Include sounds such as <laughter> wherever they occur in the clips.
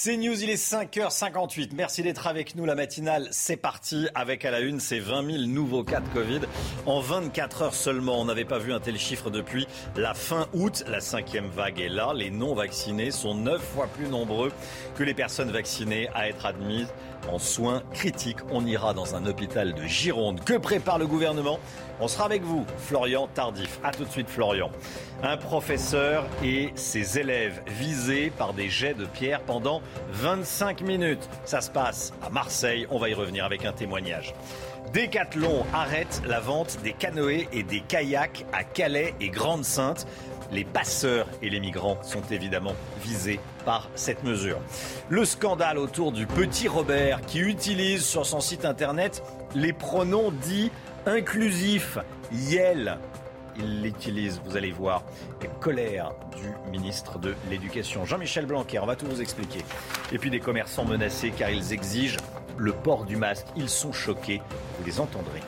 C'est News, il est 5h58. Merci d'être avec nous. La matinale, c'est parti. Avec à la une, ces 20 000 nouveaux cas de Covid. En 24 heures seulement, on n'avait pas vu un tel chiffre depuis la fin août. La cinquième vague est là. Les non-vaccinés sont 9 fois plus nombreux que les personnes vaccinées à être admises en soins critiques. On ira dans un hôpital de Gironde. Que prépare le gouvernement? On sera avec vous, Florian Tardif. A tout de suite, Florian. Un professeur et ses élèves visés par des jets de pierre pendant 25 minutes. Ça se passe à Marseille. On va y revenir avec un témoignage. Décathlon arrête la vente des canoës et des kayaks à Calais et Grande-Sainte. Les passeurs et les migrants sont évidemment visés par cette mesure. Le scandale autour du petit Robert qui utilise sur son site internet les pronoms dits inclusifs. Yel, il l'utilise, vous allez voir. Et colère du ministre de l'Éducation, Jean-Michel Blanquer, on va tout vous expliquer. Et puis des commerçants menacés car ils exigent le port du masque. Ils sont choqués, vous les entendrez.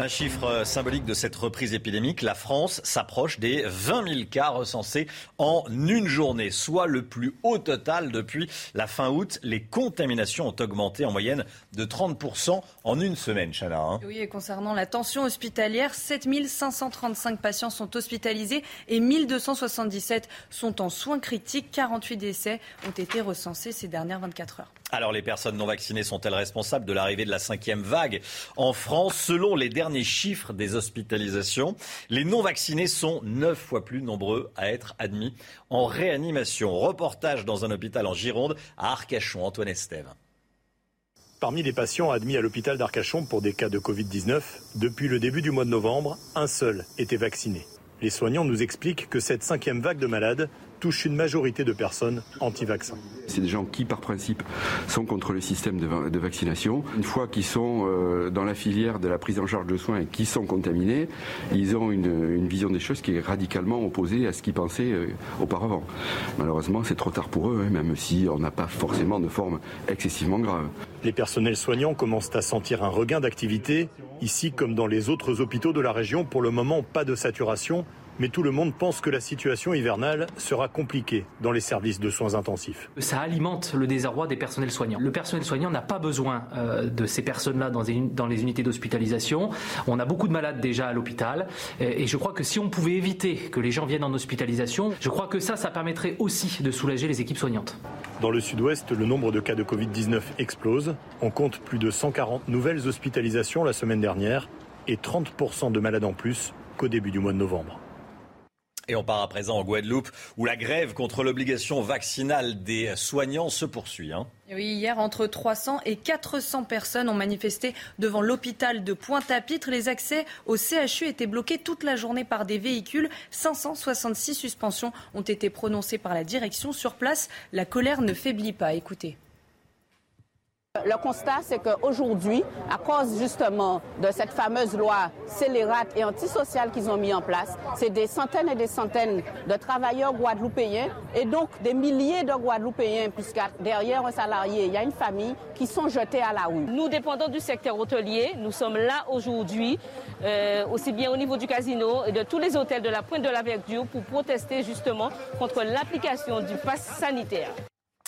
Un chiffre symbolique de cette reprise épidémique, la France s'approche des 20 000 cas recensés en une journée, soit le plus haut total depuis la fin août. Les contaminations ont augmenté en moyenne de 30% en une semaine, Chana. Hein. Oui, et concernant la tension hospitalière, 7 535 patients sont hospitalisés et 1277 sont en soins critiques. 48 décès ont été recensés ces dernières 24 heures. Alors les personnes non vaccinées sont-elles responsables de l'arrivée de la cinquième vague en France? Selon les derniers chiffres des hospitalisations, les non vaccinés sont neuf fois plus nombreux à être admis en réanimation. Reportage dans un hôpital en Gironde à Arcachon. Antoine Estève. Parmi les patients admis à l'hôpital d'Arcachon pour des cas de Covid-19, depuis le début du mois de novembre, un seul était vacciné. Les soignants nous expliquent que cette cinquième vague de malades touche une majorité de personnes anti-vaccins. C'est des gens qui, par principe, sont contre le système de, vaccination. Une fois qu'ils sont euh, dans la filière de la prise en charge de soins et qui sont contaminés, ils ont une, vision des choses qui est radicalement opposée à ce qu'ils pensaient euh, auparavant. Malheureusement, c'est trop tard pour eux, hein, même si on n'a pas forcément de forme excessivement grave. Les personnels soignants commencent à sentir un regain d'activité. Ici, comme dans les autres hôpitaux de la région, pour le moment, pas de saturation mais tout le monde pense que la situation hivernale sera compliquée dans les services de soins intensifs. Ça alimente le désarroi des personnels soignants. Le personnel soignant n'a pas besoin euh, de ces personnes-là dans, dans, les unités d'hospitalisation. On a beaucoup de malades déjà à l'hôpital et je crois que si on pouvait éviter que les gens viennent en hospitalisation, je crois que ça, ça permettrait aussi de soulager les équipes soignantes. Dans le sud-ouest, le nombre de cas de Covid-19 explose. On compte plus de 140 nouvelles hospitalisations la semaine dernière et 30% de malades en plus qu'au début du mois de novembre. Et on part à présent en Guadeloupe, où la grève contre l'obligation vaccinale des soignants se poursuit. Hein. Hier, entre 300 et 400 personnes ont manifesté devant l'hôpital de Pointe-à-Pitre. Les accès au CHU étaient bloqués toute la journée par des véhicules. 566 suspensions ont été prononcées par la direction. Sur place, la colère ne faiblit pas. Écoutez. Le constat, c'est qu'aujourd'hui, à cause justement de cette fameuse loi scélérate et antisociale qu'ils ont mis en place, c'est des centaines et des centaines de travailleurs guadeloupéens et donc des milliers de Guadeloupéens, puisque derrière un salarié, il y a une famille, qui sont jetés à la rue. Nous dépendons du secteur hôtelier. Nous sommes là aujourd'hui, euh, aussi bien au niveau du casino et de tous les hôtels de la Pointe de la Verdure, pour protester justement contre l'application du pass sanitaire.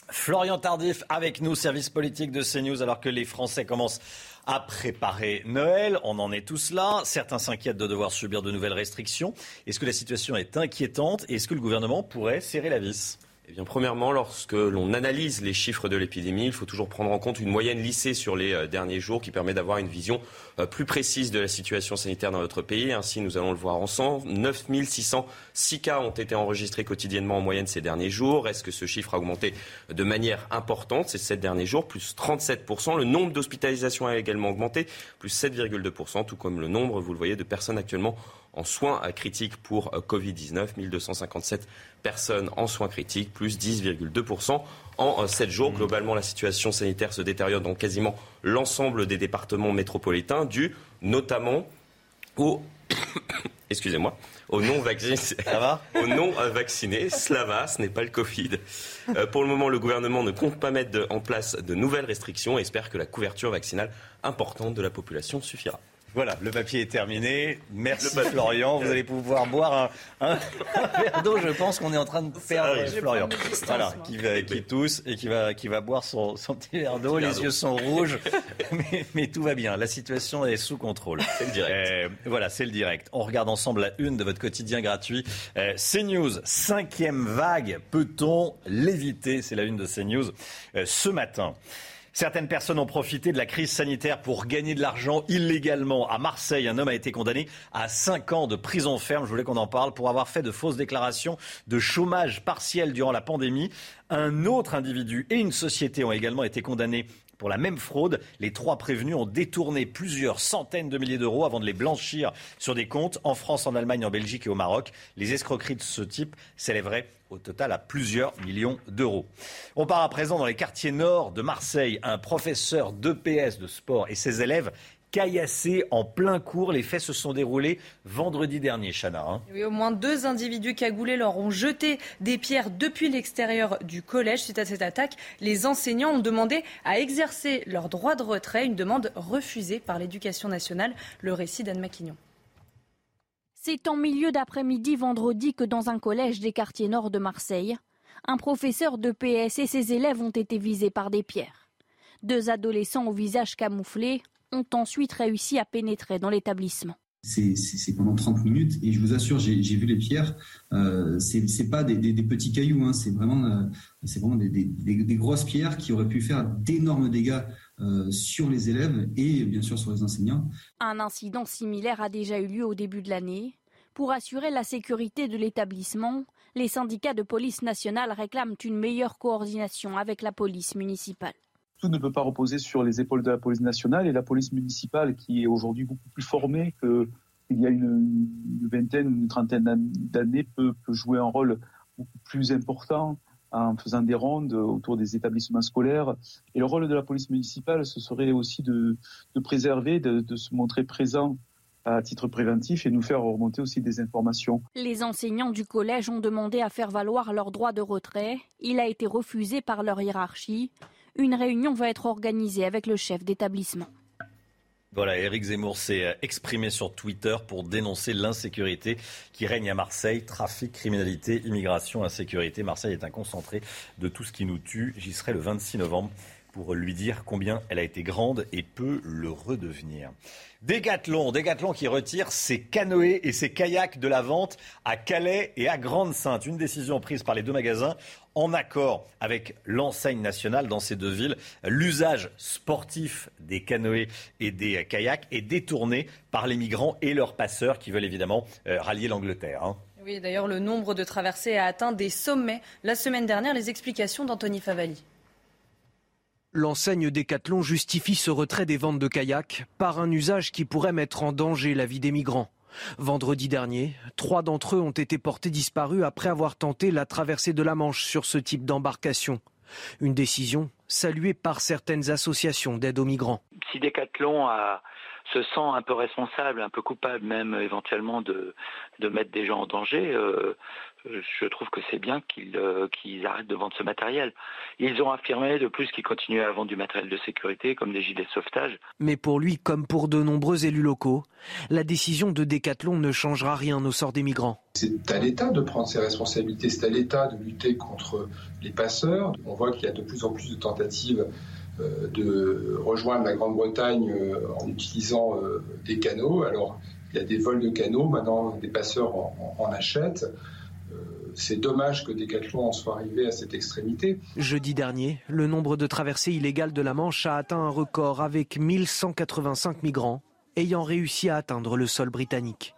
Florian Tardif avec nous, service politique de CNews, alors que les Français commencent à préparer Noël. On en est tous là. Certains s'inquiètent de devoir subir de nouvelles restrictions. Est-ce que la situation est inquiétante? Et est-ce que le gouvernement pourrait serrer la vis? Eh bien, premièrement, lorsque l'on analyse les chiffres de l'épidémie, il faut toujours prendre en compte une moyenne lissée sur les euh, derniers jours qui permet d'avoir une vision euh, plus précise de la situation sanitaire dans notre pays. Ainsi, nous allons le voir ensemble. 9 606 cas ont été enregistrés quotidiennement en moyenne ces derniers jours. Est-ce que ce chiffre a augmenté de manière importante ces sept derniers jours, plus 37%. Le nombre d'hospitalisations a également augmenté, plus 7,2%, tout comme le nombre, vous le voyez, de personnes actuellement en soins critiques pour Covid-19, 1257 personnes en soins critiques, plus 10,2% en 7 jours. Mmh. Globalement, la situation sanitaire se détériore dans quasiment l'ensemble des départements métropolitains, dû notamment au <coughs> excusez-moi, aux non-vaccinés. <laughs> non-vaccinés. Cela va, ce n'est pas le Covid. Euh, pour le moment, le gouvernement ne compte pas mettre en place de nouvelles restrictions et espère que la couverture vaccinale importante de la population suffira. Voilà, le papier est terminé. Merci Florian. Vous allez pouvoir boire un, <laughs> verre d'eau. Je pense qu'on est en train de perdre Florian. Voilà, qui, qui, tousse et qui va, qui va boire son, petit verre d'eau. Les yeux sont rouges, <laughs> mais, tout va bien. La situation est sous contrôle. C'est le direct. Euh, voilà, c'est le direct. On regarde ensemble la une de votre quotidien gratuit. Euh, CNews, cinquième vague. Peut-on l'éviter? C'est la une de CNews euh, ce matin. Certaines personnes ont profité de la crise sanitaire pour gagner de l'argent illégalement. À Marseille, un homme a été condamné à 5 ans de prison ferme, je voulais qu'on en parle, pour avoir fait de fausses déclarations de chômage partiel durant la pandémie. Un autre individu et une société ont également été condamnés pour la même fraude. Les trois prévenus ont détourné plusieurs centaines de milliers d'euros avant de les blanchir sur des comptes en France, en Allemagne, en Belgique et au Maroc. Les escroqueries de ce type s'élèveraient au total à plusieurs millions d'euros. On part à présent dans les quartiers nord de Marseille. Un professeur d'EPS de sport et ses élèves caillassés en plein cours. Les faits se sont déroulés vendredi dernier, Chana. Hein. Oui, au moins deux individus cagoulés leur ont jeté des pierres depuis l'extérieur du collège. Suite à cette attaque, les enseignants ont demandé à exercer leur droit de retrait, une demande refusée par l'éducation nationale. Le récit d'Anne Maquignon. C'est en milieu d'après-midi vendredi que dans un collège des quartiers nord de Marseille, un professeur de PS et ses élèves ont été visés par des pierres. Deux adolescents au visage camouflé ont ensuite réussi à pénétrer dans l'établissement. C'est pendant 30 minutes et je vous assure, j'ai vu les pierres. Euh, c'est pas des, petits cailloux, hein, c'est vraiment, euh, vraiment des, grosses pierres qui auraient pu faire d'énormes dégâts euh, sur les élèves et bien sûr sur les enseignants. Un incident similaire a déjà eu lieu au début de l'année. Pour assurer la sécurité de l'établissement, les syndicats de police nationale réclament une meilleure coordination avec la police municipale tout ne peut pas reposer sur les épaules de la police nationale et la police municipale qui est aujourd'hui beaucoup plus formée qu'il y a une, vingtaine ou une trentaine d'années peut, jouer un rôle beaucoup plus important en faisant des rondes autour des établissements scolaires. Et le rôle de la police municipale, ce serait aussi de, préserver, de se montrer présent à titre préventif et nous faire remonter aussi des informations. Les enseignants du collège ont demandé à faire valoir leur droit de retrait. Il a été refusé par leur hiérarchie. Une réunion va être organisée avec le chef d'établissement. Voilà, Éric Zemmour s'est euh, exprimé sur Twitter pour dénoncer l'insécurité qui règne à Marseille. Trafic, criminalité, immigration, insécurité. Marseille est un concentré de tout ce qui nous tue. J'y serai le 26 novembre pour lui dire combien elle a été grande et peut le redevenir. Décathlon qui retire ses canoës et ses kayaks de la vente à Calais et à Grande-Sainte. Une décision prise par les deux magasins en accord avec l'enseigne nationale dans ces deux villes. L'usage sportif des canoës et des kayaks est détourné par les migrants et leurs passeurs qui veulent évidemment euh, rallier l'Angleterre. Hein. Oui, d'ailleurs, le nombre de traversées a atteint des sommets. La semaine dernière, les explications d'Anthony Favali. L'enseigne Decathlon justifie ce retrait des ventes de kayaks par un usage qui pourrait mettre en danger la vie des migrants. Vendredi dernier, trois d'entre eux ont été portés disparus après avoir tenté la traversée de la Manche sur ce type d'embarcation. Une décision saluée par certaines associations d'aide aux migrants. Si Decathlon se sent un peu responsable, un peu coupable même éventuellement de, mettre des gens en danger, euh, je trouve que c'est bien euh, qu'ils arrêtent de vendre ce matériel. Ils ont affirmé de plus qu'ils continuaient à vendre du matériel de sécurité comme des gilets de sauvetage. Mais pour lui, comme pour de nombreux élus locaux, la décision de Decathlon ne changera rien au sort des migrants. C'est à l'État de prendre ses responsabilités, c'est à l'État de lutter contre les passeurs. On voit qu'il y a de plus en plus de tentatives euh, de rejoindre la Grande-Bretagne euh, en utilisant des canaux. Alors, il y a des vols de canaux, maintenant des passeurs en achètent c'est dommage que Decathlon en soit arrivé à cette extrémité. Jeudi dernier, le nombre de traversées illégales de la Manche a atteint un record avec 1185 migrants ayant réussi à atteindre le sol britannique.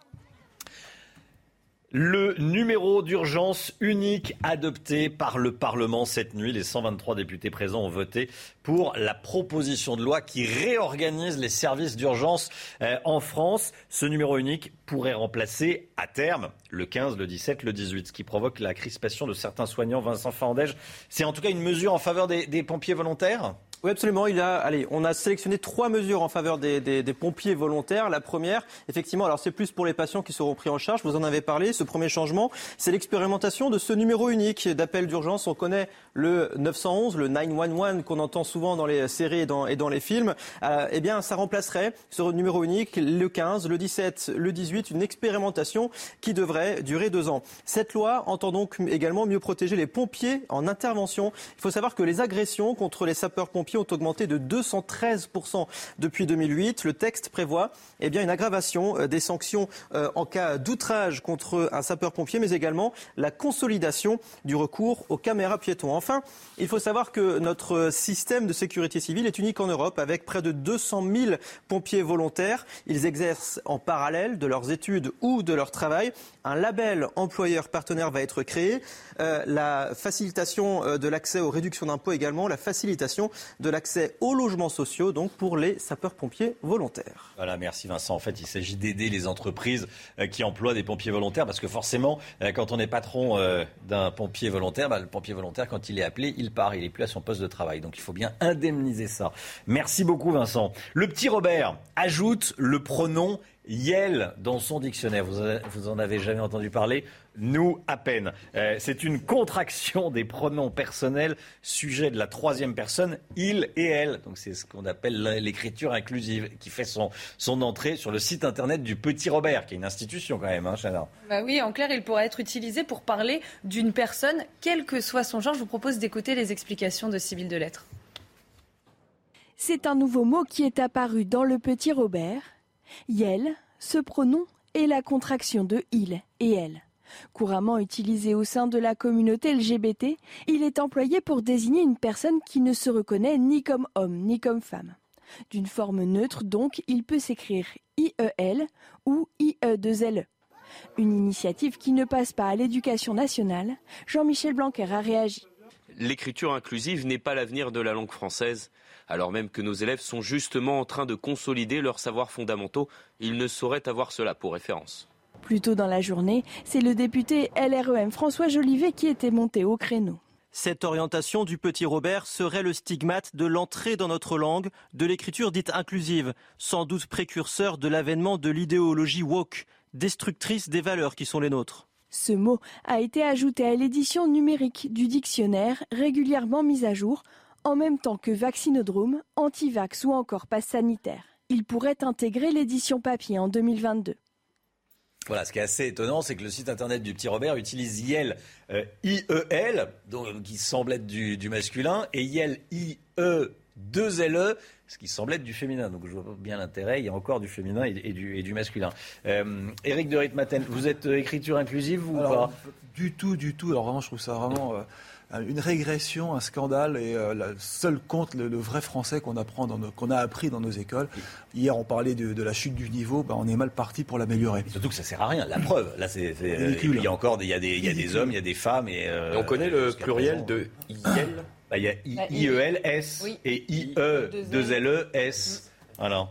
Le numéro d'urgence unique adopté par le Parlement cette nuit. Les 123 députés présents ont voté pour la proposition de loi qui réorganise les services d'urgence euh, en France. Ce numéro unique pourrait remplacer à terme le 15, le 17, le 18, ce qui provoque la crispation de certains soignants. Vincent Fandège, c'est en tout cas une mesure en faveur des pompiers volontaires? Oui, absolument. Il a, allez, on a sélectionné trois mesures en faveur des, pompiers volontaires. La première, effectivement, alors c'est plus pour les patients qui seront pris en charge. Vous en avez parlé. Ce premier changement, c'est l'expérimentation de ce numéro unique d'appel d'urgence. On connaît le 911, le 911 qu'on entend souvent dans les séries et dans, et dans les films. Euh, eh bien, ça remplacerait ce numéro unique le 15, le 17, le 18, une expérimentation qui devrait durer deux ans. Cette loi entend donc également mieux protéger les pompiers en intervention. Il faut savoir que les agressions contre les sapeurs-pompiers ont augmenté de 213% depuis 2008. Le texte prévoit eh bien, une aggravation euh, des sanctions euh, en cas d'outrage contre un sapeur-pompier, mais également la consolidation du recours aux caméras piétons. Enfin, il faut savoir que notre système de sécurité civile est unique en Europe, avec près de 200 000 pompiers volontaires. Ils exercent en parallèle de leurs études ou de leur travail. Un label employeur partenaire va être créé. Euh, la facilitation de l'accès aux réductions d'impôts également, la facilitation de l'accès aux logements sociaux, donc pour les sapeurs-pompiers volontaires. Voilà, merci Vincent. En fait, il s'agit d'aider les entreprises euh, qui emploient des pompiers volontaires, parce que forcément, euh, quand on est patron euh, d'un pompier volontaire, bah, le pompier volontaire, quand il est appelé, il part, il n'est plus à son poste de travail. Donc il faut bien indemniser ça. Merci beaucoup Vincent. Le petit Robert ajoute le pronom Yel dans son dictionnaire. Vous, vous en avez jamais entendu parler? Nous à peine. Euh, c'est une contraction des pronoms personnels, sujet de la troisième personne, il et elle. Donc c'est ce qu'on appelle l'écriture inclusive, qui fait son, son entrée sur le site internet du Petit Robert, qui est une institution quand même, hein, Chana. Bah oui, en clair, il pourrait être utilisé pour parler d'une personne, quel que soit son genre. Je vous propose d'écouter les explications de Sybille Delettre. C'est un nouveau mot qui est apparu dans le Petit Robert. Yel, ce pronom est la contraction de il et elle. Couramment utilisé au sein de la communauté LGBT, il est employé pour désigner une personne qui ne se reconnaît ni comme homme ni comme femme. D'une forme neutre donc, il peut s'écrire IEL ou IE2LE. Une initiative qui ne passe pas à l'éducation nationale, Jean-Michel Blanquer a réagi. L'écriture inclusive n'est pas l'avenir de la langue française. Alors même que nos élèves sont justement en train de consolider leurs savoirs fondamentaux, ils ne sauraient avoir cela pour référence. Plus tôt dans la journée, c'est le député LREM François Jolivet qui était monté au créneau. Cette orientation du petit Robert serait le stigmate de l'entrée dans notre langue de l'écriture dite inclusive, sans doute précurseur de l'avènement de l'idéologie woke, destructrice des valeurs qui sont les nôtres. Ce mot a été ajouté à l'édition numérique du dictionnaire, régulièrement mise à jour, en même temps que vaccinodrome, antivax ou encore passe sanitaire. Il pourrait intégrer l'édition papier en 2022. Voilà, ce qui est assez étonnant, c'est que le site internet du petit Robert utilise IEL, euh, IEL, qui semble être du, masculin, et IEL, IE, 2LE, ce qui semble être du féminin. Donc je vois bien l'intérêt, il y a encore du féminin et, du, masculin. Euh, Éric de Ritmaten, vous êtes euh, écriture inclusive ou pas? Du tout, du tout. Alors vraiment, je trouve ça vraiment une régression, un scandale et euh, le seul compte le, vrai français qu'on apprend, qu'on a appris dans nos écoles. Hier, on parlait de, la chute du niveau, ben, on est mal parti pour l'améliorer. Surtout que ça sert à rien. La preuve, là, c'est il y a encore il y a des, il y a des hommes, il y a des femmes et, euh, on connaît le pluriel de IEL. Bah, il y a IELS et IE2LES. Voilà. Euh,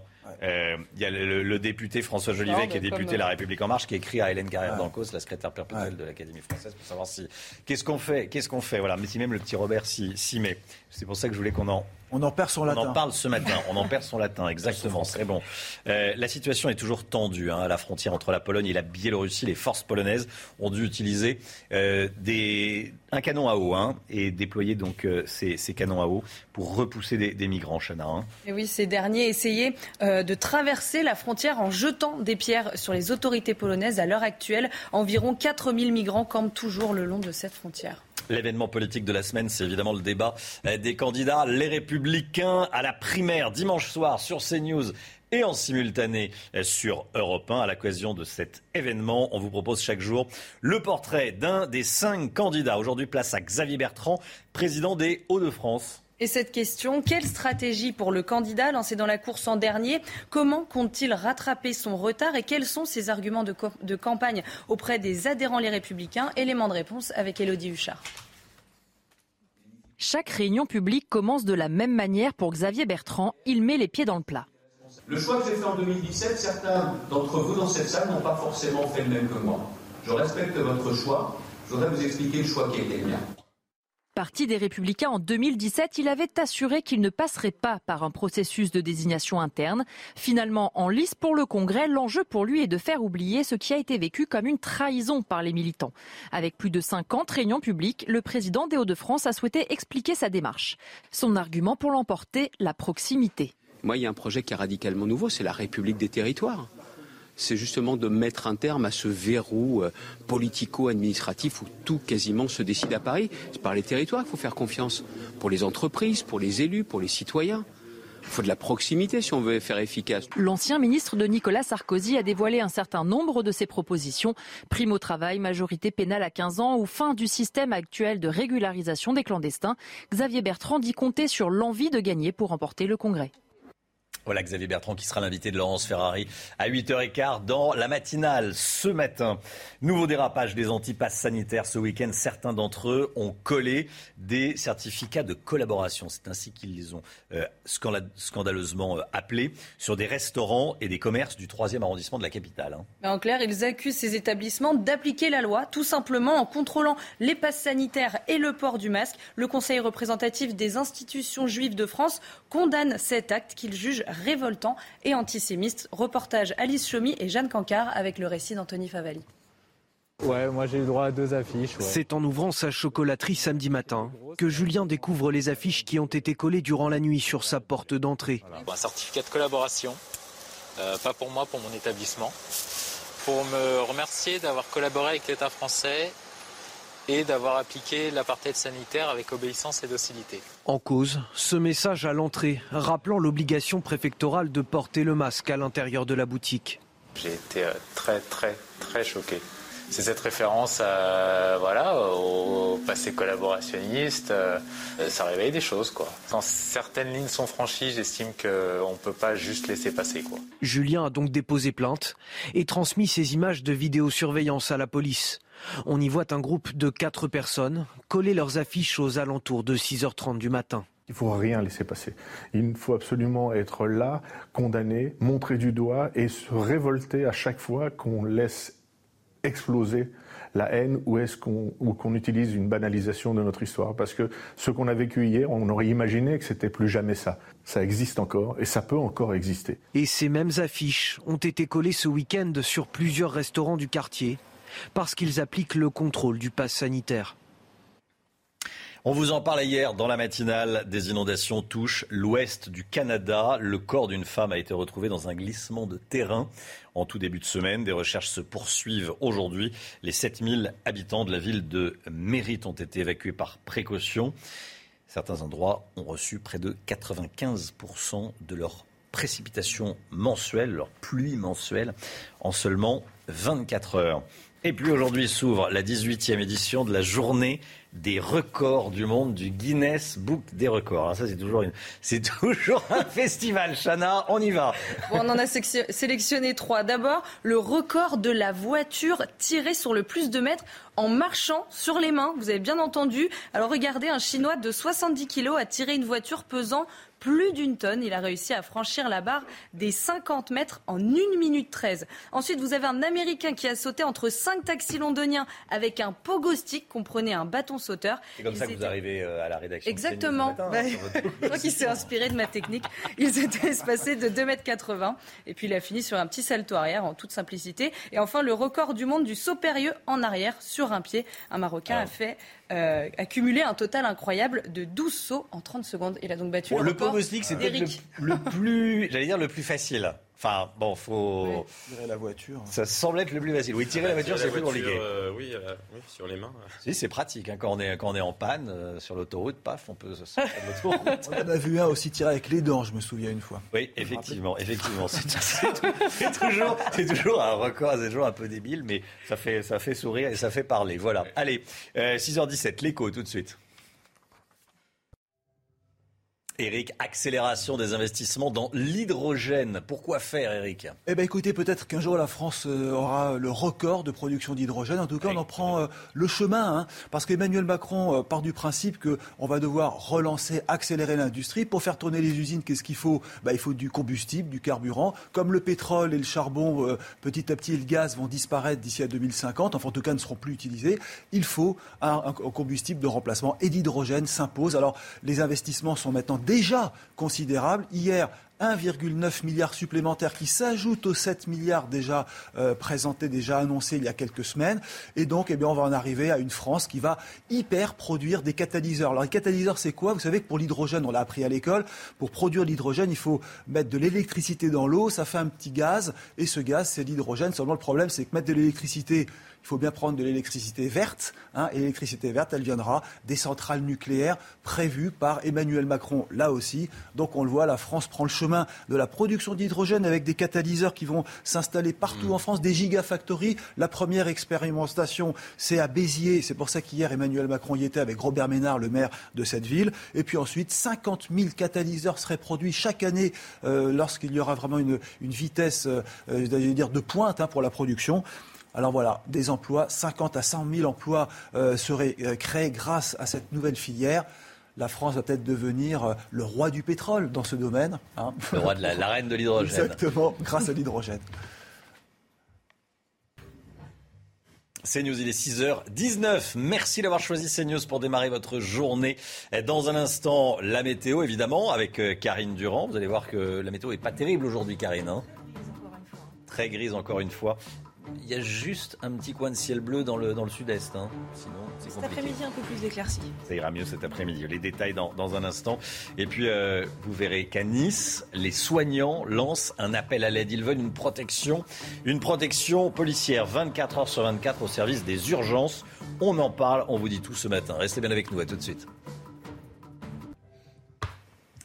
il y a le, député François Jolivet, qui est député de La République En Marche, qui écrit à Hélène Carrière d'Ancos, la secrétaire perpétuelle de l'Académie française, pour savoir si. Qu'est-ce qu'on fait Qu'est-ce qu'on fait Voilà, mais si même le petit Robert s'y met. C'est pour ça que je voulais qu'on en on en perd son latin. On en parle ce matin. On en perd son latin, <laughs> exactement. Très bon. Euh, la situation est toujours tendue hein, à la frontière entre la Pologne et la Biélorussie. Les forces polonaises ont dû utiliser euh, des, un canon à eau hein, et déployer donc euh, ces, canons à eau pour repousser des, migrants, Chana. Hein. Et oui, ces derniers essayaient de traverser la frontière en jetant des pierres sur les autorités polonaises. À l'heure actuelle, environ 4000 migrants campent toujours le long de cette frontière. L'événement politique de la semaine, c'est évidemment le débat euh, des candidats, les républicains à la primaire dimanche soir sur CNews et en simultané euh, sur Europe 1. À l'occasion de cet événement, on vous propose chaque jour le portrait d'un des cinq candidats. Aujourd'hui, place à Xavier Bertrand, président des Hauts-de-France. Et cette question, quelle stratégie pour le candidat lancé dans la course en dernier? Comment compte-t-il rattraper son retard? Et quels sont ses arguments de, de, campagne auprès des adhérents les républicains? Élément de réponse avec Elodie Huchard. Chaque réunion publique commence de la même manière pour Xavier Bertrand. Il met les pieds dans le plat. Le choix que j'ai fait en 2017, certains d'entre vous dans cette salle n'ont pas forcément fait le même que moi. Je respecte votre choix. Je voudrais vous expliquer le choix qui a été le mien. Parti des Républicains en 2017, il avait assuré qu'il ne passerait pas par un processus de désignation interne. Finalement, en lice pour le Congrès, l'enjeu pour lui est de faire oublier ce qui a été vécu comme une trahison par les militants. Avec plus de 50 réunions publiques, le président des Hauts-de-France a souhaité expliquer sa démarche. Son argument pour l'emporter, la proximité. Moi, il y a un projet qui est radicalement nouveau, c'est la République des territoires c'est justement de mettre un terme à ce verrou euh, politico-administratif où tout quasiment se décide à Paris. C'est par les territoires qu'il faut faire confiance. Pour les entreprises, pour les élus, pour les citoyens. Il faut de la proximité si on veut faire efficace. L'ancien ministre de Nicolas Sarkozy a dévoilé un certain nombre de ses propositions. Prime au travail, majorité pénale à 15 ans ou fin du système actuel de régularisation des clandestins. Xavier Bertrand dit compter sur l'envie de gagner pour remporter le Congrès. Voilà Xavier Bertrand qui sera l'invité de Laurence Ferrari à 8h15 dans la matinale ce matin. Nouveau dérapage des antipasses sanitaires ce week-end. Certains d'entre eux ont collé des certificats de collaboration. C'est ainsi qu'ils les ont euh, scandaleusement euh, appelés sur des restaurants et des commerces du 3e arrondissement de la capitale. Hein. En clair, ils accusent ces établissements d'appliquer la loi tout simplement en contrôlant les passes sanitaires et le port du masque. Le Conseil représentatif des institutions juives de France condamne cet acte qu'il juge révoltant et antisémiste. Reportage Alice Chomy et Jeanne Cancard avec le récit d'Anthony Favali. Ouais, moi j'ai eu droit à deux affiches. C'est en ouvrant sa chocolaterie samedi matin que Julien découvre les affiches qui ont été collées durant la nuit sur sa porte d'entrée. Un certificat de collaboration, euh, pas pour moi, pour mon établissement, pour me remercier d'avoir collaboré avec l'État français et d'avoir appliqué l'apartheid sanitaire avec obéissance et docilité. En cause, ce message à l'entrée, rappelant l'obligation préfectorale de porter le masque à l'intérieur de la boutique. J'ai été euh, très très très choqué. C'est cette référence à, voilà, au passé collaborationniste. Euh, ça réveille des choses. Quoi. Quand certaines lignes sont franchies, j'estime qu'on ne peut pas juste laisser passer. Quoi. Julien a donc déposé plainte et transmis ces images de vidéosurveillance à la police. On y voit un groupe de quatre personnes coller leurs affiches aux alentours de 6h30 du matin. Il ne faut rien laisser passer. Il faut absolument être là, condamné, montrer du doigt et se révolter à chaque fois qu'on laisse exploser la haine ou est-ce qu'on utilise une banalisation de notre histoire? Parce que ce qu'on a vécu hier, on aurait imaginé que c'était plus jamais ça. Ça existe encore et ça peut encore exister. Et ces mêmes affiches ont été collées ce week-end sur plusieurs restaurants du quartier parce qu'ils appliquent le contrôle du pass sanitaire. On vous en parlait hier dans la matinale. Des inondations touchent l'ouest du Canada. Le corps d'une femme a été retrouvé dans un glissement de terrain en tout début de semaine. Des recherches se poursuivent aujourd'hui. Les 7000 habitants de la ville de Mérite ont été évacués par précaution. Certains endroits ont reçu près de 95% de leurs précipitations mensuelles, leur pluie mensuelle, en seulement 24 heures. Et puis aujourd'hui s'ouvre la 18e édition de la journée des records du monde du Guinness Book des records. Alors ça, c'est toujours, une... <laughs> toujours un festival. Chana, on y va. on en a sélectionné trois. D'abord, le record de la voiture tirée sur le plus de mètres en marchant sur les mains. Vous avez bien entendu. Alors regardez, un Chinois de 70 kilos a tiré une voiture pesant plus d'une tonne. Il a réussi à franchir la barre des 50 mètres en 1 minute 13. Ensuite, vous avez un Américain qui a sauté entre cinq taxis londoniens avec un pogo stick, comprenez un bâton sauteur. C'est comme ça que vous arrivez euh, à la rédaction. Exactement. Hein, je crois qu'il s'est inspiré de ma technique. Il s'était espacé de 2,80 m. Et puis il a fini sur un petit salto arrière en toute simplicité. Et enfin, le record du monde du saut périlleux en arrière sur un pied. Un Marocain a fait euh, a cumulé un total incroyable de 12 sauts en 30 secondes. Il a donc battu le, le c'était le, plus, j'allais dire le plus facile. Enfin, bon, faut. Tirer la voiture. Ça semble être le plus facile. Oui, tirer la voiture, c'est plus compliqué. Euh, oui, euh, oui, sur les mains. Si, c'est pratique. Hein, quand, on est, quand on est en panne euh, sur l'autoroute, paf, on peut se <laughs> On en a vu un aussi tirer avec les dents, je me souviens une fois. Oui, effectivement, effectivement. C'est toujours, toujours un record, c'est toujours un peu débile, mais ça fait, ça fait sourire et ça fait parler. Voilà. Allez, 6h17, l'écho tout de suite. Eric, accélération des investissements dans l'hydrogène. Pourquoi faire, Eric Eh bien, écoutez, peut-être qu'un jour la France euh, aura le record de production d'hydrogène. En tout cas, on en prend euh, le chemin, hein, parce qu'Emmanuel Macron euh, part du principe qu'on va devoir relancer, accélérer l'industrie. Pour faire tourner les usines, qu'est-ce qu'il faut? Bah, Il faut du combustible, du carburant. Comme le pétrole et le charbon, petit à petit, et le gaz vont disparaître d'ici à 2050, enfin en tout cas ne seront plus utilisés, il faut un, un combustible de remplacement et d'hydrogène s'impose. Alors, les investissements sont maintenant déjà considérable. Hier, 1,9 milliard supplémentaire qui s'ajoute aux 7 milliards déjà euh, présentés, déjà annoncés il y a quelques semaines. Et donc, eh bien, on va en arriver à une France qui va hyper produire des catalyseurs. Alors, les catalyseurs, c'est quoi? Vous savez que pour l'hydrogène, on l'a appris à l'école, pour produire l'hydrogène, il faut mettre de l'électricité dans l'eau, ça fait un petit gaz, et ce gaz, c'est l'hydrogène. Seulement, le problème, c'est que mettre de l'électricité il faut bien prendre de l'électricité verte. Hein, et l'électricité verte, elle viendra des centrales nucléaires prévues par Emmanuel Macron, là aussi. Donc on le voit, la France prend le chemin de la production d'hydrogène avec des catalyseurs qui vont s'installer partout mmh. en France, des gigafactories. La première expérimentation, c'est à Béziers. C'est pour ça qu'hier, Emmanuel Macron y était avec Robert Ménard, le maire de cette ville. Et puis ensuite, 50 000 catalyseurs seraient produits chaque année euh, lorsqu'il y aura vraiment une, vitesse, euh, euh dire, de pointe hein, pour la production. Alors voilà, des emplois, 50 à 100 000 emplois euh, seraient euh, créés grâce à cette nouvelle filière. La France va peut-être devenir euh, le roi du pétrole dans ce domaine. Hein. Le roi de la, reine de l'hydrogène. Exactement, grâce à l'hydrogène. CNews, il est 6h19. Merci d'avoir choisi CNews pour démarrer votre journée. Dans un instant, la météo, évidemment, avec Karine Durand. Vous allez voir que la météo n'est pas terrible aujourd'hui, Karine. Hein. Très grise encore une fois. Il y a juste un petit coin de ciel bleu dans le, dans le sud-est. Hein. Sinon, c'est Cet après-midi, un peu plus éclairci. Ça ira mieux cet après-midi. Les détails dans, dans un instant. Et puis, euh, vous verrez qu'à Nice, les soignants lancent un appel à l'aide. Ils veulent une protection, une protection policière 24 heures sur 24 au service des urgences. On en parle, on vous dit tout ce matin. Restez bien avec nous. À tout de suite.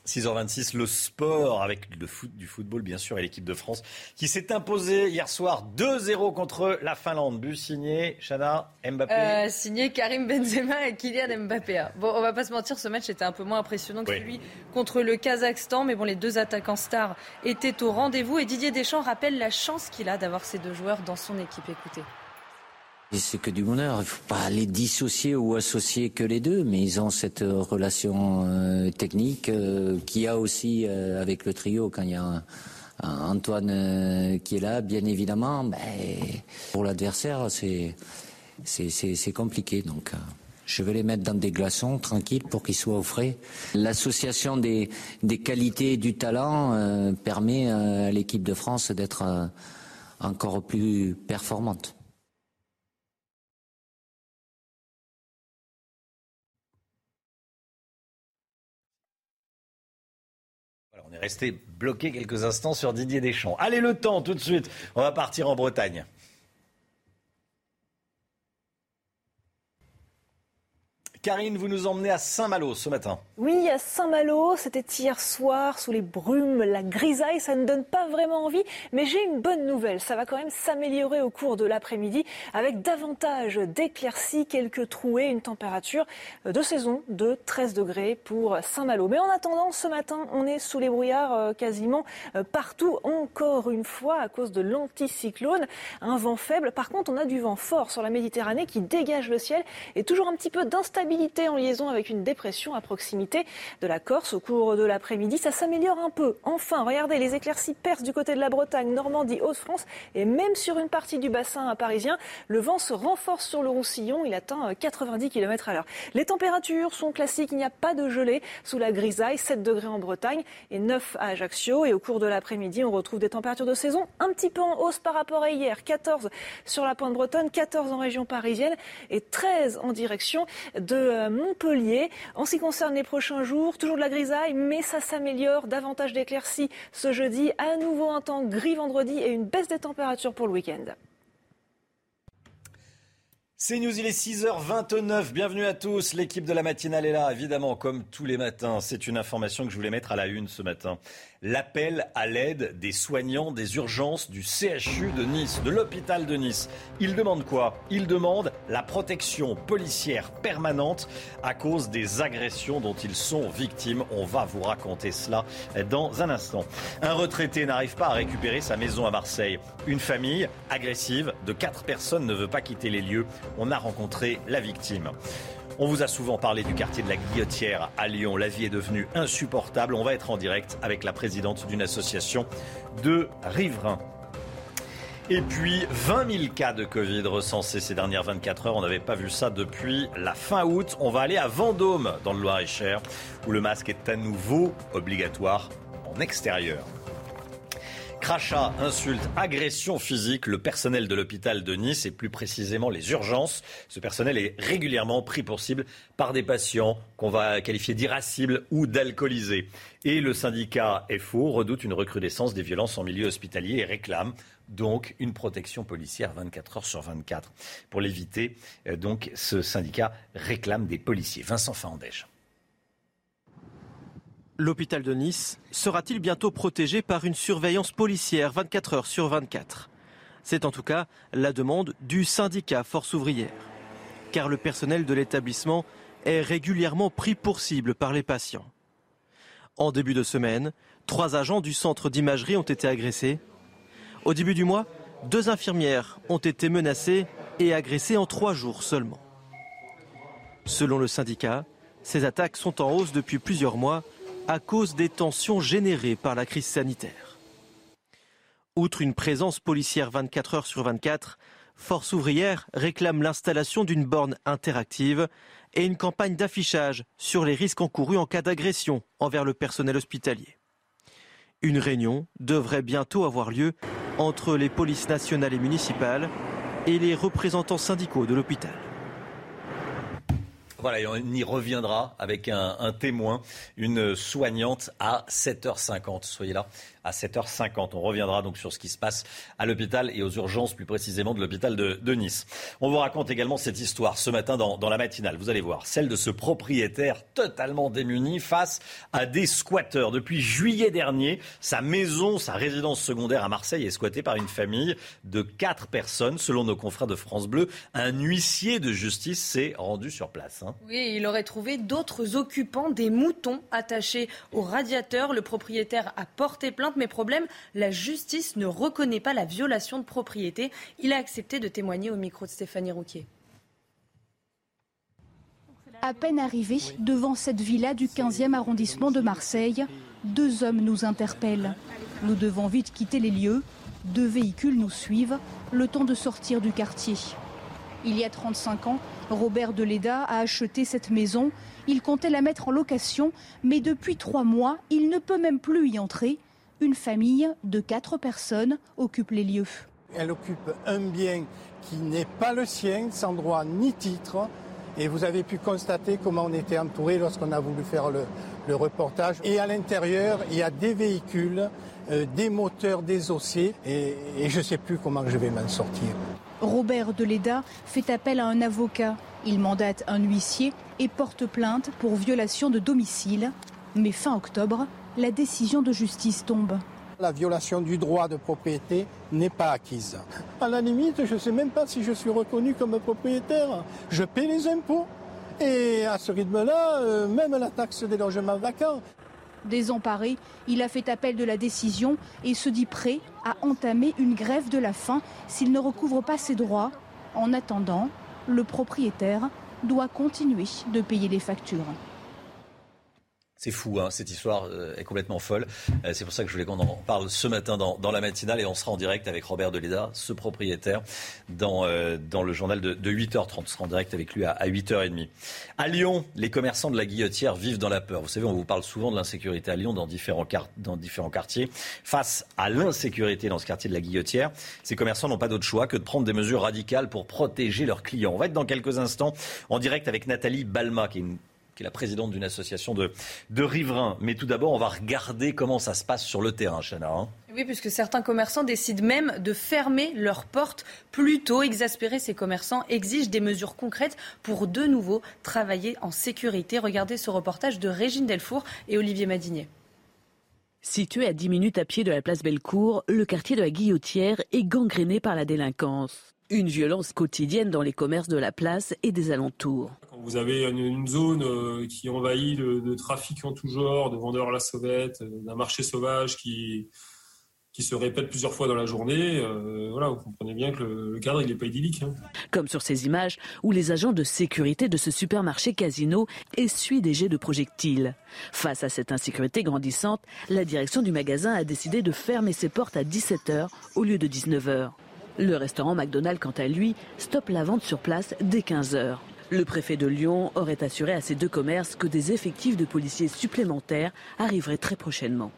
6h26, le sport avec le foot, du football bien sûr et l'équipe de France qui s'est imposée hier soir 2-0 contre la Finlande. But signé Chana Mbappé. Euh, signé Karim Benzema et Kylian Mbappé. Bon, on va pas se mentir, ce match était un peu moins impressionnant que celui contre le Kazakhstan, mais bon, les deux attaquants stars étaient au rendez-vous et Didier Deschamps rappelle la chance qu'il a d'avoir ces deux joueurs dans son équipe. Écoutez. C'est que du bonheur. Il ne faut pas les dissocier ou associer que les deux, mais ils ont cette relation euh, technique euh, qu'il y a aussi euh, avec le trio quand il y a Antoine qui est là, bien évidemment. Ben, pour l'adversaire, c'est c'est compliqué. Donc, je vais les mettre dans des glaçons tranquilles pour qu'ils soient au frais. L'association des, des qualités et du talent permet à l'équipe de France d'être encore plus performante. On est resté bloqué quelques instants sur Didier Deschamps. Allez, le temps, tout de suite. On va partir en Bretagne. Karine, vous nous emmenez à Saint-Malo ce matin. Oui, à Saint-Malo, c'était hier soir, sous les brumes, la grisaille, ça ne donne pas vraiment envie, mais j'ai une bonne nouvelle, ça va quand même s'améliorer au cours de l'après-midi avec davantage d'éclaircies, quelques trouées, une température de saison de 13 degrés pour Saint-Malo. Mais en attendant, ce matin, on est sous les brouillards euh, quasiment euh, partout, encore une fois, à cause de l'anticyclone, un vent faible. Par contre, on a du vent fort sur la Méditerranée qui dégage le ciel et toujours un petit peu d'instabilité en liaison avec une dépression à proximité de la Corse au cours de l'après-midi. Ça s'améliore un peu. Enfin, regardez, les éclaircies percent du côté de la Bretagne, Normandie, Haute-France et même sur une partie du bassin parisien. Le vent se renforce sur le Roussillon. Il atteint 90 km à l'heure. Les températures sont classiques. Il n'y a pas de gelée sous la grisaille. 7 degrés en Bretagne et 9 à Ajaccio. Et au cours de l'après-midi, on retrouve des températures de saison un petit peu en hausse par rapport à hier. 14 sur la pointe bretonne, 14 en région parisienne et 13 en direction de euh, Montpellier. En ce qui concerne les prochains jours, toujours de la grisaille, mais ça s'améliore. Davantage d'éclaircies ce jeudi. À nouveau un temps gris vendredi et une baisse des températures pour le week-end. C'est News, il est 6h29. Bienvenue à tous. L'équipe de la matinale est là, évidemment, comme tous les matins. C'est une information que je voulais mettre à la une ce matin. L'appel à l'aide des soignants des urgences du CHU de Nice, de l'hôpital de Nice. Ils demandent quoi? Ils demandent la protection policière permanente à cause des agressions dont ils sont victimes. On va vous raconter cela dans un instant. Un retraité n'arrive pas à récupérer sa maison à Marseille. Une famille agressive de quatre personnes ne veut pas quitter les lieux on a rencontré la victime. On vous a souvent parlé du quartier de la Guillotière à Lyon. La vie est devenue insupportable. On va être en direct avec la présidente d'une association de riverains. Et puis 20 000 cas de Covid recensés ces dernières 24 heures. On n'avait pas vu ça depuis la fin août. On va aller à Vendôme, dans le Loir-et-Cher, où le masque est à nouveau obligatoire en extérieur. Crachats, insultes, agressions physiques, le personnel de l'hôpital de Nice et plus précisément les urgences. Ce personnel est régulièrement pris pour cible par des patients qu'on va qualifier d'irascibles ou d'alcoolisés. Et le syndicat FO redoute une recrudescence des violences en milieu hospitalier et réclame donc une protection policière 24 heures sur 24. Pour l'éviter, euh, donc ce syndicat réclame des policiers. Vincent Fandège. L'hôpital de Nice sera-t-il bientôt protégé par une surveillance policière 24 heures sur 24 C'est en tout cas la demande du syndicat Force ouvrière. Car le personnel de l'établissement est régulièrement pris pour cible par les patients. En début de semaine, trois agents du centre d'imagerie ont été agressés. Au début du mois, deux infirmières ont été menacées et agressées en trois jours seulement. Selon le syndicat, ces attaques sont en hausse depuis plusieurs mois à cause des tensions générées par la crise sanitaire. Outre une présence policière 24 heures sur 24, Force ouvrière réclame l'installation d'une borne interactive et une campagne d'affichage sur les risques encourus en cas d'agression envers le personnel hospitalier. Une réunion devrait bientôt avoir lieu entre les polices nationales et municipales et les représentants syndicaux de l'hôpital. Voilà, on y reviendra avec un, un témoin, une soignante à 7h50. Soyez là à 7h50. On reviendra donc sur ce qui se passe à l'hôpital et aux urgences, plus précisément de l'hôpital de, Nice. On vous raconte également cette histoire ce matin dans, la matinale. Vous allez voir, celle de ce propriétaire totalement démuni face à des squatteurs. Depuis juillet dernier, sa maison, sa résidence secondaire à Marseille est squattée par une famille de quatre personnes. Selon nos confrères de France Bleu, un huissier de justice s'est rendu sur place. Hein. Oui, il aurait trouvé d'autres occupants, des moutons attachés au radiateur. Le propriétaire a porté plainte mais problème, la justice ne reconnaît pas la violation de propriété. Il a accepté de témoigner au micro de Stéphanie Rouquier. À peine arrivé devant cette villa du 15e arrondissement de Marseille, deux hommes nous interpellent. Nous devons vite quitter les lieux. Deux véhicules nous suivent, le temps de sortir du quartier. Il y a 35 ans, Robert Deleda a acheté cette maison. Il comptait la mettre en location, mais depuis trois mois, il ne peut même plus y entrer. Une famille de quatre personnes occupe les lieux. Elle occupe un bien qui n'est pas le sien, sans droit ni titre. Et vous avez pu constater comment on était entouré lorsqu'on a voulu faire le, reportage. Et à l'intérieur, il y a des véhicules, euh, des moteurs désossés, et, et je ne sais plus comment je vais m'en sortir. Robert Deleda fait appel à un avocat. Il mandate un huissier et porte plainte pour violation de domicile. Mais fin octobre, la décision de justice tombe. La violation du droit de propriété n'est pas acquise. À la limite, je ne sais même pas si je suis reconnu comme propriétaire. Je paie les impôts. Et à ce rythme-là, euh, même la taxe des logements vacants. Désemparé, il a fait appel de la décision et se dit prêt à entamer une grève de la faim s'il ne recouvre pas ses droits. En attendant, le propriétaire doit continuer de payer les factures. C'est fou, hein, cette histoire euh, est complètement folle. Euh, c'est pour ça que je voulais qu'on en parle ce matin dans, la matinale et on sera en direct avec Robert Deleda, ce propriétaire, dans, euh, dans le journal de, 8h30. On sera en direct avec lui à, 8h30. À Lyon, les commerçants de la Guillotière vivent dans la peur. Vous savez, on vous parle souvent de l'insécurité à Lyon dans différents, dans différents quartiers. Face à l'insécurité dans ce quartier de la Guillotière, ces commerçants n'ont pas d'autre choix que de prendre des mesures radicales pour protéger leurs clients. On va être dans quelques instants en direct avec Nathalie Balma, qui est une qui est la présidente d'une association de, de riverains. Mais tout d'abord, on va regarder comment ça se passe sur le terrain, Chana. Hein. Oui, puisque certains commerçants décident même de fermer leurs portes plus tôt. Exaspérés, ces commerçants exigent des mesures concrètes pour de nouveau travailler en sécurité. Regardez ce reportage de Régine Delfour et Olivier Madinier. Situé à 10 minutes à pied de la place Bellecour, le quartier de la Guillotière est gangréné par la délinquance. Une violence quotidienne dans les commerces de la place et des alentours. Quand vous avez une, zone euh, qui est envahie de, de trafic en tout genre, de vendeurs à la sauvette, euh, d'un marché sauvage qui, qui se répète plusieurs fois dans la journée, euh, voilà, vous comprenez bien que le, cadre il n'est pas idyllique. Hein. Comme sur ces images où les agents de sécurité de ce supermarché casino essuient des jets de projectiles. Face à cette insécurité grandissante, la direction du magasin a décidé de fermer ses portes à 17h au lieu de 19h. Le restaurant McDonald's, quant à lui, stoppe la vente sur place dès 15h. Le préfet de Lyon aurait assuré à ces deux commerces que des effectifs de policiers supplémentaires arriveraient très prochainement.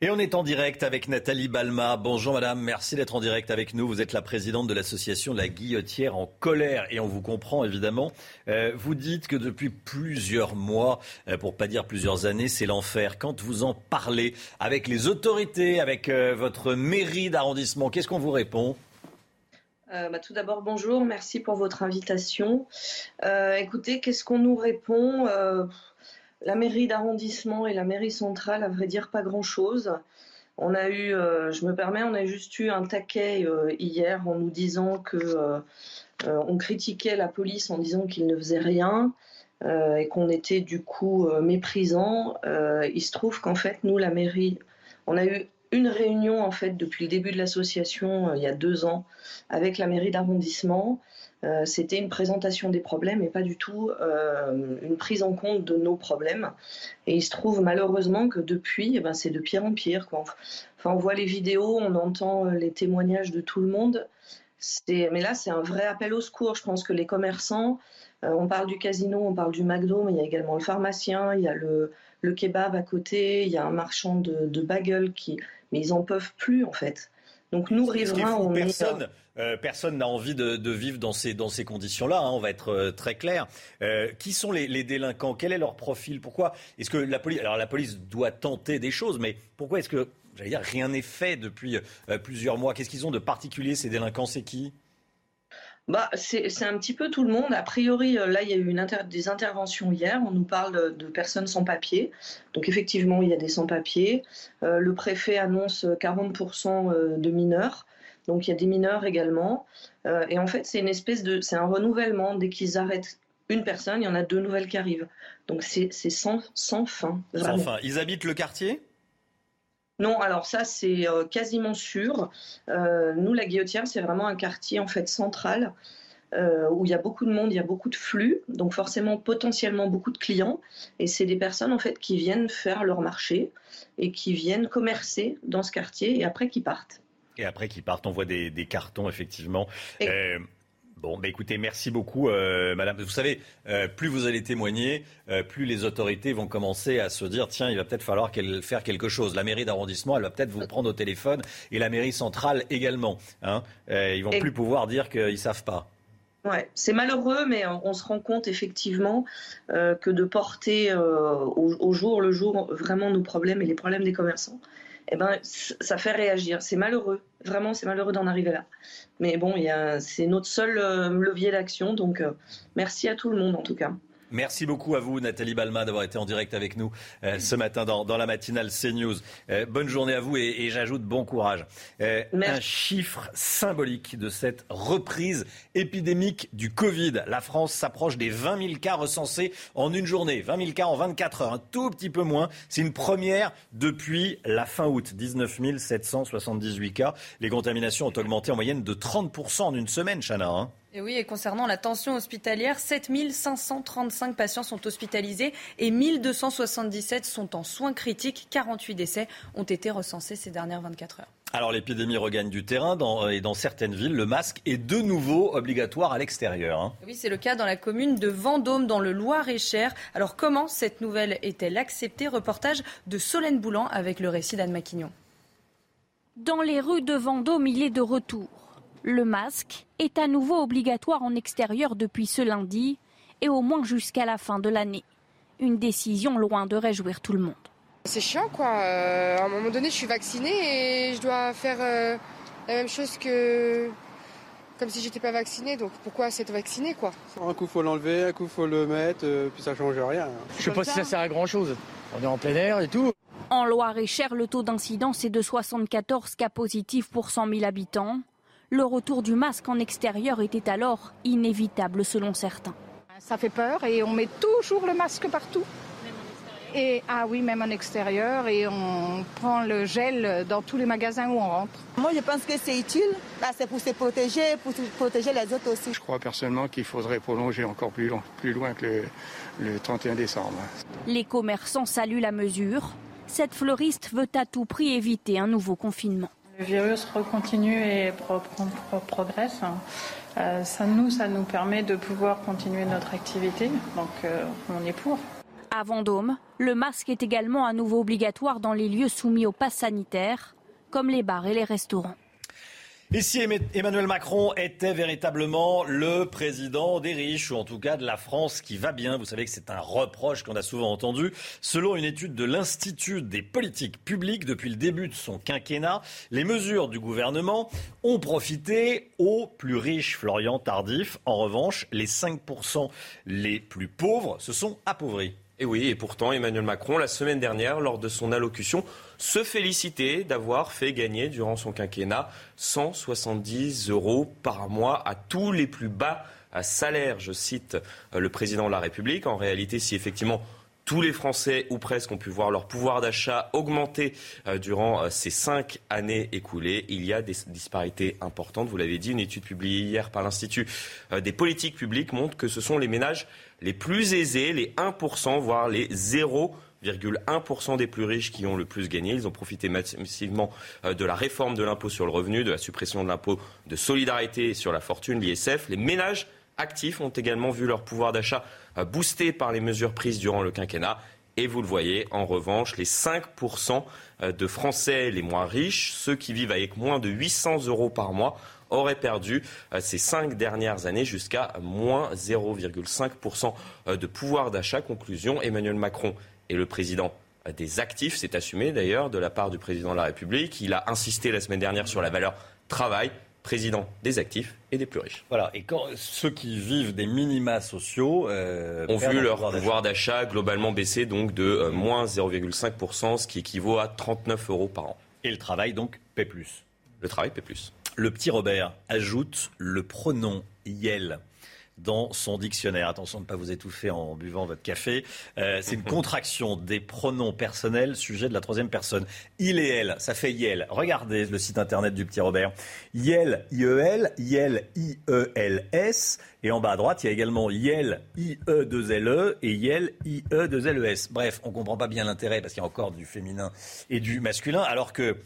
Et on est en direct avec Nathalie Balma. Bonjour madame, merci d'être en direct avec nous. Vous êtes la présidente de l'association La Guillotière en colère et on vous comprend évidemment. Euh, vous dites que depuis plusieurs mois, euh, pour pas dire plusieurs années, c'est l'enfer. Quand vous en parlez avec les autorités, avec euh, votre mairie d'arrondissement, qu'est-ce qu'on vous répond? Bah, tout d'abord, bonjour, merci pour votre invitation. écoutez, qu'est-ce qu'on nous répond? La mairie d'arrondissement et la mairie centrale, à vrai dire, pas grand-chose. On a eu, euh, je me permets, on a juste eu un taquet euh, hier en nous disant que euh, on critiquait la police en disant qu'ils ne faisaient rien et qu'on était du coup méprisant. il se trouve qu'en fait, nous, la mairie, on a eu une réunion en fait depuis le début de l'association il y a deux ans avec la mairie d'arrondissement euh, c'était une présentation des problèmes et pas du tout euh, une prise en compte de nos problèmes. Et il se trouve malheureusement que depuis, eh ben, c'est de pire en pire. Quoi. Enfin, on voit les vidéos, on entend euh, les témoignages de tout le monde. Mais là, c'est un vrai appel au secours. Je pense que les commerçants, on parle du casino, on parle du McDo, mais il y a également le pharmacien, il y a le, kebab à côté, il y a un marchand de, de bagels qui, mais ils en peuvent plus en fait. Donc nous riverains, on personne, euh, personne n'a envie de, vivre dans ces, dans ces conditions-là. Hein, on va être euh, très clair. Euh, qui sont les, délinquants? Quel est leur profil? Pourquoi est-ce que la police Alors la police doit tenter des choses, mais pourquoi est-ce que j'allais dire rien n'est fait depuis plusieurs mois? Qu'est-ce qu'ils ont de particulier ces délinquants? C'est qui? Bah, c'est un petit peu tout le monde. A priori, là, il y a eu des interventions hier. On nous parle de personnes sans papier. Donc, effectivement, il y a des sans-papiers. le préfet annonce 40% de mineurs. Donc il y a des mineurs également. Euh, et en fait, c'est une espèce de, c'est un renouvellement. Dès qu'ils arrêtent une personne, il y en a deux nouvelles qui arrivent. Donc c'est, sans, sans fin. Sans fin. Ils habitent le quartier? Non, alors ça c'est euh, quasiment sûr. Euh, nous, la Guillotière, c'est vraiment un quartier en fait central où il y a beaucoup de monde, il y a beaucoup de flux, donc forcément potentiellement beaucoup de clients. Et c'est des personnes en fait qui viennent faire leur marché et qui viennent commercer dans ce quartier et après qui partent. Et après qu'ils partent, on voit des, cartons, effectivement. Euh, bon, bah écoutez, merci beaucoup, euh, Madame. Vous savez, euh, plus vous allez témoigner, plus les autorités vont commencer à se dire tiens, il va peut-être falloir faire quelque chose. La mairie d'arrondissement, elle va peut-être vous prendre au téléphone, et la mairie centrale également. Hein. ils vont plus pouvoir dire qu'ils savent pas. Ouais, c'est malheureux, mais on, se rend compte effectivement que de porter au, jour le jour vraiment nos problèmes et les problèmes des commerçants, eh ben, ça fait réagir. C'est malheureux, vraiment, c'est malheureux d'en arriver là. Mais bon, c'est notre seul euh, levier d'action, donc euh, merci à tout le monde en tout cas. Merci beaucoup à vous, Nathalie Balma, d'avoir été en direct avec nous euh, ce matin dans, la matinale CNews. Euh, bonne journée à vous et, j'ajoute bon courage. Euh, un chiffre symbolique de cette reprise épidémique du Covid. La France s'approche des 20 000 cas recensés en une journée. 20 000 cas en 24 heures, un tout petit peu moins. C'est une première depuis la fin août. 19 778 cas. Les contaminations ont augmenté en moyenne de 30% en une semaine, Chana. Hein. Et oui, et concernant la tension hospitalière, 7535 patients sont hospitalisés et 1277 sont en soins critiques. 48 décès ont été recensés ces dernières 24 heures. Alors l'épidémie regagne du terrain dans, et dans certaines villes, le masque est de nouveau obligatoire à l'extérieur. Hein. Oui, c'est le cas dans la commune de Vendôme, dans le Loir-et-Cher. Alors comment cette nouvelle est-elle acceptée? Reportage de Solène Boulan avec le récit d'Anne Maquignon. Dans les rues de Vendôme, il est de retour. Le masque est à nouveau obligatoire en extérieur depuis ce lundi et au moins jusqu'à la fin de l'année. Une décision loin de réjouir tout le monde. C'est chiant quoi. à un moment donné, je suis vaccinée et je dois faire la même chose que comme si j'étais pas vaccinée. Donc pourquoi s'être vacciné quoi? Un coup faut l'enlever, un coup faut le mettre, puis ça change rien. Je sais pas si ça sert à grand chose. On est en plein air et tout. En Loire-et-Cher, le taux d'incidence est de 74 cas positifs pour 100 000 habitants. Le retour du masque en extérieur était alors inévitable selon certains. Ça fait peur et on met toujours le masque partout. Et ah oui, même en extérieur, et on prend le gel dans tous les magasins où on rentre. Moi, je pense que c'est utile. Bah, c'est pour se protéger, pour protéger les autres aussi. Je crois personnellement qu'il faudrait prolonger encore plus loin, plus loin que le, le 31 décembre. Les commerçants saluent la mesure. Cette fleuriste veut à tout prix éviter un nouveau confinement. Le virus recontinue et progresse. Euh, ça, nous, ça nous permet de pouvoir continuer notre activité. Donc, euh, on est pour. À Vendôme, le masque est également à nouveau obligatoire dans les lieux soumis au pass sanitaire, comme les bars et les restaurants. Et si Emmanuel Macron était véritablement le président des riches, ou en tout cas de la France qui va bien, vous savez que c'est un reproche qu'on a souvent entendu. Selon une étude de l'Institut des politiques publiques, depuis le début de son quinquennat, les mesures du gouvernement ont profité aux plus riches, Florian Tardif. En revanche, les 5% les plus pauvres se sont appauvris. Et oui, et pourtant Emmanuel Macron, la semaine dernière, lors de son allocution, se félicitait d'avoir fait gagner durant son quinquennat 170 euros par mois à tous les plus bas salaires. Je cite euh, le président de la République. En réalité, si effectivement tous les Français, ou presque, ont pu voir leur pouvoir d'achat augmenter euh, durant euh, ces cinq années écoulées. Il y a des disparités importantes. Vous l'avez dit, une étude publiée hier par l'Institut des politiques publiques montre que ce sont les ménages les plus aisés, les 1%, voire les 0,1% des plus riches qui ont le plus gagné. Ils ont profité massivement euh, de la réforme de l'impôt sur le revenu, de la suppression de l'impôt de solidarité sur la fortune, l'ISF. Les ménages actifs ont également vu leur pouvoir d'achat euh, boosté par les mesures prises durant le quinquennat. Et vous le voyez, en revanche, les 5% euh, de Français les moins riches, ceux qui vivent avec moins de 800 euros par mois, aurait perdu euh, ces cinq dernières années jusqu'à moins 0,5% euh, de pouvoir d'achat. Conclusion, Emmanuel Macron est le président des actifs, c'est assumé d'ailleurs de la part du président de la République. Il a insisté la semaine dernière sur la valeur travail président des actifs et des plus riches. Voilà, et quand ceux qui vivent des minima sociaux euh, ont vu leur pouvoir d'achat globalement baisser donc de moins 0,5%, ce qui équivaut à 39 euros par an. Et le travail donc paie plus. Le travail paie plus. Le petit Robert ajoute le pronom Yel dans son dictionnaire. Attention de ne pas vous étouffer en buvant votre café. Euh, c'est une <laughs> contraction des pronoms personnels, sujet de la troisième personne. Il et elle, ça fait Yel. Regardez le site internet du petit Robert. Yel, I-E-L, Yel, I-E-L-S. Et en bas à droite, il y a également Yel, I-E-2-L-E e et Yel, I-E-2-L-E-S. Bref, on comprend pas bien l'intérêt parce qu'il y a encore du féminin et du masculin, alors que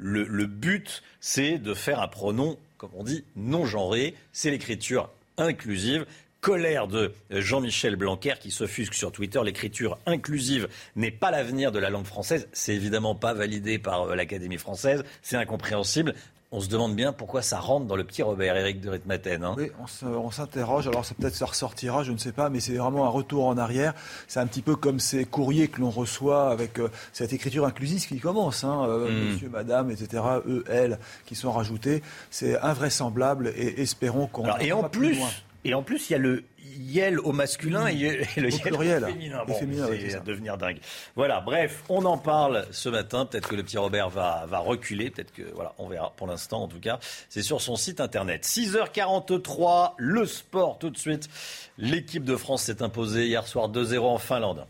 le, but, c'est de faire un pronom, comme on dit, non genré. C'est l'écriture inclusive colère de Jean-Michel Blanquer qui s'offusque sur Twitter. L'écriture inclusive n'est pas l'avenir de la langue française. C'est évidemment pas validé par euh, l'Académie française. C'est incompréhensible on se demande bien pourquoi ça rentre dans le petit Robert, Éric de Ritmaten. Hein. Oui, on s'interroge. Alors, c'est peut-être ça ressortira, je ne sais pas, mais c'est vraiment un retour en arrière. C'est un petit peu comme ces courriers que l'on reçoit avec euh, cette écriture inclusive qui commence, hein, euh, hmm. monsieur, madame, etc., eux, elles, qui sont rajoutés. C'est invraisemblable et espérons qu'on. Et en plus. Et en plus, il y a le Yel au masculin et, le Yel au féminin. Bon, c'est à devenir dingue. Voilà, bref, on en parle ce matin. Peut-être que le petit Robert va, va reculer. Peut-être que, voilà, on verra. Pour l'instant, en tout cas, c'est sur son site internet. 6h43, le sport tout de suite. L'équipe de France s'est imposée hier soir 2-0 en Finlande.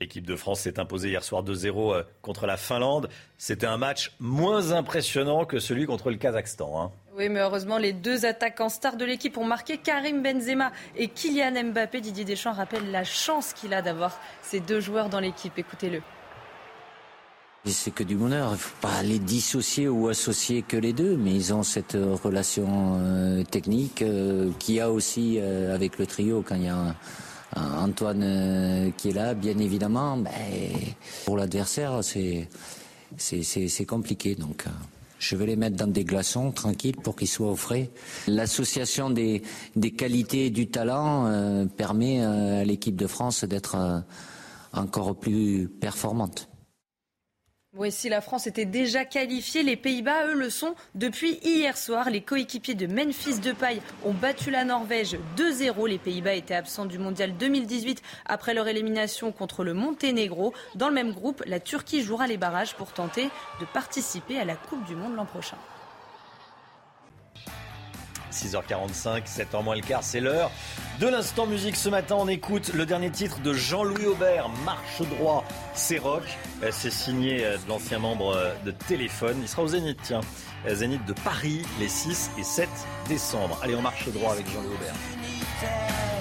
L'équipe de France s'est imposée hier soir 2-0 euh, contre la Finlande. C'était un match moins impressionnant que celui contre le Kazakhstan. Hein. Oui, mais heureusement, les deux attaquants stars de l'équipe ont marqué Karim Benzema et Kylian Mbappé. Didier Deschamps rappelle la chance qu'il a d'avoir ces deux joueurs dans l'équipe. Écoutez-le. C'est que du bonheur. Il ne faut pas les dissocier ou associer que les deux, mais ils ont cette relation euh, technique euh, qu'il y a aussi avec le trio quand il y a un Antoine euh, qui est là, bien évidemment, ben, pour l'adversaire, c'est c'est compliqué. Donc, euh, je vais les mettre dans des glaçons tranquilles pour qu'ils soient au frais. L'association des, des qualités et du talent euh, permet à l'équipe de France d'être encore plus performante. Oui, si la France était déjà qualifiée, les Pays-Bas, eux, le sont depuis hier soir. Les coéquipiers de Memphis Depay ont battu la Norvège 2-0. Les Pays-Bas étaient absents du Mondial 2018 après leur élimination contre le Monténégro. Dans le même groupe, la Turquie jouera les barrages pour tenter de participer à la Coupe du Monde l'an prochain. 6h45, 7h moins le quart, c'est l'heure. De l'instant musique ce matin, on écoute le dernier titre de Jean-Louis Aubert, Marche droit, c'est rock. Euh, c'est signé euh, de l'ancien membre euh, de Téléphone. Il sera au Zénith, tiens. Zénith de Paris les 6 et 7 décembre. Allez, on marche droit avec Jean-Louis Aubert.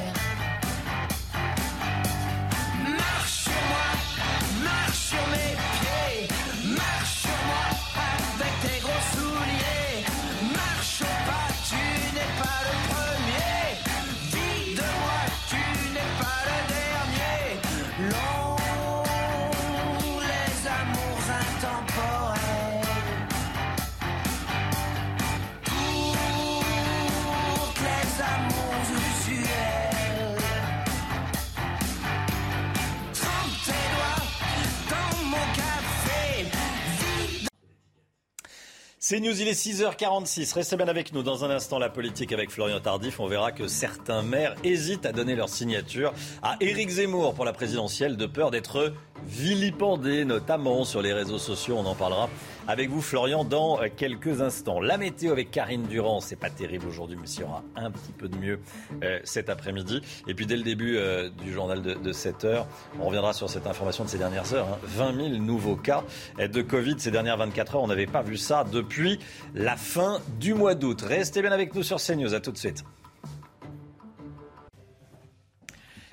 C'est News, il est 6h46. Restez bien avec nous. Dans un instant, la politique avec Florian Tardif. On verra que certains maires hésitent à donner leur signature à Éric Zemmour pour la présidentielle de peur d'être vilipendé, notamment sur les réseaux sociaux. On en parlera avec vous, Florian, dans quelques instants. La météo avec Karine Durand, c'est pas terrible aujourd'hui, mais il y aura un petit peu de mieux euh, cet après-midi. Et puis dès le début euh, du journal de, de 7 heures, on reviendra sur cette information de ces dernières heures. hein. 20 000 nouveaux cas de Covid ces dernières 24 heures. On n'avait pas vu ça depuis la fin du mois d'août. Restez bien avec nous sur CNews. À tout de suite.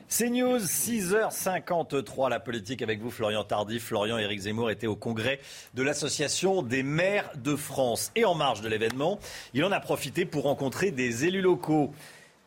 C'est News, 6h53, la politique avec vous, Florian Tardif. Florian Éric Zemmour était au congrès de l'Association des maires de France. Et en marge de l'événement, il en a profité pour rencontrer des élus locaux.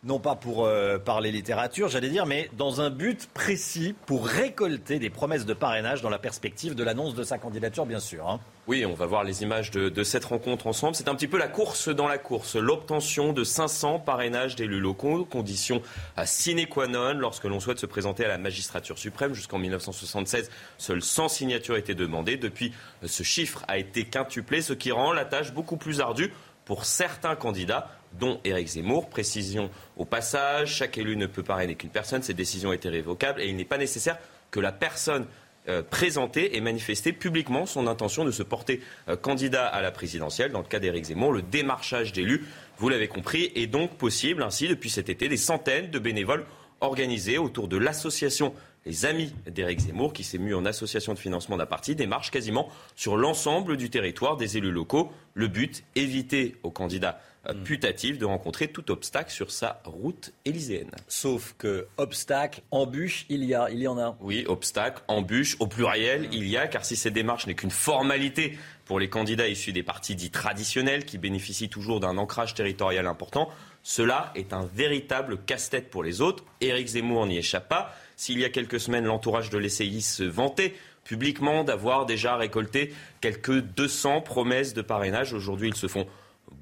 Non pas pour euh, parler littérature, j'allais dire, mais dans un but précis pour récolter des promesses de parrainage dans la perspective de l'annonce de sa candidature, bien sûr. hein. Oui, on va voir les images de, cette rencontre ensemble. C'est un petit peu la course dans la course. L'obtention de 500 parrainages d'élus locaux, condition à sine qua non lorsque l'on souhaite se présenter à la magistrature suprême. Jusqu'en 1976, seules 100 signatures étaient demandées. Depuis, ce chiffre a été quintuplé, ce qui rend la tâche beaucoup plus ardue pour certains candidats dont Éric Zemmour. Précision au passage, chaque élu ne peut parrainer qu'une personne, cette décision est irrévocable et il n'est pas nécessaire que la personne euh, présenter et manifester publiquement son intention de se porter euh, candidat à la présidentielle. Dans le cas d'Éric Zemmour, le démarchage d'élus, vous l'avez compris, est donc possible. Ainsi, depuis cet été, des centaines de bénévoles organisés autour de l'association les Amis d'Éric Zemmour, qui s'est mu en association de financement d'un parti, démarche quasiment sur l'ensemble du territoire des élus locaux. Le but, éviter aux candidats euh, putatifs de rencontrer tout obstacle sur sa route élyséenne. Sauf que obstacle, embûche, il y a, il y en a. Oui, obstacle, embûche, au pluriel, il y a, car si cette démarche n'est qu'une formalité pour les candidats issus des partis dits traditionnels qui bénéficient toujours d'un ancrage territorial important, cela est un véritable casse-tête pour les autres. Éric Zemmour n'y échappe pas. S'il y a quelques semaines, l'entourage de l'essayiste se vantait publiquement d'avoir déjà récolté quelques 200 promesses de parrainage, aujourd'hui ils se font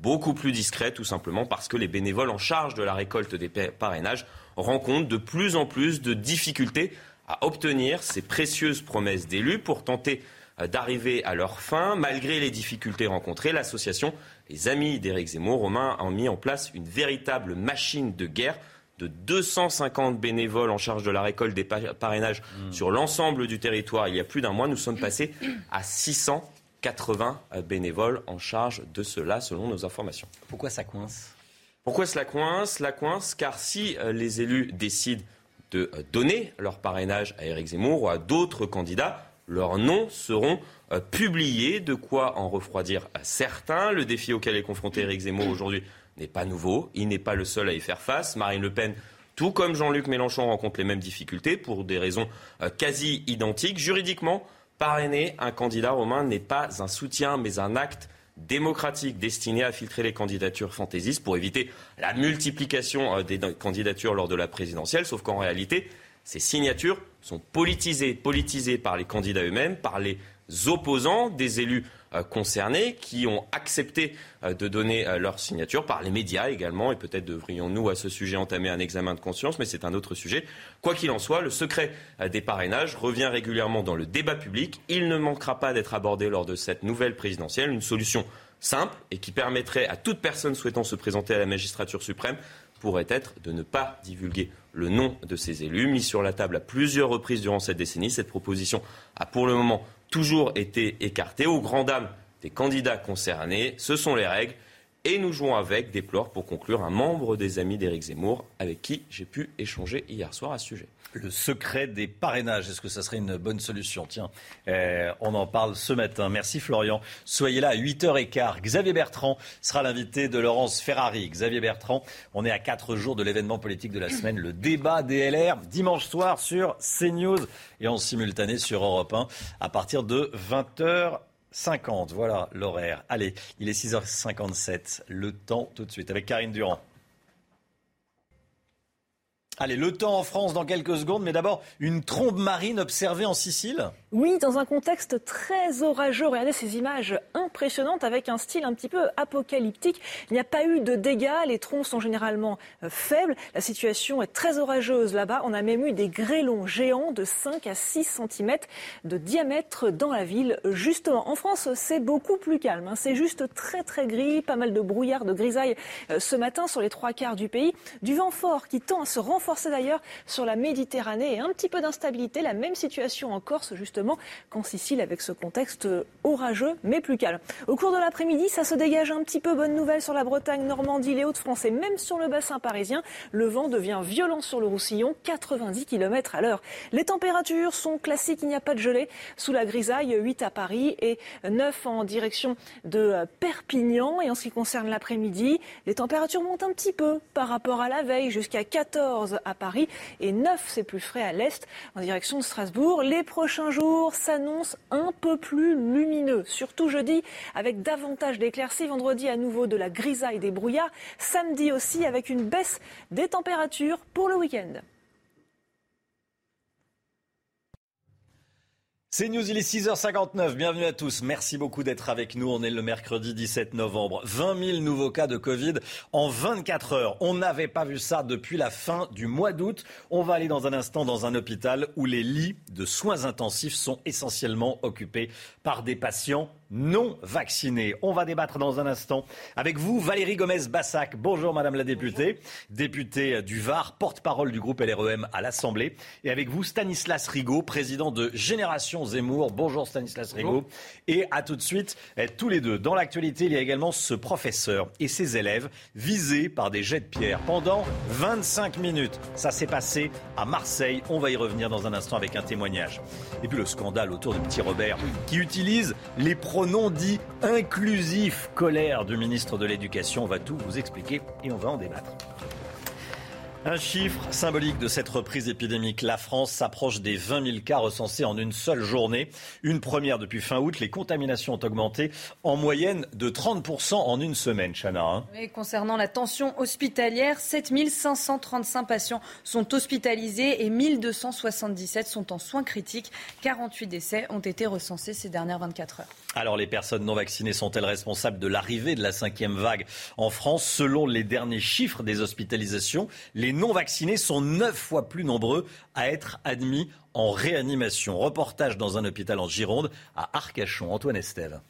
beaucoup plus discrets, tout simplement parce que les bénévoles en charge de la récolte des pa- parrainages rencontrent de plus en plus de difficultés à obtenir ces précieuses promesses d'élus pour tenter euh, d'arriver à leur fin. Malgré les difficultés rencontrées, l'association Les Amis d'Éric Zemmour Romain a mis en place une véritable machine de guerre de 250 bénévoles en charge de la récolte des pa- parrainages sur l'ensemble du territoire il y a plus d'un mois. Nous sommes passés à 680 euh, bénévoles en charge de cela, selon nos informations. Pourquoi ça coince? Pourquoi cela coince? La coince car si euh, les élus décident de euh, donner leur parrainage à Éric Zemmour ou à d'autres candidats, leurs noms seront publiés, de quoi en refroidir certains. Le défi auquel est confronté Éric Zemmour aujourd'hui n'est pas nouveau, il n'est pas le seul à y faire face. Marine Le Pen, tout comme Jean-Luc Mélenchon, rencontre les mêmes difficultés pour des raisons euh, quasi identiques. Juridiquement, parrainer un candidat romain n'est pas un soutien, mais un acte démocratique destiné à filtrer les candidatures fantaisistes pour éviter la multiplication euh, des candidatures lors de la présidentielle. Sauf qu'en réalité, ces signatures sont politisées, politisées par les candidats eux-mêmes, par les opposants des élus concernés qui ont accepté euh, de donner euh, leur signature par les médias également. Et peut-être devrions-nous à ce sujet entamer un examen de conscience, mais c'est un autre sujet. Quoi qu'il en soit, le secret des parrainages revient régulièrement dans le débat public. Il ne manquera pas d'être abordé lors de cette nouvelle présidentielle. Une solution simple et qui permettrait à toute personne souhaitant se présenter à la magistrature suprême pourrait être de ne pas divulguer le nom de ces élus. Mis sur la table à plusieurs reprises durant cette décennie, cette proposition a pour le moment toujours été écartée aux grand dames des candidats concernés. Ce sont les règles. Et nous jouons avec, déplore pour conclure, un membre des amis d'Éric Zemmour avec qui j'ai pu échanger hier soir à ce sujet le secret des parrainages. Est-ce que ça serait une bonne solution? Tiens, euh, on en parle ce matin. Merci Florian. Soyez là à 8h15. Xavier Bertrand sera l'invité de Laurence Ferrari. Xavier Bertrand, on est à 4 jours de l'événement politique de la semaine, le débat DLR, dimanche soir sur CNews et en simultané sur Europe 1 à partir de 20h. 50, voilà l'horaire. Allez, il est 6h57. Le temps tout de suite avec Karine Durand. Allez, le temps en France dans quelques secondes, mais d'abord une trombe marine observée en Sicile. Oui, dans un contexte très orageux. Regardez ces images impressionnantes avec un style un petit peu apocalyptique. Il n'y a pas eu de dégâts, les troncs sont généralement euh, faibles. La situation est très orageuse là-bas. On a même eu des grêlons géants de 5 à 6 cm de diamètre dans la ville. Justement, en France, c'est beaucoup plus calme. Hein. C'est juste très très gris, pas mal de brouillard, de grisaille euh, ce matin sur les trois quarts du pays. Du vent fort qui tend à se renforcer renforcé d'ailleurs sur la Méditerranée et un petit peu d'instabilité. La même situation en Corse, justement, qu'en Sicile, avec ce contexte orageux, mais plus calme. Au cours de l'après-midi, ça se dégage un petit peu. Bonne nouvelle sur la Bretagne, Normandie, les Hauts-de-France et même sur le bassin parisien. Le vent devient violent sur le Roussillon, 90 km à l'heure. Les températures sont classiques, il n'y a pas de gelée. Sous la grisaille, 8 à Paris et 9 en direction de Perpignan. Et en ce qui concerne l'après-midi, les températures montent un petit peu par rapport à la veille, jusqu'à 14 à Paris et 9, c'est plus frais à l'est en direction de Strasbourg. Les prochains jours s'annoncent un peu plus lumineux, surtout jeudi avec davantage d'éclaircies. Vendredi à nouveau de la grisaille des brouillards. Samedi aussi avec une baisse des températures pour le week-end. C'est News, il est 6h59. Bienvenue à tous. Merci beaucoup d'être avec nous. On est le mercredi 17 novembre. 20 000 nouveaux cas de Covid en 24 heures. On n'avait pas vu ça depuis la fin du mois d'août. On va aller dans un instant dans un hôpital où les lits de soins intensifs sont essentiellement occupés par des patients non vaccinés. On va débattre dans un instant avec vous, Valérie Gomez-Bassac. Bonjour, Madame la députée, députée du Var, porte-parole du groupe LREM à l'Assemblée. Et avec vous, Stanislas Rigaud, président de Génération Zemmour. Bonjour, Stanislas Rigaud. Et à tout de suite, eh, tous les deux. Dans l'actualité, il y a également ce professeur et ses élèves visés par des jets de pierre pendant 25 minutes. Ça s'est passé à Marseille. On va y revenir dans un instant avec un témoignage. Et puis le scandale autour de Petit Robert qui utilise les pronom dit inclusif. Colère du ministre de l'Éducation. On va tout vous expliquer et on va en débattre. Un chiffre symbolique de cette reprise épidémique. La France s'approche des 20 000 cas recensés en une seule journée. Une première depuis fin août. Les contaminations ont augmenté en moyenne de 30% en une semaine, Chana. Hein. concernant la tension hospitalière, 7 535 patients sont hospitalisés et 1277 sont en soins critiques. 48 décès ont été recensés ces dernières 24 heures. Alors les personnes non vaccinées sont-elles responsables de l'arrivée de la cinquième vague en France? Selon les derniers chiffres des hospitalisations, les non vaccinés sont neuf fois plus nombreux à être admis en réanimation. Reportage dans un hôpital en Gironde à Arcachon. Antoine Estève.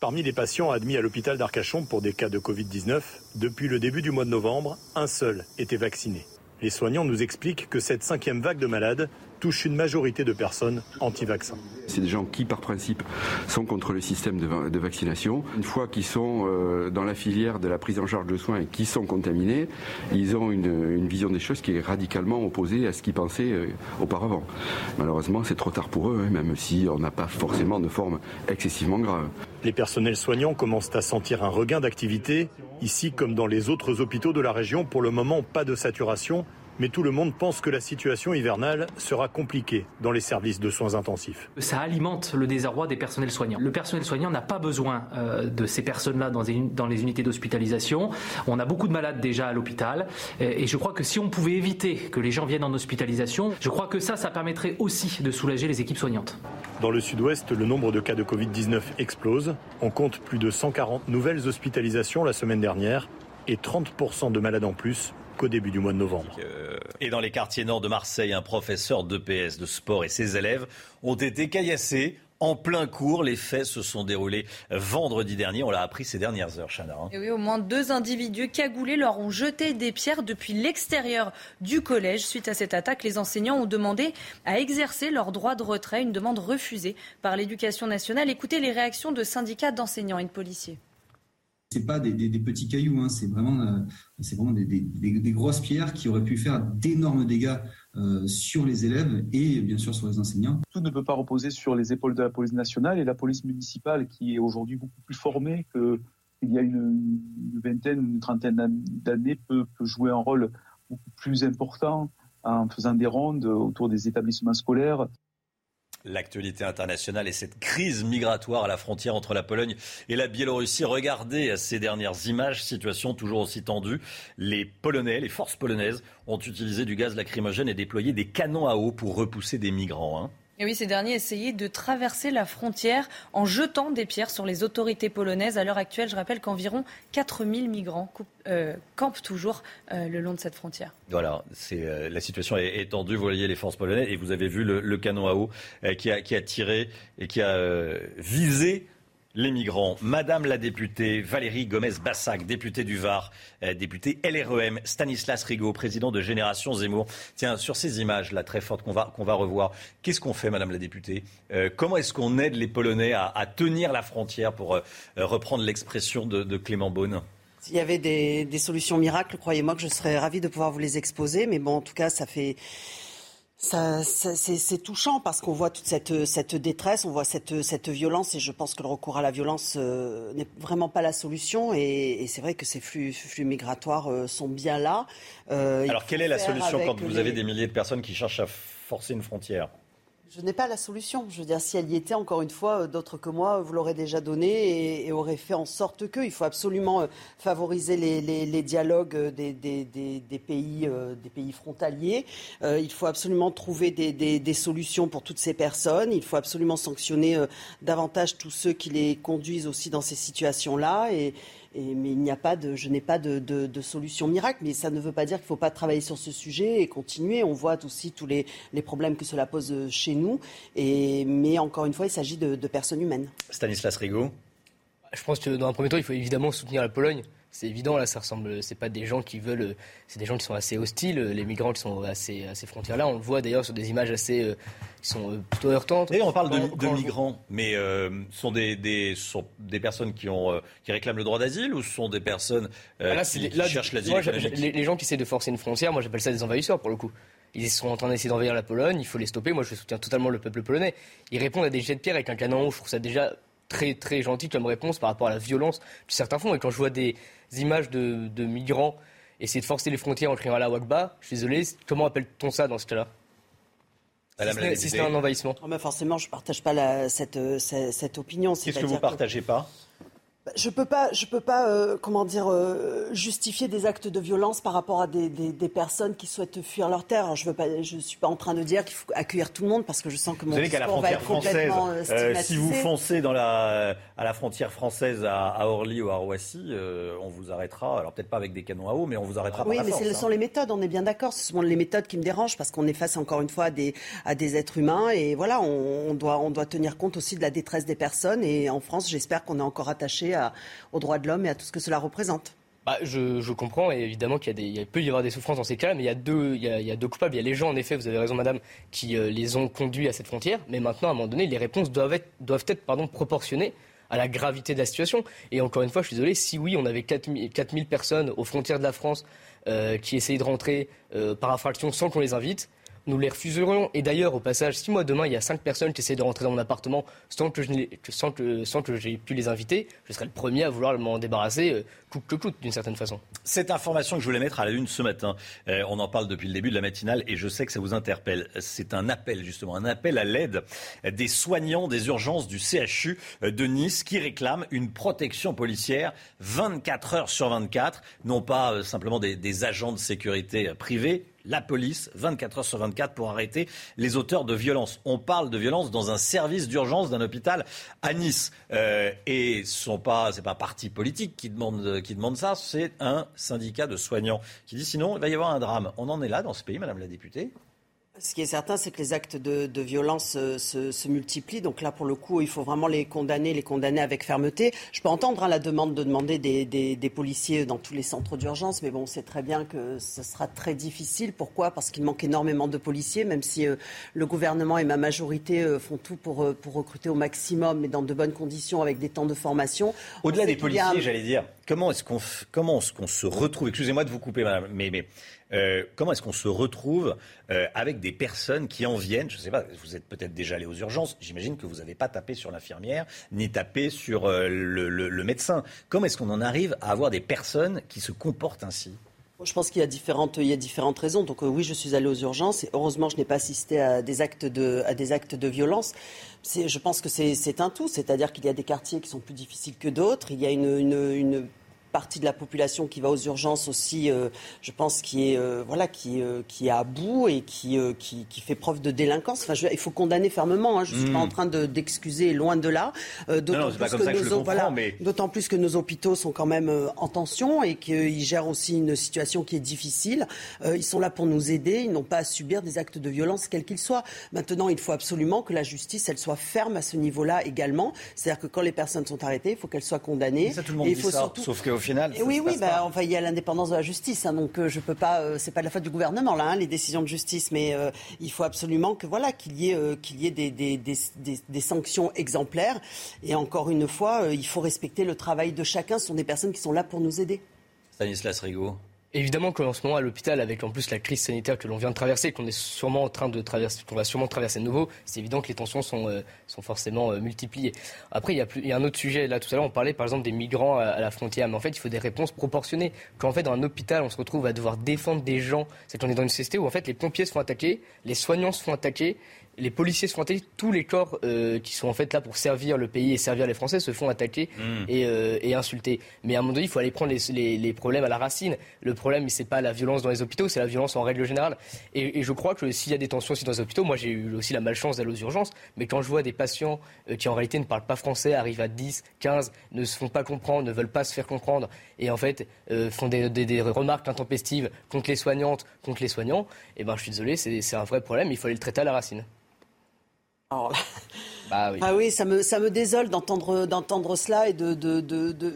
Parmi les patients admis à l'hôpital d'Arcachon pour des cas de Covid-19, depuis le début du mois de novembre, un seul était vacciné. Les soignants nous expliquent que cette cinquième vague de malades touche une majorité de personnes anti-vaccins. C'est des gens qui, par principe, sont contre le système de, vaccination. Une fois qu'ils sont euh, dans la filière de la prise en charge de soins et qui sont contaminés, ils ont une, vision des choses qui est radicalement opposée à ce qu'ils pensaient euh, auparavant. Malheureusement, c'est trop tard pour eux, hein, même si on n'a pas forcément de forme excessivement grave. Les personnels soignants commencent à sentir un regain d'activité. Ici, comme dans les autres hôpitaux de la région, pour le moment, pas de saturation mais tout le monde pense que la situation hivernale sera compliquée dans les services de soins intensifs. Ça alimente le désarroi des personnels soignants. Le personnel soignant n'a pas besoin euh, de ces personnes-là dans, dans, les unités d'hospitalisation. On a beaucoup de malades déjà à l'hôpital et je crois que si on pouvait éviter que les gens viennent en hospitalisation, je crois que ça, ça permettrait aussi de soulager les équipes soignantes. Dans le sud-ouest, le nombre de cas de Covid-19 explose. On compte plus de 140 nouvelles hospitalisations la semaine dernière et 30% de malades en plus qu'au début du mois de novembre. Et dans les quartiers nord de Marseille, un professeur d'EPS de sport et ses élèves ont été caillassés en plein cours. Les faits se sont déroulés vendredi dernier. On l'a appris ces dernières heures, Chana. hein. Et oui, au moins deux individus cagoulés leur ont jeté des pierres depuis l'extérieur du collège. Suite à cette attaque, les enseignants ont demandé à exercer leur droit de retrait, une demande refusée par l'éducation nationale. Écoutez les réactions de syndicats d'enseignants et de policiers. C'est pas des, des- petits cailloux, hein, c'est vraiment, euh, des, grosses pierres qui auraient pu faire d'énormes dégâts euh, sur les élèves et bien sûr sur les enseignants. Tout ne peut pas reposer sur les épaules de la police nationale et la police municipale qui est aujourd'hui beaucoup plus formée qu'il y a une, une vingtaine une trentaine d'an- d'années peut, peut jouer un rôle beaucoup plus important en faisant des rondes autour des établissements scolaires. L'actualité internationale et cette crise migratoire à la frontière entre la Pologne et la Biélorussie. Regardez ces dernières images, situation toujours aussi tendue. Les Polonais, les forces polonaises ont utilisé du gaz lacrymogène et déployé des canons à eau pour repousser des migrants. hein. Et oui, ces derniers essayaient de traverser la frontière en jetant des pierres sur les autorités polonaises. À l'heure actuelle, je rappelle qu'environ 4000 migrants euh, campent toujours euh, le long de cette frontière. Voilà, euh, la situation est, est tendue. Vous voyez les forces polonaises et vous avez vu le, canon à eau qui, a, tiré et qui a visé les migrants. Madame la députée Valérie Gomez-Bassac, députée du Var, euh, députée LREM, Stanislas Rigaud, président de Génération Zemmour. Tiens, sur ces images là très fortes qu'on va, va revoir, qu'est-ce qu'on fait, Madame la députée? Euh, Comment est-ce qu'on aide les Polonais à, tenir la frontière, pour euh, reprendre l'expression de, de Clément Beaune? S'il y avait des, des solutions miracles, croyez-moi que je serais ravie de pouvoir vous les exposer. Mais bon, en tout cas, ça fait. Ça, ça- c'est c'est touchant parce qu'on voit toute cette, cette détresse, on voit cette, cette violence et je pense que le recours à la violence euh, n'est vraiment pas la solution et, et c'est vrai que ces flux, flux migratoires euh, sont bien là. Euh, Alors, quelle est la solution quand vous avez des milliers de personnes qui cherchent à forcer une frontière? Je n'ai pas la solution. Je veux dire, si elle y était, encore une fois, euh, d'autres que moi vous l'auraient déjà donné et, et auraient fait en sorte que. Il faut absolument euh, favoriser les, les- les dialogues euh, des, des- des- des pays, euh, des pays frontaliers. Euh, il faut absolument trouver des solutions pour toutes ces personnes. Il faut absolument sanctionner euh, davantage tous ceux qui les conduisent aussi dans ces situations-là. Et, et- mais il n'y a pas de, je n'ai pas de, de- de solution miracle, mais ça ne veut pas dire qu'il ne faut pas travailler sur ce sujet et continuer. On voit aussi tous les, les problèmes que cela pose euh, chez nous. Et, mais encore une fois, il s'agit de, de personnes humaines. Stanislas Rigaud Je pense que dans un premier temps, il faut évidemment soutenir la Pologne. C'est évident, là, ça ressemble. C'est pas des gens qui veulent. C'est des gens qui sont assez hostiles. Les migrants qui sont à ces, à ces frontières-là, on le voit d'ailleurs sur des images assez, euh, qui sont euh, plutôt heurtantes. Et on parle de, Quand- de quand- migrants, mais euh, ce sont des, des, sont des personnes qui, ont, euh, qui réclament le droit d'asile ou ce sont des personnes euh, Ah, là, qui, cherchent l'asile les, les gens qui essaient de forcer une frontière, moi j'appelle ça des envahisseurs pour le coup. Ils sont en train d'essayer d'envahir la Pologne, il faut les stopper. Moi je soutiens totalement le peuple polonais. Ils répondent à des jets de pierre avec un canon en haut. Je trouve ça déjà très très gentil comme réponse par rapport à la violence que certains font. Et quand je vois des images de, de migrants essayer de forcer les frontières en criant à la Wakba, je suis désolé, comment appelle-t-on ça dans ce cas-là? Si c'est un envahissement. Ah, mais forcément, je ne partage pas la- cette, euh, cette, cette opinion. Qu'est-ce que vous partagez pas? Je peux pas, je peux pas, euh, comment dire, euh, justifier des actes de violence par rapport à des, des- des personnes qui souhaitent fuir leur terre. Alors, je veux pas, je suis pas en train de dire qu'il faut accueillir tout le monde parce que je sens que mon Vous savez qu'à la va frontière française, euh, si vous foncez dans la, à la frontière française à, à Orly ou à Roissy, on vous arrêtera. Alors peut-être pas avec des canons à eau, mais on vous arrêtera Oui, par la mais force. ce hein. sont les méthodes, on est bien d'accord. Ce sont les méthodes qui me dérangent parce qu'on est face encore une fois à des, à des êtres humains et voilà, on, on doit, on doit tenir compte aussi de la détresse des personnes et en France, j'espère qu'on est encore attaché aux droits de l'homme et à tout ce que cela représente. Bah, je, comprends et évidemment qu'il y a des, peut y avoir des souffrances dans ces cas-là, mais il y a deux, il y a, coupables. Il y a les gens, en effet, vous avez raison, madame, qui euh, les ont conduits à cette frontière. Mais maintenant, à un moment donné, les réponses doivent être, proportionnées à la gravité de la situation. Et encore une fois, je suis désolé, si oui, on avait 4000, 4000 personnes aux frontières de la France euh, qui essayaient de rentrer euh, par infraction sans qu'on les invite, nous les refuserions. Et d'ailleurs, au passage, si moi demain il y a cinq personnes qui essaient de rentrer dans mon appartement sans que je pu les inviter, je serais le premier à vouloir m'en débarrasser, euh, coûte que coûte, d'une certaine façon. Cette information que je voulais mettre à la une ce matin, euh, on en parle depuis le début de la matinale et je sais que ça vous interpelle. C'est un appel justement, un appel à l'aide des soignants des urgences du CHU de Nice qui réclament une protection policière 24 heures sur 24, non pas euh, simplement des, agents de sécurité euh, privés, la police 24 heures sur 24 pour arrêter les auteurs de violences. On parle de violence dans un service d'urgence d'un hôpital à Nice. Euh, et ce n'est pas, pas parti politique qui demande ça, c'est un syndicat de soignants qui dit sinon il va y avoir un drame. On en est là dans ce pays, Madame la députée ce qui est certain, c'est que les actes de, violence euh, se, multiplient. Donc là, pour le coup, il faut vraiment les condamner, les condamner avec fermeté. Je peux entendre hein, la demande de demander des, policiers dans tous les centres d'urgence, mais bon, on sait très bien que ce sera très difficile. Pourquoi? Parce qu'il manque énormément de policiers, même si euh, le gouvernement et ma majorité euh, font tout pour, pour recruter au maximum, mais dans de bonnes conditions, avec des temps de formation. Au-delà des policiers, j'allais dire, comment est-ce qu'on comment est-ce qu'on se retrouve? Excusez-moi de vous couper, madame, mais, mais euh, comment est-ce qu'on se retrouve euh, avec des personnes qui en viennent Je ne sais pas, vous êtes peut-être déjà allé aux urgences. J'imagine que vous n'avez pas tapé sur l'infirmière ni tapé sur euh, le, médecin. Comment est-ce qu'on en arrive à avoir des personnes qui se comportent ainsi? Je pense qu'il y a différentes, y a différentes raisons. Donc oui, je suis allé aux urgences et heureusement, je n'ai pas assisté à des actes de, à des actes de violence. Je pense que c'est un tout, c'est-à-dire qu'il y a des quartiers qui sont plus difficiles que d'autres. Il y a une partie de la population qui va aux urgences aussi, euh, je pense, qui est, euh, voilà, qui, euh, qui est à bout et qui, qui, qui, fait preuve de délinquance. Enfin, il faut condamner fermement. Hein. Je ne suis pas hmm. en train d'excuser, loin de là. D'autant plus, que, nos, voilà, plus que nos hôpitaux sont quand même en tension et qu'ils gèrent aussi une situation qui est difficile. ils sont là pour nous aider. Ils n'ont pas à subir des actes de violence, quels qu'ils soient. Maintenant, il faut absolument que la justice, elle soit ferme à ce niveau-là également. C'est-à-dire que quand les personnes sont arrêtées, il faut qu'elles soient condamnées. Ça, tout le monde dit faut ça, surtout... sauf qu'au final. oui, oui, bah, enfin, il y a l'indépendance de la justice, hein, donc euh, je peux pas. Euh, c'est pas de la faute du gouvernement là, hein, les décisions de justice, mais euh, il faut absolument que voilà qu'il y ait qu'il y ait des, des, des, des, sanctions exemplaires. Et encore une fois, il faut respecter le travail de chacun. Ce sont des personnes qui sont là pour nous aider. Stanislas Rigaud. Évidemment qu'en ce moment, à l'hôpital, avec en plus la crise sanitaire que l'on vient de traverser, qu'on est sûrement en train de traverser, qu'on va sûrement traverser de nouveau, c'est évident que les tensions sont, euh, sont forcément euh, multipliées. Après, il y, a il y, a un autre sujet. Là, tout à l'heure, on parlait par exemple des migrants à, la frontière. Mais en fait, il faut des réponses proportionnées. Quand en fait, dans un hôpital, on se retrouve à devoir défendre des gens, c'est qu'on est dans une société où en fait, les pompiers se font attaquer, les soignants se font attaquer, les policiers se font attaquer, tous les corps euh, qui sont en fait là pour servir le pays et servir les Français se font attaquer mm. euh, et, insulter. Mais à un moment donné, il faut aller prendre les, problèmes à la racine. Le problème, c'est pas la violence dans les hôpitaux, c'est la violence en règle générale. Et, je crois que s'il y a des tensions aussi dans les hôpitaux, moi j'ai eu aussi la malchance d'aller aux urgences, mais quand je vois des patients euh, qui en réalité ne parlent pas français, arrivent à 10, 15, ne se font pas comprendre, ne veulent pas se faire comprendre, et en fait font des, remarques intempestives contre les soignantes, contre les soignants, et eh ben je suis désolé, c'est un vrai problème, il faut aller le traiter à la racine. Bah oui. Ah oui, ça me, ça me désole d'entendre, d'entendre cela et de, de, de, de,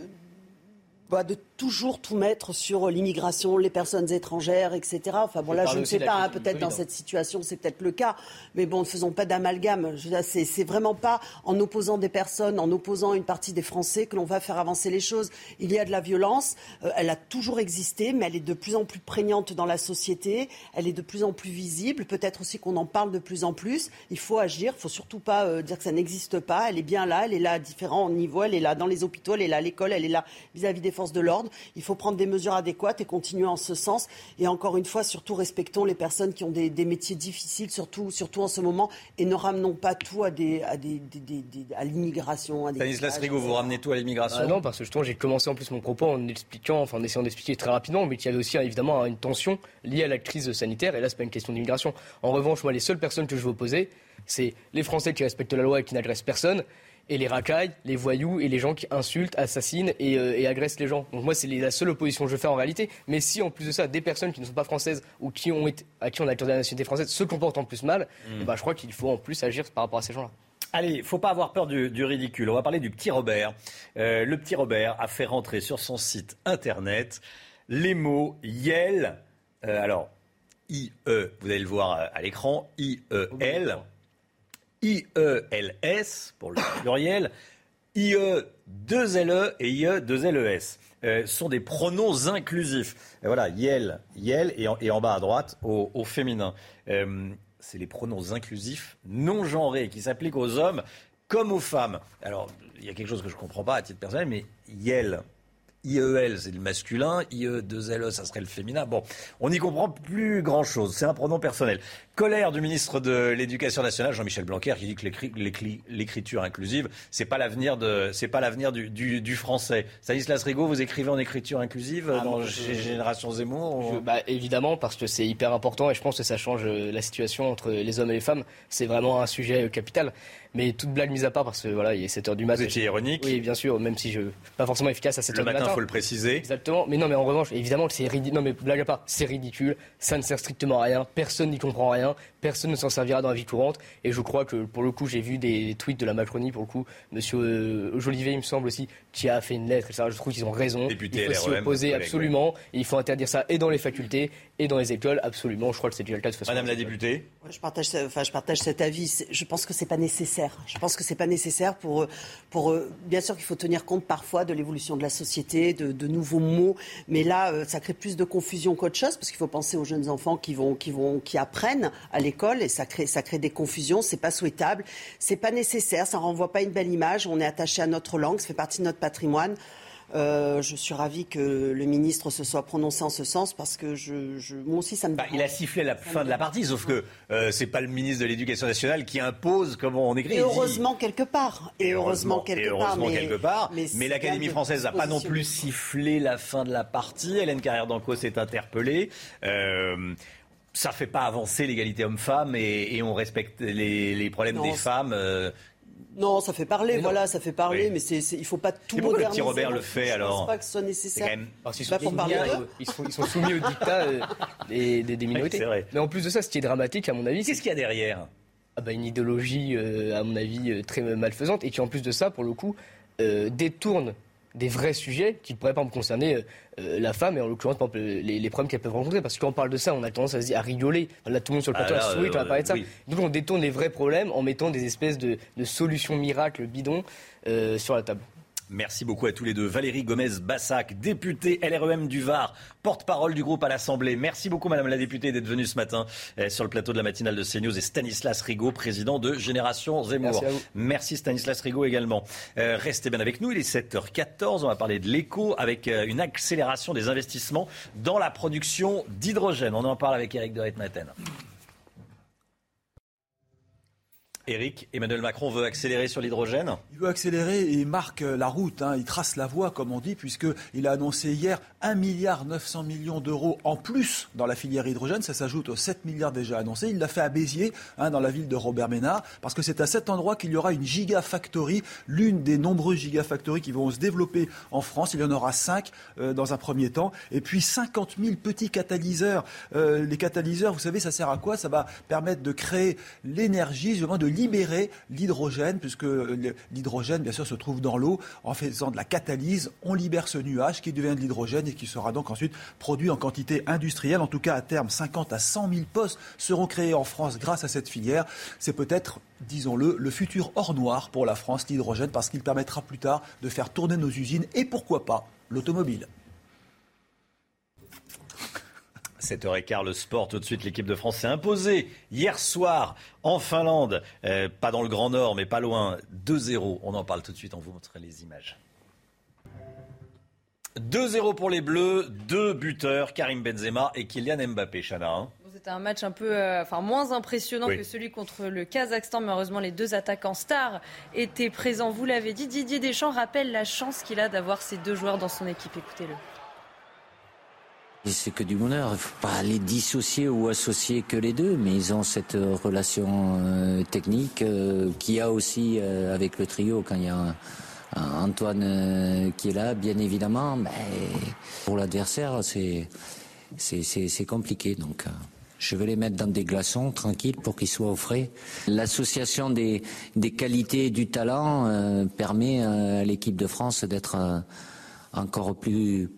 bah, de toujours tout mettre sur l'immigration, les personnes étrangères, etc. Enfin bon, là, je ne sais pas, hein, peut-être dans cette situation, c'est peut-être le cas, mais bon, ne faisons pas d'amalgame. C'est vraiment pas en opposant des personnes, en opposant une partie des Français que l'on va faire avancer les choses. Il y a de la violence, euh, elle a toujours existé, mais elle est de plus en plus prégnante dans la société, elle est de plus en plus visible, peut-être aussi qu'on en parle de plus en plus. Il faut agir, il faut surtout pas euh, dire que ça n'existe pas, elle est bien là, elle est là à différents niveaux, elle est là dans les hôpitaux, elle est là à l'école, elle est là vis-à-vis des forces de l'ordre. Il faut prendre des mesures adéquates et continuer en ce sens. Et encore une fois, surtout respectons les personnes qui ont des, métiers difficiles, surtout, surtout en ce moment, et ne ramenons pas tout à, des, à, des, à l'immigration. Stanislas Rigaud, vous ramenez tout à l'immigration ah Non, parce que justement, j'ai commencé en plus mon propos en expliquant, enfin en essayant d'expliquer très rapidement, mais qu'il y avait aussi évidemment une tension liée à la crise sanitaire. Et là, c'est pas une question d'immigration. En revanche, moi, les seules personnes que je veux opposer, c'est les Français qui respectent la loi et qui n'agressent personne, et les racailles, les voyous et les gens qui insultent, assassinent et, euh, agressent les gens. Donc moi, c'est la seule opposition que je fais en réalité. Mais si en plus de ça, des personnes qui ne sont pas françaises ou qui ont été, à qui on a accordé la nationalité française se comportent en plus mal, hmm. bah, je crois qu'il faut en plus agir par rapport à ces gens-là. Allez, il faut pas avoir peur du, ridicule. On va parler du petit Robert. Euh, le petit Robert a fait rentrer sur son site internet les mots Yel. Euh, alors, I-E, vous allez le voir à, l'écran, I-E-L. I-E-L-S pour le <coughs> pluriel, IE 2 LE et IE 2 LES. Euh, sont des pronoms inclusifs. Voilà, Yel, Yel et en, bas à droite au, féminin. Euh, c'est les pronoms inclusifs non genrés qui s'appliquent aux hommes comme aux femmes. Alors, il y a quelque chose que je ne comprends pas à titre personnel, mais Yel, IEL, c'est le masculin, IE2LE, ça serait le féminin. Bon, on n'y comprend plus grand-chose, c'est un pronom personnel. Colère du ministre de l'Éducation nationale, Jean-Michel Blanquer, qui dit que l'écriture inclusive, c'est pas l'avenir de, c'est pas l'avenir du, du, du, français. Stanislas Rigaud, vous écrivez en écriture inclusive ah, dans Génération Zemmour bah, Évidemment, parce que c'est hyper important et je pense que ça change euh, la situation entre les hommes et les femmes. C'est vraiment un sujet euh, capital. Mais toute blague mise à part, parce que voilà, il est 7 h du matin. Vous étiez ironique Oui, bien sûr, même si je pas forcément efficace à 7 h du matin. Le matin, il faut le préciser. Exactement. Mais non, mais en revanche, évidemment que c'est ridicule. Non, mais blague à part, c'est ridicule. Ça ne sert strictement à rien. Personne n'y comprend rien. Personne ne s'en servira dans la vie courante. Et je crois que pour le coup, j'ai vu des tweets de la Macronie, pour le coup, Monsieur euh, Jolivet, il me semble aussi, qui a fait une lettre. Je trouve qu'ils ont raison. Député il faut s'y opposer absolument. Et il faut interdire ça et dans les facultés et dans les écoles, absolument. Je crois que c'est déjà le cas de façon. Madame la députée. je partage, enfin, je partage cet avis. Je pense que c'est pas nécessaire. Je pense que c'est pas nécessaire pour, pour. Bien sûr qu'il faut tenir compte parfois de l'évolution de la société, de, de, nouveaux mots, mais là, euh, ça crée plus de confusion qu'autre chose parce qu'il faut penser aux jeunes enfants qui vont, qui vont, qui apprennent à l'école et ça crée, ça crée des confusions. C'est pas souhaitable, c'est pas nécessaire, ça renvoie pas une belle image. On est attaché à notre langue, ça fait partie de notre patrimoine. Euh, je suis ravi que le ministre se soit prononcé en ce sens parce que je, je moi aussi ça me. Bah, il a sifflé la fin de la partie, sauf que euh, c'est pas le ministre de l'Éducation nationale qui impose comment on écrit. Et heureusement quelque part. Et heureusement, quelque et heureusement quelque part. Mais, l'Académie française n'a pas non plus sifflé la fin de la partie. Hélène Carrère d'Anco s'est interpellée. Euh, ça fait pas avancer l'égalité homme-femme et, on respecte les, problèmes des femmes. Euh, non, ça fait parler, voilà, ça fait parler, mais c'est, il faut pas tout moderniser. le petit Robert le fait alors Je pense pas que ce soit nécessaire. Quand même... Parce qu'ils sont, pour parler ils, sont, ils sont soumis au dictat euh, des, des, minorités. vrai. Mais en plus de ça, ce qui est dramatique, à mon avis, qu'est-ce qu'il y a derrière? Ah bah, une idéologie, euh, à mon avis, très malfaisante et qui en plus de ça, pour le coup, détourne des vrais sujets qui pourraient pas me concerner euh, la femme et en l'occurrence les, problèmes qu'elle peut rencontrer. Parce que quand on parle de ça on a tendance à, à rigoler. Là tout le monde sur le plateau ah, on va parler de ça. donc on détourne les vrais problèmes en mettant des espèces de, solutions miracles bidons euh, sur la table Merci beaucoup à tous les deux. Valérie Gomez-Bassac, députée LREM du Var, porte-parole du groupe à l'Assemblée. Merci beaucoup, Madame la députée, d'être venue ce matin euh, sur le plateau de la matinale de CNews. Et Stanislas Rigaud, président de Génération Zemmour. Merci, Stanislas Rigaud également. Euh, restez bien avec nous. Il est 7h14. On va parler de l'écho avec euh, une accélération des investissements dans la production d'hydrogène. On en parle avec Eric de Retmaten. Eric, Emmanuel Macron veut accélérer sur l'hydrogène Il veut accélérer et marque la route, hein. il trace la voie, comme on dit, puisqu'il a annoncé hier 1,9 milliard d'euros en plus dans la filière hydrogène. Ça s'ajoute aux 7 milliards déjà annoncés. Il l'a fait à Béziers, hein, dans la ville de Robert Ménard, parce que c'est à cet endroit qu'il y aura une gigafactory, l'une des nombreuses gigafactories qui vont se développer en France. Il y en aura 5 euh, dans un premier temps, et puis 50 000 petits catalyseurs. Euh, les catalyseurs, vous savez, ça sert à quoi? Ça va permettre de créer l'énergie, justement, de libérer l'hydrogène, puisque l'hydrogène, bien sûr, se trouve dans l'eau. En faisant de la catalyse, on libère ce nuage qui devient de l'hydrogène et qui sera donc ensuite produit en quantité industrielle. En tout cas, à terme, 50 à 100 000 postes seront créés en France grâce à cette filière. C'est peut-être disons-le, le futur hors noir pour la France, l'hydrogène, parce qu'il permettra plus tard de faire tourner nos usines et pourquoi pas l'automobile. 7h15, le sport, tout de suite, l'équipe de France s'est imposée hier soir en Finlande, euh, pas dans le Grand Nord, mais pas loin, 2-0. On en parle tout de suite, on vous montre les images. 2-0 pour les Bleus, deux buteurs, Karim Benzema et Kylian Mbappé, Chana. Hein. C'était un match un peu, euh, enfin moins impressionnant que celui contre le Kazakhstan, mais heureusement les deux attaquants stars étaient présents. Vous l'avez dit, Didier Deschamps rappelle la chance qu'il a d'avoir ces deux joueurs dans son équipe. Écoutez-le. C'est que du bonheur. Il ne faut pas les dissocier ou associer que les deux, mais ils ont cette euh, relation euh, technique euh, qu'il y a aussi avec le trio quand il y a Antoine qui est là, bien évidemment. Mais pour l'adversaire, c'est c'est compliqué. Donc, je vais les mettre dans des glaçons tranquilles pour qu'ils soient au frais. L'association des, des qualités et du talent permet à l'équipe de France d'être encore plus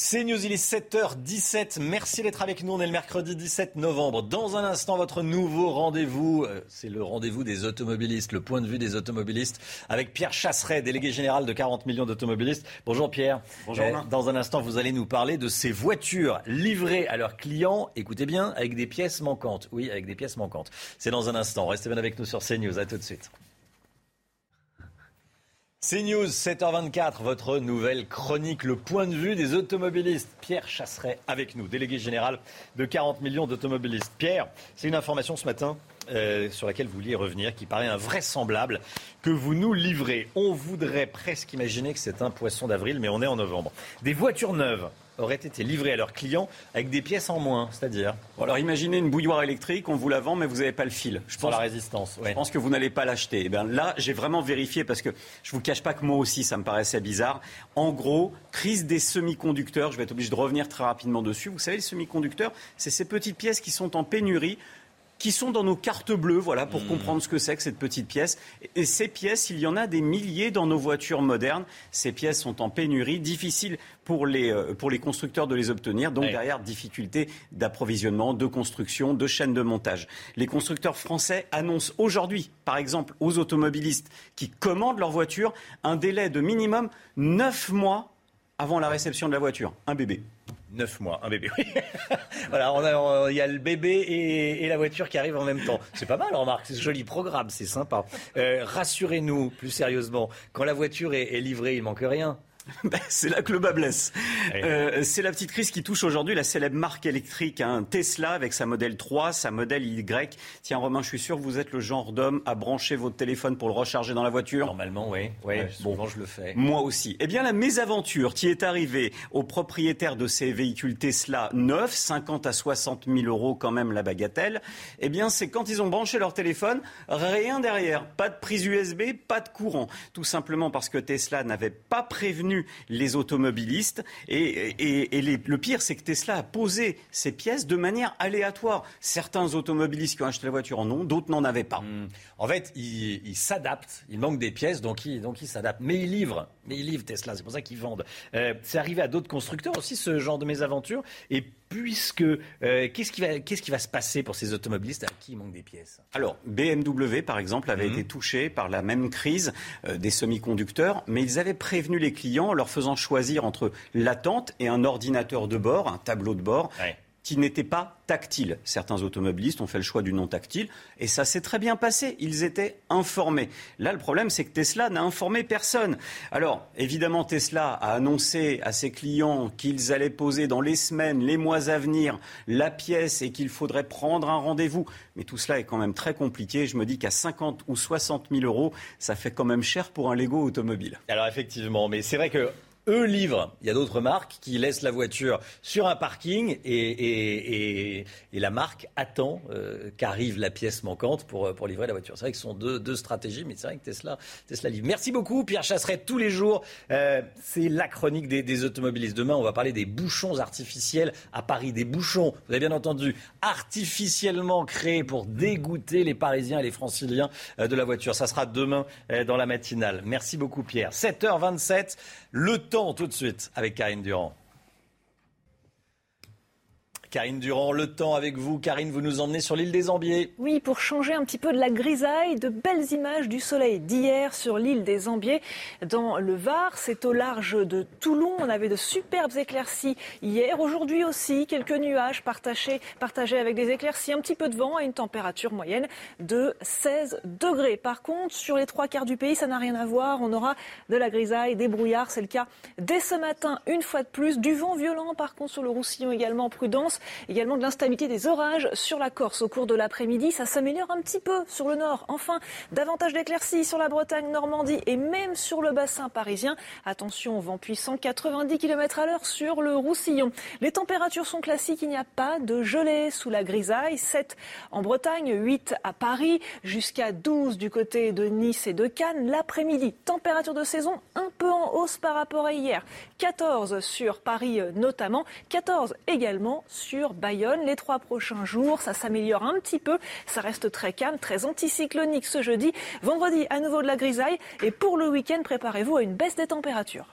c'est News, il est 7h17. Merci d'être avec nous. On est le mercredi 17 novembre. Dans un instant, votre nouveau rendez-vous, euh, c'est le rendez-vous des automobilistes, le point de vue des automobilistes, avec Pierre Chasseret, délégué général de 40 millions d'automobilistes. Bonjour Pierre. Bonjour. Euh, dans un instant, vous allez nous parler de ces voitures livrées à leurs clients, écoutez bien, avec des pièces manquantes. Oui, avec des pièces manquantes. C'est dans un instant. Restez bien avec nous sur CNews. À tout de suite. C'est News, 7h24, votre nouvelle chronique, le point de vue des automobilistes. Pierre Chasseret avec nous, délégué général de 40 millions d'automobilistes. Pierre, c'est une information ce matin euh, sur laquelle vous vouliez revenir, qui paraît invraisemblable, que vous nous livrez. On voudrait presque imaginer que c'est un poisson d'avril, mais on est en novembre. Des voitures neuves auraient été livrées à leurs clients avec des pièces en moins, c'est-à-dire Bon, alors imaginez une bouilloire électrique, on vous la vend, mais vous n'avez pas le fil. Je Sur la résistance, ouais. Je pense que vous n'allez pas l'acheter. Eh bien, là, j'ai vraiment vérifié parce que je vous cache pas que moi aussi, ça me paraissait bizarre. En gros, crise des semi-conducteurs. Je vais être obligé de revenir très rapidement dessus. Vous savez, les semi-conducteurs, c'est ces petites pièces qui sont en pénurie qui sont dans nos cartes bleues, voilà, pour comprendre ce que c'est que cette petite pièce. Et ces pièces, il y en a des milliers dans nos voitures modernes. Ces pièces sont en pénurie, difficile pour les, euh, pour les constructeurs de les obtenir. Donc derrière, difficulté d'approvisionnement, de construction, de chaîne de montage. Les constructeurs français annoncent aujourd'hui, par exemple, aux automobilistes qui commandent leur voiture, un délai de minimum 9 mois avant la réception de la voiture. Un bébé. 9 mois, un bébé, oui. <laughs> voilà, il y a le bébé et, la voiture qui arrivent en même temps. C'est pas mal, remarque, c'est un joli programme, c'est sympa. Euh, Rassurez-nous, plus sérieusement, quand la voiture est, est livrée, il manque rien. <laughs> Ben, c'est là que le bas blesse. Euh, c'est la petite crise qui touche aujourd'hui la célèbre marque électrique hein, Tesla avec sa modèle 3, sa modèle Y. Tiens Romain, je suis sûr que vous êtes le genre d'homme à brancher votre téléphone pour le recharger dans la voiture. Normalement, oui. Oui, souvent je le fais. Moi aussi. Eh bien, la mésaventure qui est arrivée aux propriétaires de ces véhicules Tesla neufs, 50 à 60 000 euros quand même la bagatelle, eh bien, c'est quand ils ont branché leur téléphone, rien derrière. Pas de prise USB, pas de courant. Tout simplement parce que Tesla n'avait pas prévenu les automobilistes. Et, le pire, c'est que Tesla a posé ces pièces de manière aléatoire. Certains automobilistes qui ont acheté la voiture en ont, d'autres n'en avaient pas. En fait, il, il s'adapte. Il manque des pièces, donc il, donc il s'adapte. Mais il livre. Mais il livre Tesla. C'est pour ça qu'ils vendent. Euh, c'est arrivé à d'autres constructeurs aussi, ce genre de mésaventure. Et puisque. euh, qu'est-ce, qui va, qu'est-ce qui va se passer pour ces automobilistes à qui il manque des pièces? Alors, BMW, par exemple, avait été touché par la même crise euh, des semi-conducteurs, mais ils avaient prévenu les clients en leur faisant choisir entre l'attente et un ordinateur de bord, un tableau de bord. Qui n'était pas tactile. Certains automobilistes ont fait le choix du non tactile et ça s'est très bien passé. Ils étaient informés. Là, le problème, c'est que Tesla n'a informé personne. Alors, évidemment, Tesla a annoncé à ses clients qu'ils allaient poser dans les semaines, les mois à venir la pièce et qu'il faudrait prendre un rendez-vous. Mais tout cela est quand même très compliqué. Je me dis qu'à 50 ou 60 000 euros, ça fait quand même cher pour un Lego automobile. Alors effectivement, mais c'est vrai que eux livrent. Il y a d'autres marques qui laissent la voiture sur un parking et, et- et- et la marque attend euh, qu'arrive la pièce manquante pour, pour livrer la voiture. C'est vrai que ce sont deux, deux stratégies, mais c'est vrai que Tesla, Tesla livre. Merci beaucoup, Pierre Chasseret, tous les jours. Euh, c'est la chronique des, des automobilistes. Demain, on va parler des bouchons artificiels à Paris. Des bouchons, vous avez bien entendu, artificiellement créés pour dégoûter les Parisiens et les Franciliens euh, de la voiture. Ça sera demain euh, dans la matinale. Merci beaucoup, Pierre. 7h27, le temps tout de suite avec Karine Durand. Karine Durand, le temps avec vous. Karine, vous nous emmenez sur l'île des Ambiers. Oui, pour changer un petit peu de la grisaille, de belles images du soleil d'hier sur l'île des Ambiers dans le Var. C'est au large de Toulon. On avait de superbes éclaircies hier. Aujourd'hui aussi, quelques nuages partagés, partagés avec des éclaircies, un petit peu de vent et une température moyenne de 16 degrés. Par contre, sur les trois quarts du pays, ça n'a rien à voir. On aura de la grisaille, des brouillards. C'est le cas dès ce matin, une fois de plus. Du vent violent, par contre, sur le Roussillon également. Prudence. Également de l'instabilité des orages sur la Corse au cours de l'après-midi. Ça s'améliore un petit peu sur le nord. Enfin, davantage d'éclaircies sur la Bretagne, Normandie et même sur le bassin parisien. Attention, vent puissant 90 km à l'heure sur le Roussillon. Les températures sont classiques. Il n'y a pas de gelée sous la grisaille. 7 en Bretagne, 8 à Paris, jusqu'à 12 du côté de Nice et de Cannes. L'après-midi, température de saison un peu en hausse par rapport à hier. 14 sur Paris notamment, 14 également sur Bayonne. Les trois prochains jours, ça s'améliore un petit peu. Ça reste très calme, très anticyclonique ce jeudi. Vendredi, à nouveau de la grisaille. Et pour le week-end, préparez-vous à une baisse des températures.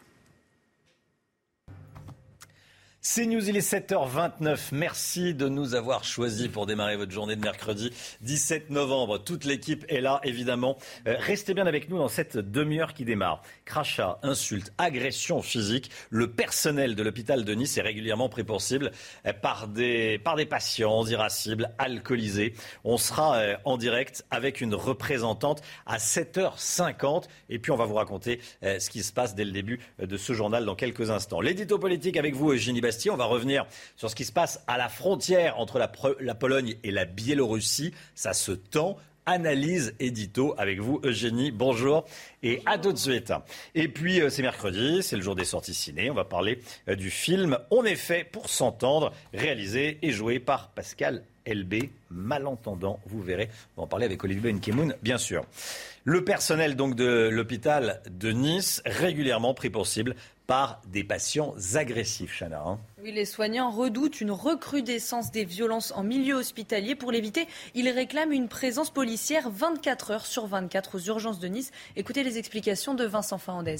C'est News, il est 7h29. Merci de nous avoir choisis pour démarrer votre journée de mercredi 17 novembre. Toute l'équipe est là, évidemment. Euh, restez bien avec nous dans cette demi-heure qui démarre. Crachats, insultes, agressions physiques. Le personnel de l'hôpital de Nice est régulièrement pris pour cible euh, par des, par des patients irascibles, alcoolisés. On sera euh, en direct avec une représentante à 7h50. Et puis, on va vous raconter ce qui se passe dès le début de ce journal dans quelques instants. L'édito politique avec vous, Eugénie On va revenir sur ce qui se passe à la frontière entre la, la Pologne et la Biélorussie. Ça se tend analyse édito avec vous, Eugénie. Bonjour et à tout de suite. Et puis, euh, c'est mercredi, c'est le jour des sorties ciné. On va parler euh, du film On est fait pour s'entendre, réalisé et joué par Pascal LB, malentendant, vous verrez. On va en parler avec Olivier Nkemoun, bien sûr. Le personnel donc de l'hôpital de Nice, régulièrement pris pour cible par des patients agressifs, Chana. Hein. Oui, les soignants redoutent une recrudescence des violences en milieu hospitalier. Pour l'éviter, ils réclament une présence policière 24 heures sur 24 aux urgences de Nice. Écoutez les explications de Vincent Fahandez.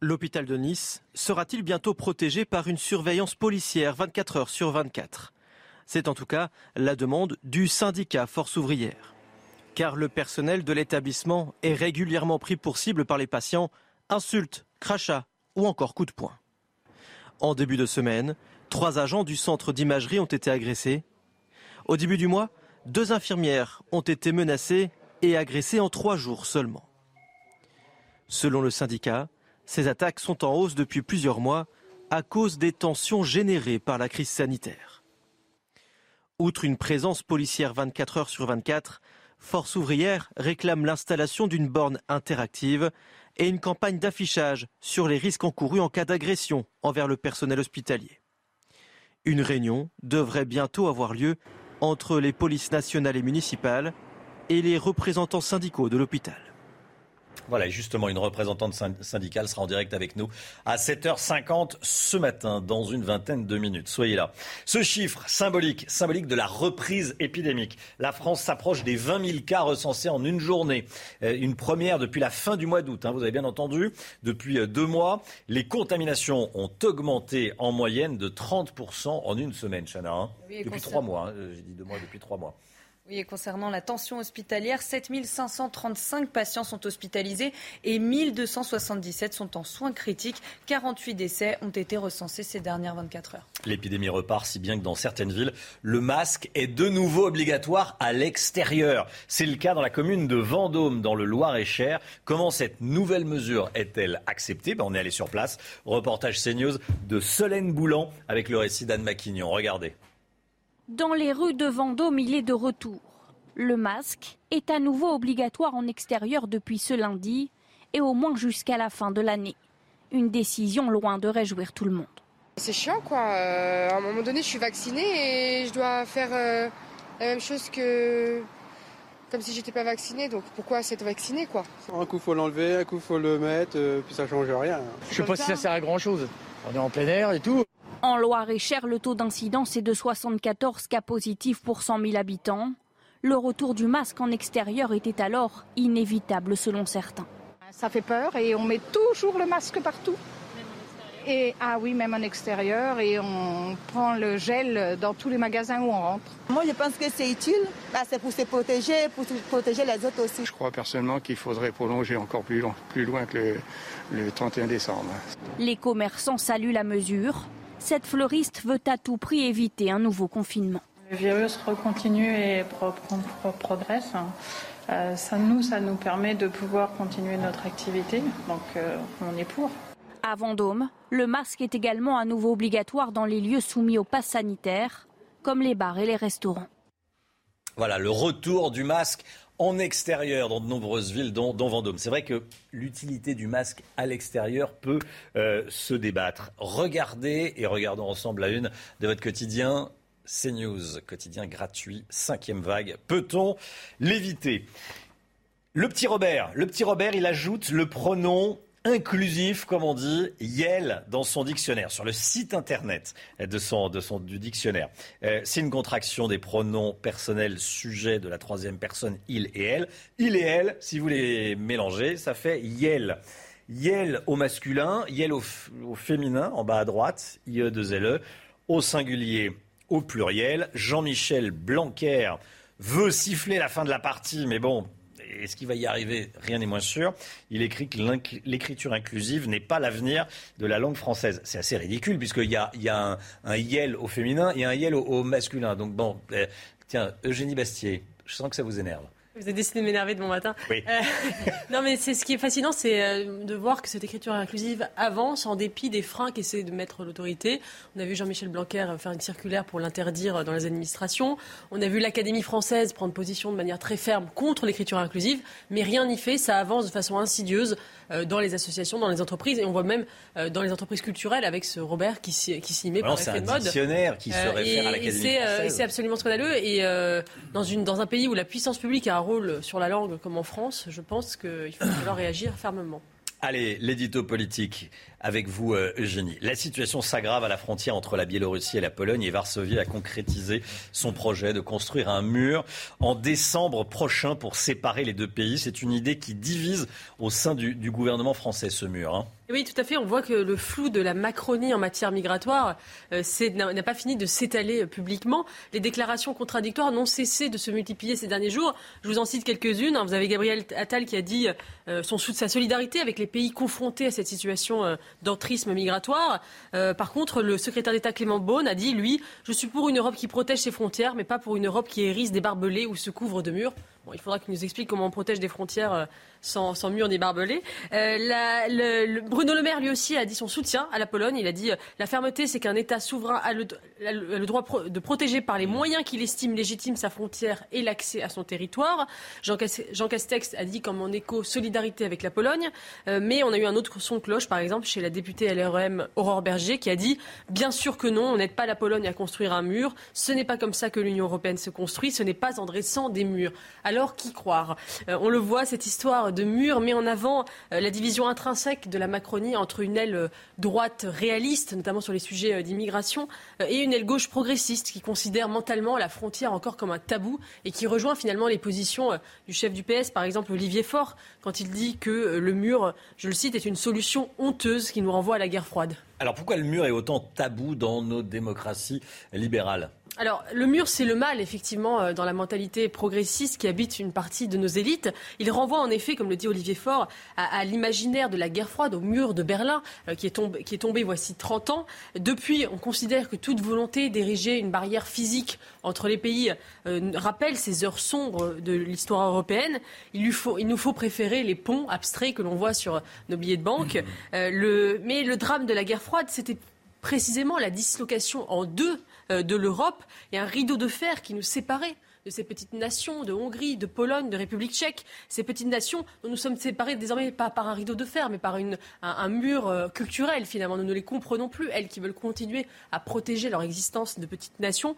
L'hôpital de Nice sera-t-il bientôt protégé par une surveillance policière 24 heures sur 24 C'est en tout cas la demande du syndicat Force ouvrière. Car le personnel de l'établissement est régulièrement pris pour cible par les patients insultes, crachats ou encore coups de poing. En début de semaine, trois agents du centre d'imagerie ont été agressés. Au début du mois, deux infirmières ont été menacées et agressées en trois jours seulement. Selon le syndicat, ces attaques sont en hausse depuis plusieurs mois à cause des tensions générées par la crise sanitaire. Outre une présence policière 24 heures sur 24, Force ouvrière réclame l'installation d'une borne interactive et une campagne d'affichage sur les risques encourus en cas d'agression envers le personnel hospitalier. Une réunion devrait bientôt avoir lieu entre les polices nationales et municipales et les représentants syndicaux de l'hôpital. Voilà, justement, une représentante syndicale sera en direct avec nous à 7h50 ce matin, dans une vingtaine de minutes. Soyez là. Ce chiffre symbolique, symbolique de la reprise épidémique. La France s'approche des 20 000 cas recensés en une journée. Euh, une première depuis la fin du mois d'août. Hein, vous avez bien entendu. Depuis euh, deux mois, les contaminations ont augmenté en moyenne de 30% en une semaine, Chana. Hein. depuis trois mois. Hein, j'ai dit deux mois, depuis trois mois. Oui, et concernant la tension hospitalière, 7535 patients sont hospitalisés et 1277 sont en soins critiques. 48 décès ont été recensés ces dernières 24 heures. L'épidémie repart si bien que dans certaines villes, le masque est de nouveau obligatoire à l'extérieur. C'est le cas dans la commune de Vendôme, dans le Loir-et-Cher. Comment cette nouvelle mesure est-elle acceptée? Ben, On est allé sur place. Reportage CNews de Solène Boulan avec le récit d'Anne Maquignon. Regardez. Dans les rues de Vendôme, il est de retour. Le masque est à nouveau obligatoire en extérieur depuis ce lundi et au moins jusqu'à la fin de l'année. Une décision loin de réjouir tout le monde. C'est chiant quoi. Euh, à un moment donné, je suis vaccinée et je dois faire euh, la même chose que comme si j'étais pas vaccinée. Donc pourquoi s'être vaccinée quoi? Un coup faut l'enlever, un coup faut le mettre, euh, puis ça change rien. Je sais pas si ça sert à grand chose. On est en plein air et tout. En Loire-et-Cher, le taux d'incidence est de 74 cas positifs pour 100 000 habitants. Le retour du masque en extérieur était alors inévitable selon certains. Ça fait peur et on met toujours le masque partout. Et ah oui, même en extérieur, et on prend le gel dans tous les magasins où on rentre. Moi, je pense que c'est utile. Bah, c'est pour se protéger, pour protéger les autres aussi. Je crois personnellement qu'il faudrait prolonger encore plus, long, plus loin que le, le 31 décembre. Les commerçants saluent la mesure. Cette fleuriste veut à tout prix éviter un nouveau confinement. Le virus recontinue et progresse. Euh, ça, nous, ça nous permet de pouvoir continuer notre activité. Donc, euh, on est pour. À Vendôme, le masque est également à nouveau obligatoire dans les lieux soumis au pass sanitaire, comme les bars et les restaurants. Voilà, le retour du masque en extérieur dans de nombreuses villes, dont, Vendôme. C'est vrai que l'utilité du masque à l'extérieur peut euh, se débattre. Regardez et regardons ensemble la une de votre quotidien. CNews, quotidien gratuit, cinquième vague. Peut-on l'éviter? Le petit Robert, le petit Robert, il ajoute le pronom inclusif, comme on dit, Yel dans son dictionnaire, sur le site internet de son, de son, du dictionnaire. Euh, c'est une contraction des pronoms personnels sujets de la troisième personne, il et elle. Il et elle, si vous les mélangez, ça fait Yel. Yel au masculin, Yel au, au féminin, en bas à droite, IE2LE, au singulier, au pluriel. Jean-Michel Blanquer veut siffler la fin de la partie, mais bon, est-ce qu'il va y arriver Rien n'est moins sûr. Il écrit que l'écriture inclusive n'est pas l'avenir de la langue française. C'est assez ridicule, puisqu'il y a, y a un, yel au féminin et un yel au, au masculin. Donc bon, euh, tiens, Eugénie Bastier, je sens que ça vous énerve. Vous avez décidé de m'énerver de mon matin. Oui. Euh, <laughs> non, mais c'est ce qui est fascinant, c'est euh, de voir que cette écriture inclusive avance en dépit des freins qu'essaie de mettre l'autorité. On a vu Jean-Michel Blanquer faire une circulaire pour l'interdire dans les administrations. On a vu l'Académie française prendre position de manière très ferme contre l'écriture inclusive, mais rien n'y fait. Ça avance de façon insidieuse euh, dans les associations, dans les entreprises, et on voit même euh, dans les entreprises culturelles avec ce Robert qui s'y met par effet de mode. C'est un dictionnaire qui se réfère à l'Académie française. Et c'est absolument scandaleux. Et dans, une, dans un pays où la puissance publique a rôle sur la langue comme en France, je pense qu'il faut réagir fermement. Allez, l'édito politique avec vous, euh, Eugénie. La situation s'aggrave à la frontière entre la Biélorussie et la Pologne et Varsovie a concrétisé son projet de construire un mur en décembre prochain pour séparer les deux pays. C'est une idée qui divise au sein du, du gouvernement français, ce mur. Hein. Oui, tout à fait. On voit que le flou de la Macronie en matière migratoire euh, n'a pas fini de s'étaler euh, publiquement. Les déclarations contradictoires n'ont cessé de se multiplier ces derniers jours. Je vous en cite quelques-unes. Vous avez Gabriel Attal qui a dit euh, son, sa solidarité avec les pays confrontés à cette situation euh, d'entrisme migratoire. Par contre, le secrétaire d'État Clément Beaune a dit, lui, je suis pour une Europe qui protège ses frontières, mais pas pour une Europe qui hérisse des barbelés ou se couvre de murs. Il faudra qu'il nous explique comment on protège des frontières euh, sans, mur ni barbelés. Euh, Bruno Le Maire, lui aussi, a dit son soutien à la Pologne. Il a dit euh, la fermeté, c'est qu'un État souverain a le, droit de protéger par les moyens qu'il estime légitimes sa frontière et l'accès à son territoire. Jean, Castex a dit comme en écho solidarité avec la Pologne. Mais on a eu un autre son de cloche, par exemple, chez la députée LREM Aurore Berger, qui a dit bien sûr que non, on n'aide pas la Pologne à construire un mur. Ce n'est pas comme ça que l'Union européenne se construit. Ce n'est pas en dressant des murs. Qui croire euh, On le voit, cette histoire de mur met en avant euh, la division intrinsèque de la Macronie entre une aile euh, droite réaliste, notamment sur les sujets d'immigration, et une aile gauche progressiste qui considère mentalement la frontière encore comme un tabou et qui rejoint finalement les positions du chef du PS, par exemple Olivier Faure, quand il dit que le mur, je le cite, est une solution honteuse qui nous renvoie à la guerre froide. Alors pourquoi le mur est autant tabou dans nos démocraties libérales? Alors, le mur, c'est le mal, effectivement, euh, dans la mentalité progressiste qui habite une partie de nos élites. Il renvoie, en effet, comme le dit Olivier Faure, à, à l'imaginaire de la guerre froide, au mur de Berlin, euh, qui, est tombé, qui est tombé voici 30 ans. Depuis, on considère que toute volonté d'ériger une barrière physique entre les pays euh, rappelle ces heures sombres de l'histoire européenne. Il, lui faut, il nous faut préférer les ponts abstraits que l'on voit sur nos billets de banque. Euh, le, mais le drame de la guerre froide, c'était précisément la dislocation en deux de l'Europe et un rideau de fer qui nous séparait de ces petites nations, de Hongrie, de Pologne, de République tchèque, ces petites nations dont nous sommes séparés désormais pas par un rideau de fer, mais par une, un, un, mur euh, culturel finalement. Nous ne les comprenons plus, elles qui veulent continuer à protéger leur existence de petites nations.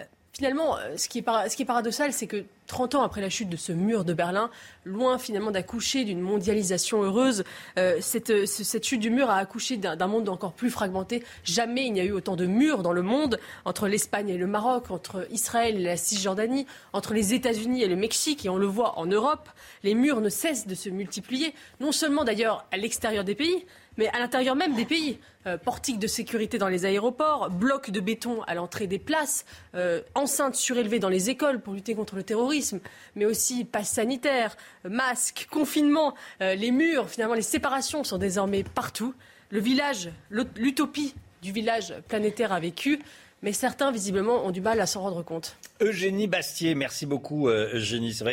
Euh, finalement, ce qui est, par, ce qui est paradoxal, c'est que 30 ans après la chute de ce mur de Berlin, loin finalement d'accoucher d'une mondialisation heureuse, euh, cette, cette, chute du mur a accouché d'un monde encore plus fragmenté. Jamais il n'y a eu autant de murs dans le monde, entre l'Espagne et le Maroc, entre Israël et la Cisjordanie, entre les États-Unis et le Mexique, et on le voit en Europe. Les murs ne cessent de se multiplier, non seulement d'ailleurs à l'extérieur des pays, mais à l'intérieur même des pays. Euh, portiques de sécurité dans les aéroports, blocs de béton à l'entrée des places, euh, enceintes surélevées dans les écoles pour lutter contre le terrorisme, mais aussi passe sanitaire, masques, confinement, euh, les murs, finalement les séparations sont désormais partout. Le village, l'utopie du village planétaire a vécu. Mais certains, visiblement, ont du mal à s'en rendre compte. Eugénie Bastier, merci beaucoup, Eugénie. C'est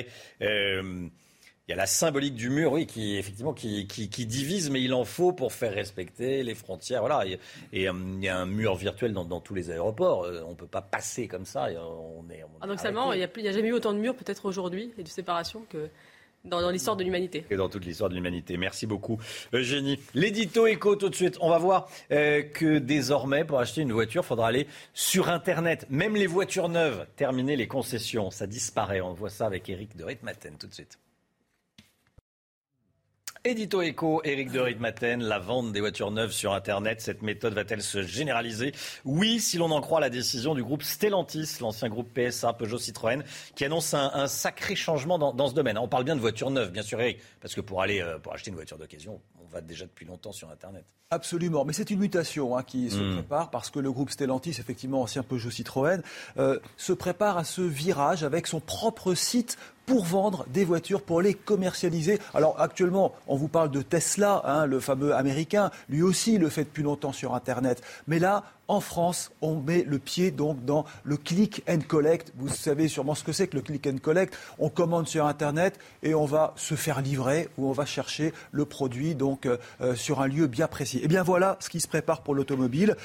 il y a la symbolique du mur, oui, qui effectivement qui, qui, qui, divise, mais il en faut pour faire respecter les frontières. Voilà. Et, et euh, il y a un mur virtuel dans, dans tous les aéroports. Euh, on ne peut pas passer comme ça. Et on est, on ah, donc seulement, il n'y a, a, jamais eu autant de murs, peut-être aujourd'hui, et de séparation que. Dans, dans l'histoire de l'humanité. Et dans toute l'histoire de l'humanité. Merci beaucoup, Eugénie. L'édito éco tout de suite. On va voir euh, que désormais, pour acheter une voiture, il faudra aller sur Internet. Même les voitures neuves, terminer les concessions, ça disparaît. On voit ça avec Eric de Ritmaten tout de suite. Édito éco, Éric de Ritmaten, la vente des voitures neuves sur Internet, cette méthode va-t-elle se généraliser? Oui, si l'on en croit la décision du groupe Stellantis, l'ancien groupe PSA, Peugeot Citroën, qui annonce un, sacré changement dans, ce domaine. On parle bien de voitures neuves, bien sûr, Eric, parce que pour aller euh, pour acheter une voiture d'occasion, on va déjà depuis longtemps sur Internet. Absolument, mais c'est une mutation hein, qui se hmm. prépare parce que le groupe Stellantis, effectivement ancien Peugeot Citroën, euh, se prépare à ce virage avec son propre site pour vendre des voitures, pour les commercialiser. Alors actuellement, on vous parle de Tesla, hein, le fameux américain, lui aussi le fait depuis longtemps sur Internet. Mais là, en France, on met le pied donc dans le click and collect. Vous savez sûrement ce que c'est que le click and collect. On commande sur Internet et on va se faire livrer ou on va chercher le produit donc euh, euh, sur un lieu bien précis. Et eh bien voilà ce qui se prépare pour l'automobile.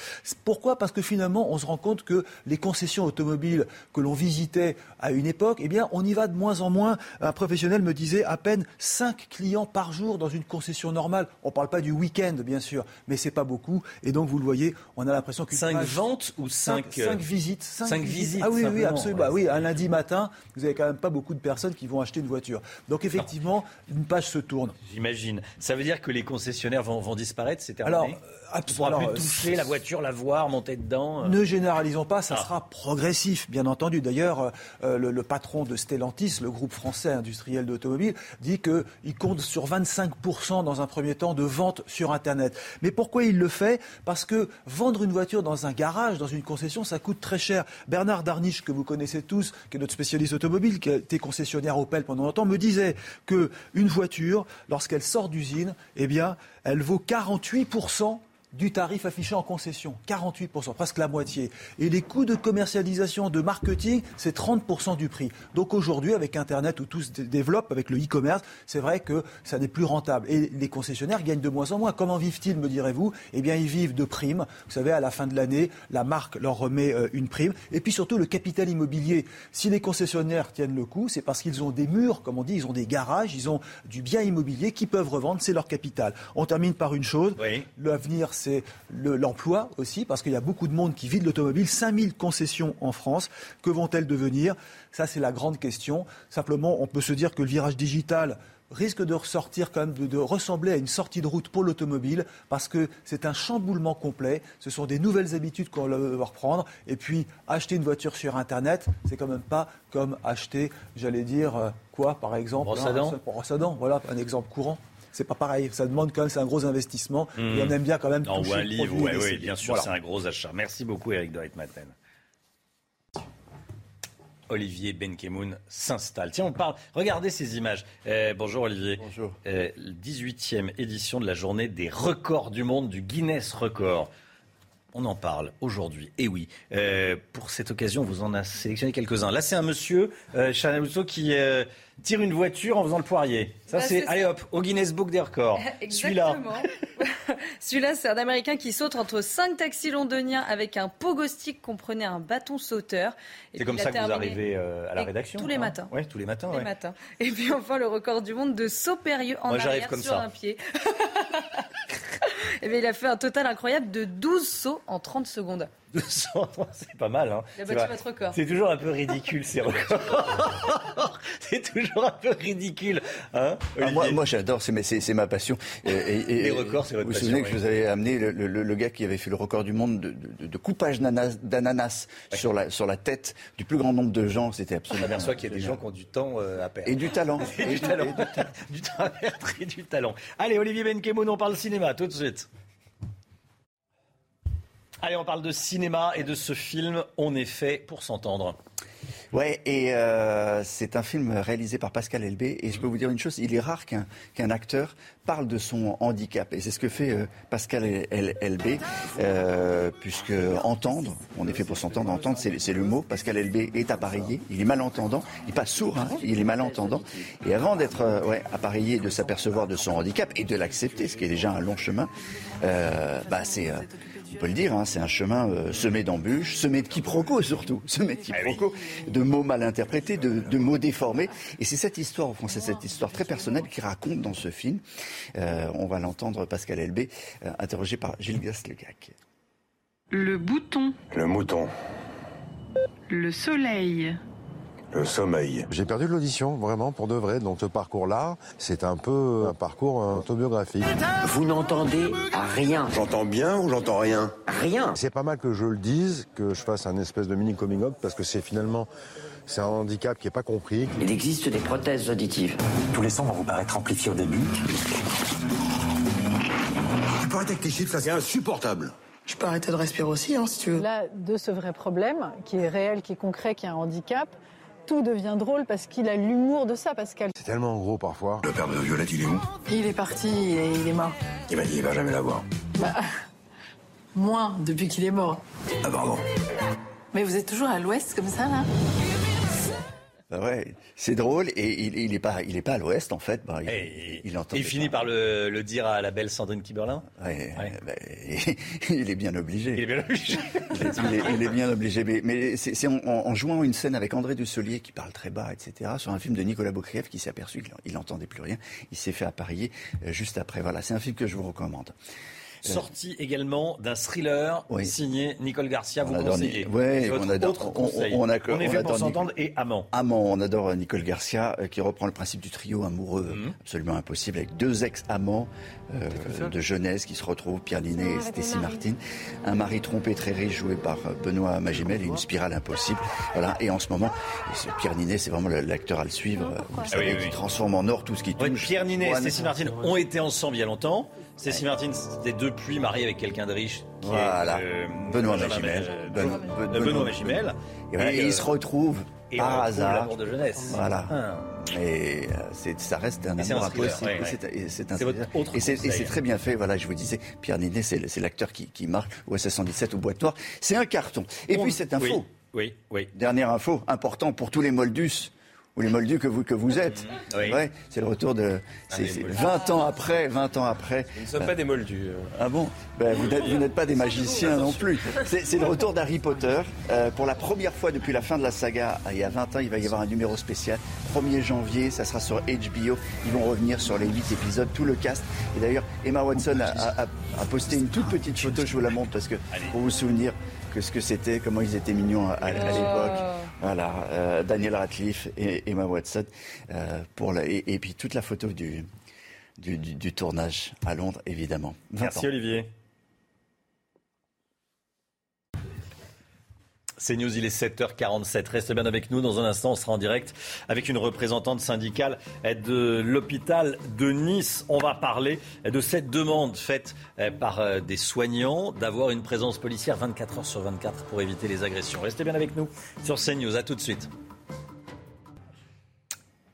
Pourquoi? Parce que finalement, on se rend compte que les concessions automobiles que l'on visitait à une époque, eh bien, on y va de moins en moins. Un professionnel me disait à peine 5 clients par jour dans une concession normale. On ne parle pas du week-end, bien sûr, mais c'est pas beaucoup. Et donc, vous le voyez, on a l'impression que 5 ventes ou 5 5, euh, visites 5, visites. Ah oui, oui, absolument. Bah oui, un lundi matin, vous n'avez quand même pas beaucoup de personnes qui vont acheter une voiture. Donc effectivement, une page se tourne. J'imagine. Ça veut dire que les concessionnaires vont, vont disparaître, c'est terminé? Alors, pourra plus toucher la voiture, la voir, monter dedans. Euh. Ne généralisons pas, ça ah. sera progressif, bien entendu. D'ailleurs, euh, le, patron de Stellantis, le groupe français industriel d'automobile, dit qu'il compte sur 25% dans un premier temps de vente sur Internet. Mais pourquoi il le fait? Parce que vendre une voiture dans un garage, dans une concession, ça coûte très cher. Bernard Darniche, que vous connaissez tous, qui est notre spécialiste automobile, qui a été concessionnaire Opel pendant longtemps, me disait qu'une voiture, lorsqu'elle sort d'usine, eh bien, elle vaut 48% du tarif affiché en concession, 48%, presque la moitié. Et les coûts de commercialisation, de marketing, c'est 30% du prix. Donc aujourd'hui, avec Internet où tout se développe, avec le e-commerce, c'est vrai que ça n'est plus rentable. Et les concessionnaires gagnent de moins en moins. Comment vivent-ils, me direz-vous? Eh bien, ils vivent de primes. Vous savez, à la fin de l'année, la marque leur remet euh, une prime. Et puis surtout, le capital immobilier. Si les concessionnaires tiennent le coup, c'est parce qu'ils ont des murs, comme on dit, ils ont des garages, ils ont du bien immobilier qu'ils peuvent revendre, c'est leur capital. On termine par une chose. L'avenir, c'est l'emploi aussi, parce qu'il y a beaucoup de monde qui vit de l'automobile. 5000 concessions en France. Que vont-elles devenir? Ça, c'est la grande question. Simplement, on peut se dire que le virage digital risque de ressortir quand même, de, ressembler à une sortie de route pour l'automobile, parce que c'est un chamboulement complet. Ce sont des nouvelles habitudes qu'on va reprendre. Et puis, acheter une voiture sur Internet, c'est quand même pas comme acheter, j'allais dire, euh, quoi, par exemple Brosse à dents. Voilà, un exemple courant c'est pas pareil. Ça demande quand même, c'est un gros investissement. Et on hmm. aime bien quand même non, ou un livre, oui, bien sûr, c'est un gros achat. Merci beaucoup, Eric Dorit Maten. Olivier Benkemoun s'installe. Tiens, on parle. Regardez ces images. Euh, bonjour Olivier. Bonjour. 18e euh, édition de la journée des records du monde du Guinness Record. On en parle aujourd'hui. Et oui, euh, pour cette occasion, vous en a sélectionné quelques-uns. Là, c'est un monsieur, euh, Chanel qui tire une voiture en faisant le poirier. Ça, bah, c'est, allez hop, au Guinness Book des records. <laughs> Celui-là. <laughs> Celui-là, c'est un Américain qui saute entre cinq taxis londoniens avec un pogo stick comprenait un bâton sauteur. C'est comme ça que vous arrivez euh, à la rédaction Tous les matins. Oui, tous les matins. Tous les matins. Et puis enfin, le record du monde de saut périlleux en arrière sur un pied. Et <laughs> eh il a fait un total incroyable de 12 sauts en 30 secondes. <laughs> c'est pas mal. Hein. C'est toujours un peu ridicule ces records. <laughs> c'est toujours un peu ridicule. Hein, ah, moi, moi j'adore, c'est ma passion. Et, Les records, c'est votre passion. Vous vous souvenez que je vous avais amené le, gars qui avait fait le record du monde de, coupage d'ananas sur, la, sur la tête du plus grand nombre de gens. C'était absolument. On aperçoit qu'il y a des gens qui ont du temps euh, à perdre. Et du talent. <laughs> et, du, talent. du, temps à perdre et du talent. Allez, Olivier Benkemoun, on parle cinéma tout de suite. Allez, on parle de cinéma et de ce film On est fait pour s'entendre. Ouais, et euh, c'est un film réalisé par Pascal Elbé. Et je peux vous dire une chose, il est rare qu'un acteur parle de son handicap. Et c'est ce que fait euh, Pascal Elbé, euh, puisque entendre, on est fait pour s'entendre, entendre, c'est le mot. Pascal Elbé est appareillé, il est malentendant, il n'est pas sourd, hein, il est malentendant. Et avant d'être ouais, appareillé, de s'apercevoir de son handicap et de l'accepter, ce qui est déjà un long chemin, bah c'est on peut le dire, hein, c'est un chemin euh, semé d'embûches, semé de quiproquos <laughs> surtout, semé de ah quiproquos, de mots mal interprétés, de, mots déformés. Et c'est cette histoire, au fond, c'est cette histoire très personnelle qui raconte dans ce film. Euh, on va l'entendre, Pascal Elbé, euh, interrogé par Gilles Gaslegac. Le bouton. Le mouton. Le soleil. Le sommeil. J'ai perdu l'audition, vraiment, pour de vrai. Donc ce parcours-là, c'est un peu un parcours autobiographique. Vous n'entendez rien. J'entends bien ou j'entends rien? Rien. C'est pas mal que je le dise, que je fasse un espèce de mini coming up, parce que c'est finalement c'est un handicap qui n'est pas compris. Il existe des prothèses auditives. Tous les sons vont vous paraître amplifiés au début. Tu peux arrêter avec tes chiffres, ça c'est insupportable. Je peux arrêter de respirer aussi, hein, si tu veux. Là, de ce vrai problème, qui est réel, qui est concret, qui est un handicap, tout devient drôle parce qu'il a l'humour de ça, Pascal. C'est tellement gros parfois. Le père de Violette, il est où? Il est parti, il est, il est mort. Il m'a dit il va jamais la voir. Bah, moins depuis qu'il est mort. Ah pardon. Mais vous êtes toujours à l'ouest comme ça, là? Ouais, c'est drôle et il, il est pas, il est pas à l'ouest en fait. Bah, il, Et il entend. il finit par le, le dire à la belle Sandrine Kiberlin. Ouais, bah, <laughs> il est bien obligé. Il est bien obligé. Il est, il est- il est bien obligé. Mais, mais c'est en, en jouant une scène avec André Dussolier qui parle très bas, etc., sur un film de Nicolas Boukrieff qui s'est aperçu qu'il n'entendait plus rien. Il s'est fait apparier euh, juste après. Voilà, c'est un film que je vous recommande. Sorti également d'un thriller Oui. signé Nicole Garcia. Vous On conseillez. Votre on adore- on- on- on a- On est fait pour s'entendre Nic- et amant. Amant, on adore Nicole Garcia euh, qui reprend le principe du trio amoureux Mhm. absolument impossible avec deux ex-amants euh, de jeunesse qui se retrouvent, Pierre Ninet et Stécie Martin. Un mari trompé très riche joué par euh, Benoît Magimel et une spirale impossible. Voilà. Et en ce moment, Pierre Ninet, c'est vraiment l'acteur à le suivre. Vous savez, Ah oui, qui oui. transforme en or tout ce qui Ouais, touche. Pierre Ninet et Stécie Martin ont été ensemble il y a longtemps. Stécie Martin était depuis mariée avec quelqu'un de riche. Qui Voilà. Est, euh, Benoît Magimel. Benoît- Ben- Benoît Benoît- Magimel. Et, voilà, et euh, ils se retrouvent par hasard. l'amour de jeunesse. Voilà. Ah. Et euh, ça reste un Et amour impossible. ouais, Et ouais. c'est- un votre autre Et c'est- et conseil. c'est très bien fait. Voilà, je vous disais, Pierre Ninet, c'est l'acteur qui, qui marche au SS117 au Boîte Noire. C'est un carton. Et On- puis cette info. Oui, oui, oui. Dernière info, important pour tous les Moldus ou les Moldus que vous, que vous êtes. Oui. Ouais, c'est le retour de. C'est des c'est Moldus. 20 ans après, 20 ans après. Nous ne sommes Euh, pas des moldus. ah bon? Ben, Vous n'êtes pas des magiciens non plus. C'est c'est le retour d'Harry Potter. Euh, pour la première fois depuis la fin de la saga, il y a 20 ans, il va y avoir un numéro spécial. 1er janvier, ça sera sur HBO. Ils vont revenir sur les 8 épisodes, tout le cast. Et d'ailleurs, Emma Watson a- a- a posté une toute petite photo, je vous la montre, parce que pour vous souvenir que ce que c'était, comment ils étaient mignons à, à- à l'époque. Voilà, euh, Daniel Radcliffe et Emma Watson. euh, pour la, et, et puis toute la photo du, du, du- du tournage à Londres, évidemment. 20 Merci. Olivier. C'est News, il est 7h47. Restez bien avec nous. Dans un instant, on sera en direct avec une représentante syndicale de l'hôpital de Nice. On va parler de cette demande faite euh, par euh, des soignants d'avoir une présence policière 24 heures sur 24 pour éviter les agressions. Restez bien avec nous sur CNews. À tout de suite.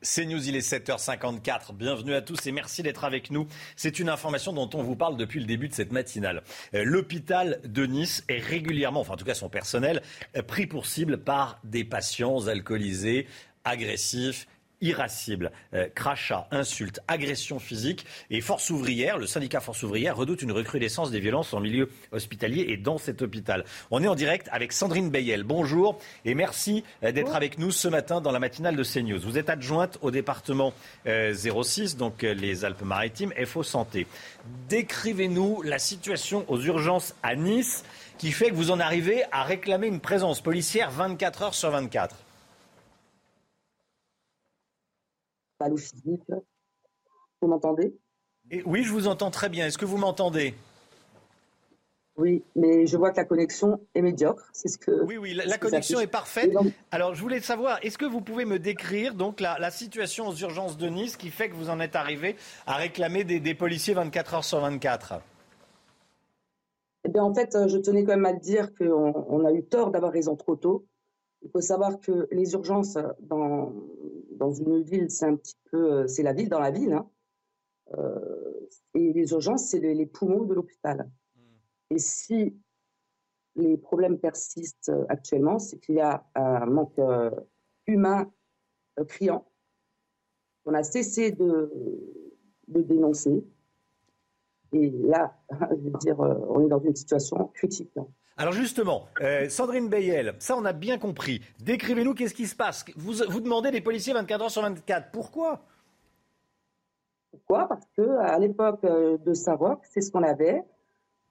C'est News, il est 7h54. Bienvenue à tous et merci d'être avec nous. C'est une information dont on vous parle depuis le début de cette matinale. Euh, L'hôpital de Nice est régulièrement, enfin en tout cas son personnel, euh, pris pour cible par des patients alcoolisés, agressifs irascibles, euh, crachats, insultes, agressions physiques et Force ouvrière, le syndicat Force ouvrière redoute une recrudescence des violences en milieu hospitalier et dans cet hôpital. On est en direct avec Sandrine Bayel. Bonjour et merci euh, d'être avec nous ce matin dans la matinale de CNews. Vous êtes adjointe au département euh, 06, donc euh, les Alpes-Maritimes, FO Santé. Décrivez-nous la situation aux urgences à Nice qui fait que vous en arrivez à réclamer une présence policière 24 heures sur 24. Allô. Vous m'entendez? Et oui, je vous entends très bien. Est-ce que vous m'entendez? Oui, mais je vois que la connexion est médiocre. C'est ce que. Oui, oui, la, connexion est parfaite. Alors, je voulais savoir, est-ce que vous pouvez me décrire donc la, la situation aux urgences de Nice qui fait que vous en êtes arrivé à réclamer des, des policiers 24 heures sur 24 eh bien, en fait, euh, je tenais quand même à dire qu'on on a eu tort d'avoir raison trop tôt. Il faut savoir que les urgences euh, dans, dans une ville, c'est un petit peu, euh, c'est la ville dans la ville. hein. Euh, et les urgences, c'est les, les poumons de l'hôpital. Et si les problèmes persistent euh, actuellement, c'est qu'il y a un manque humain criant. On a cessé de, de dénoncer. Et là, <laughs> je veux dire, on est dans une situation critique. Hein. Alors justement, euh, Sandrine Bayel, ça on a bien compris. Décrivez-nous qu'est-ce qui se passe? Vous, demandez des policiers 24 heures sur 24. Pourquoi? Pourquoi? Parce que à l'époque euh, de Saroc, c'est ce qu'on avait.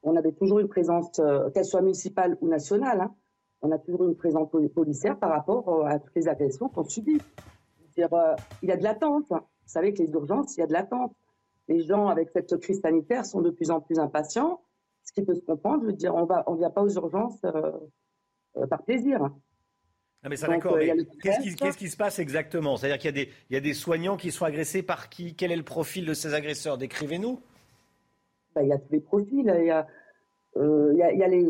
On avait toujours une présence, euh, qu'elle soit municipale ou nationale. hein. on a toujours une présence policière par rapport à toutes les agressions qu'on subit. il y a de l'attente. Vous savez que les urgences, il y a de l'attente. Les gens, avec cette crise sanitaire, sont de plus en plus impatients, ce qui peut se comprendre. Je veux dire, on ne on vient pas aux urgences par plaisir. Non mais ça d'accord, mais qu'est-ce qui, se passe exactement? C'est-à-dire qu'il y, y, a des soignants qui sont agressés par qui? Quel est le profil de ces agresseurs? Décrivez-nous. Ben, il y a tous les profils. Il y a, euh, y a, les,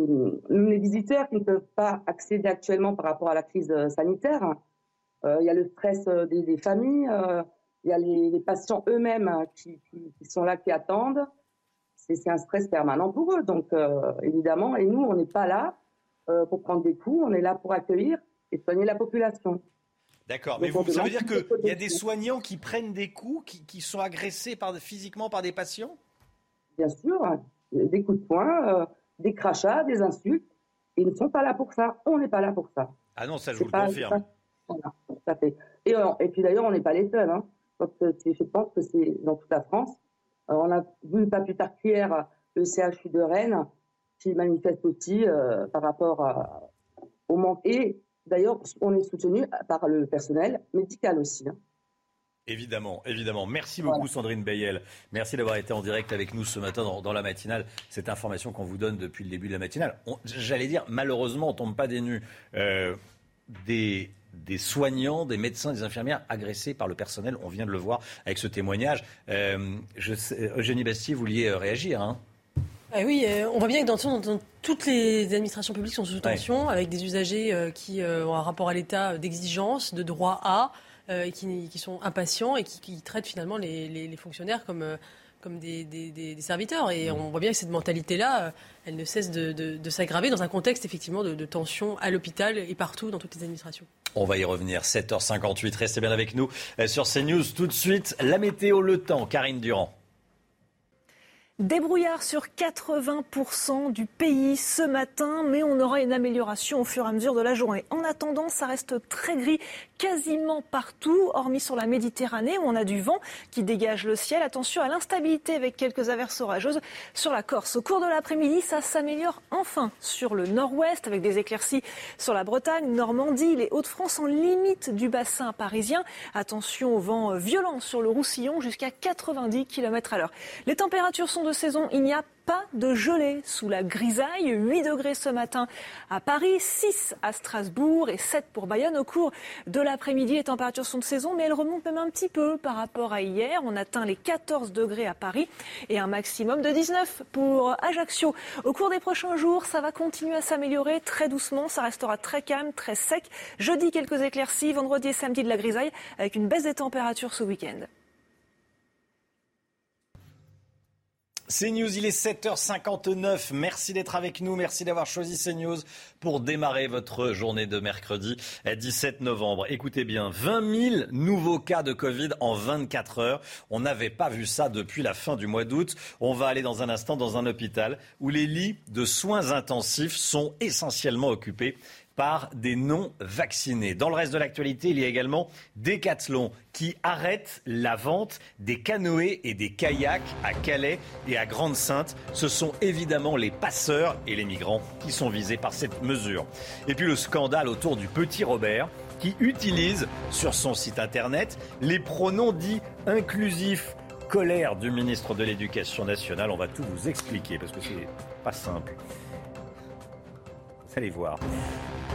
les, visiteurs qui ne peuvent pas accéder actuellement par rapport à la crise euh, sanitaire. Euh, il y a le stress des, familles. il y a les, patients eux-mêmes hein, qui, qui, sont là, qui attendent. C'est un stress permanent pour eux. Donc évidemment, et nous, on n'est pas là pour prendre des coups. On est là pour accueillir et soigner la population. D'accord, mais vous, ça veut dire qu'il y a des soignants qui prennent des coups, qui, qui sont agressés par, physiquement par des patients? Bien sûr, des coups de poing, euh, des crachats, des insultes. Ils ne sont pas là pour ça. On n'est pas là pour ça. Ah non, ça je vous le confirme. Voilà, ça fait. Et, euh, et, puis d'ailleurs, on n'est pas les seuls. Hein. Je pense que c'est dans toute la France. Euh, on a vu pas plus tard qu'hier le CHU de Rennes qui manifeste aussi par rapport au manque. Et D'ailleurs, on est soutenu par le personnel médical aussi. Hein. Évidemment, évidemment. Merci beaucoup Sandrine Bayel. Merci d'avoir été en direct avec nous ce matin dans, la matinale. Cette information qu'on vous donne depuis le début de la matinale. J'allais dire, malheureusement, on ne tombe pas des nues. Euh, des, soignants, des médecins, des infirmières agressés par le personnel. On vient de le voir avec ce témoignage. Euh, Eugénie Bastier, vous vouliez euh, réagir hein ah oui, euh, on voit bien que dans, toutes les administrations publiques sont sous tension, avec des usagers euh, qui ont un rapport à l'État d'exigence, de droit à, qui, qui, sont impatients et qui, traitent finalement les, fonctionnaires comme, comme des, serviteurs. Et on voit bien que cette mentalité-là, elle ne cesse de, s'aggraver dans un contexte effectivement de, de tension à l'hôpital et partout dans toutes les administrations. On va y revenir. 7h58, restez bien avec nous sur CNews. Tout de suite, la météo, le temps. Karine Durand. Débrouillard sur 80% du pays ce matin, mais on aura une amélioration au fur et à mesure de la journée. En attendant, ça reste très gris quasiment partout, hormis sur la Méditerranée où on a du vent qui dégage le ciel. Attention à l'instabilité avec quelques averses orageuses sur la Corse. Au cours de l'après-midi, ça s'améliore enfin sur le nord-ouest avec des éclaircies sur la Bretagne, Normandie, les Hauts-de-France en limite du bassin parisien. Attention au vent violent sur le Roussillon jusqu'à 90 km à l'heure. Les températures sont de saison. Il n'y a pas de gelée sous la grisaille. 8 degrés ce matin à Paris, 6 à Strasbourg et 7 pour Bayonne. Au cours de l'après-midi, les températures sont de saison, mais elles remontent même un petit peu par rapport à hier. On atteint les 14 degrés à Paris et un maximum de 19 pour Ajaccio. Au cours des prochains jours, ça va continuer à s'améliorer très doucement. Ça restera très calme, très sec. Jeudi, quelques éclaircies. Vendredi et samedi, de la grisaille avec une baisse des températures ce week-end. CNews, il est 7h59. Merci d'être avec nous. Merci d'avoir choisi CNews pour démarrer votre journée de mercredi 17 novembre. Écoutez bien, 20 000 nouveaux cas de Covid en 24 heures. On n'avait pas vu ça depuis la fin du mois d'août. On va aller dans un instant dans un hôpital où les lits de soins intensifs sont essentiellement occupés par des non-vaccinés. Dans le reste de l'actualité, il y a également Decathlon qui arrête la vente des canoës et des kayaks à Calais et à Grande-Sainte. Ce sont évidemment les passeurs et les migrants qui sont visés par cette mesure. Et puis le scandale autour du petit Robert qui utilise sur son site internet les pronoms dits inclusifs. Colère du ministre de l'Éducation nationale, on va tout vous expliquer parce que c'est pas simple. Allez voir.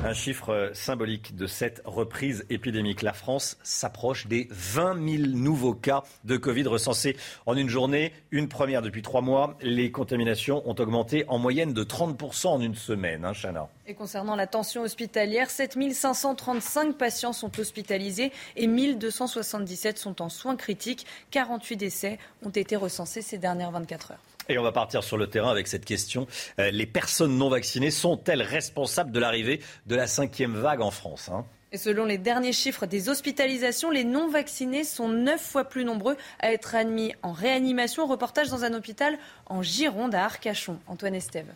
Un chiffre symbolique de cette reprise épidémique. La France s'approche des 20 000 nouveaux cas de Covid recensés en une journée. Une première depuis trois mois. Les contaminations ont augmenté en moyenne de 30% en une semaine. Hein, Chana. Et concernant la tension hospitalière, 7 535 patients sont hospitalisés et 1277 sont en soins critiques. 48 décès ont été recensés ces dernières 24 heures. Et on va partir sur le terrain avec cette question. Euh, les personnes non vaccinées sont-elles responsables de l'arrivée de la cinquième vague en France hein? Et selon les derniers chiffres des hospitalisations, les non-vaccinés sont neuf fois plus nombreux à être admis en réanimation. Reportage dans un hôpital en Gironde à Arcachon. Antoine Estève.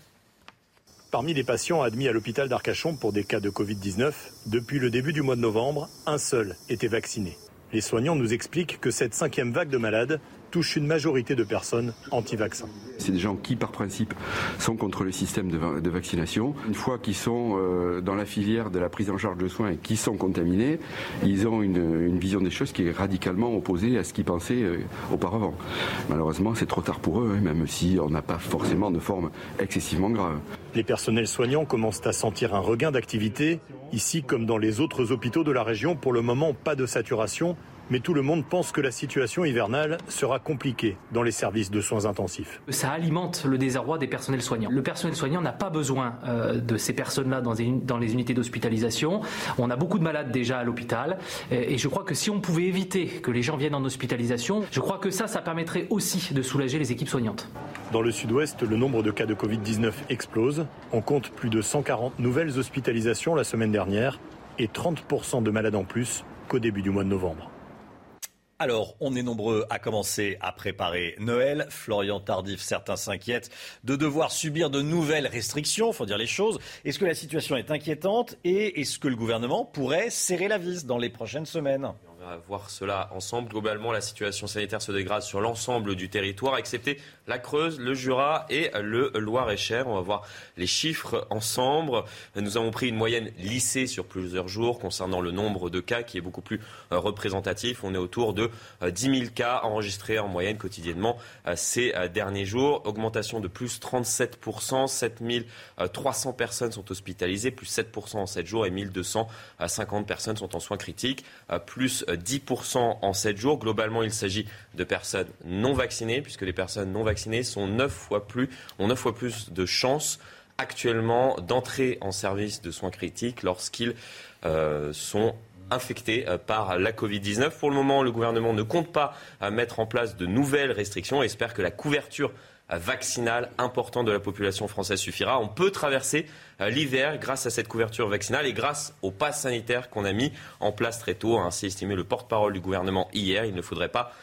Parmi les patients admis à l'hôpital d'Arcachon pour des cas de Covid-19, depuis le début du mois de novembre, un seul était vacciné. Les soignants nous expliquent que cette cinquième vague de malades touche une majorité de personnes anti-vaccins. C'est des gens qui, par principe, sont contre le système de, vaccination. Une fois qu'ils sont euh, dans la filière de la prise en charge de soins et qui sont contaminés, ils ont une, vision des choses qui est radicalement opposée à ce qu'ils pensaient euh, auparavant. Malheureusement, c'est trop tard pour eux, hein, même si on n'a pas forcément de forme excessivement grave. Les personnels soignants commencent à sentir un regain d'activité. Ici, comme dans les autres hôpitaux de la région, pour le moment, pas de saturation mais tout le monde pense que la situation hivernale sera compliquée dans les services de soins intensifs. Ça alimente le désarroi des personnels soignants. Le personnel soignant n'a pas besoin euh, de ces personnes-là dans, dans, les unités d'hospitalisation. On a beaucoup de malades déjà à l'hôpital et je crois que si on pouvait éviter que les gens viennent en hospitalisation, je crois que ça, ça permettrait aussi de soulager les équipes soignantes. Dans le sud-ouest, le nombre de cas de Covid-19 explose. On compte plus de 140 nouvelles hospitalisations la semaine dernière et 30% de malades en plus qu'au début du mois de novembre. Alors, on est nombreux à commencer à préparer Noël. Florian Tardif, certains s'inquiètent de devoir subir de nouvelles restrictions, faut dire les choses. Est-ce que la situation est inquiétante et est-ce que le gouvernement pourrait serrer la vis dans les prochaines semaines? Va voir cela ensemble. Globalement, la situation sanitaire se dégrade sur l'ensemble du territoire, excepté la Creuse, le Jura et le Loir-et-Cher. On va voir les chiffres ensemble. Nous avons pris une moyenne lissée sur plusieurs jours concernant le nombre de cas qui est beaucoup plus euh, représentatif. On est autour de 10 euh, 000 cas enregistrés en moyenne quotidiennement euh, ces derniers jours. Augmentation de plus 37%. 7 300 personnes sont hospitalisées, plus 7% en 7 jours et 1250 personnes sont en soins critiques, plus 10% en 7 jours. Globalement, il s'agit de personnes non vaccinées, puisque les personnes non vaccinées sont 9 fois plus, ont 9 fois plus de chances actuellement d'entrer en service de soins critiques lorsqu'ils euh, sont infectés euh, par la Covid-19. Pour le moment, le gouvernement ne compte pas mettre en place de nouvelles restrictions et espère que la couverture vaccinale importante de la population française suffira. On peut traverser euh, l'hiver grâce à cette couverture vaccinale et grâce au pass sanitaire qu'on a mis en place très tôt, a ainsi estimé le porte-parole du gouvernement hier. Il ne faudrait pas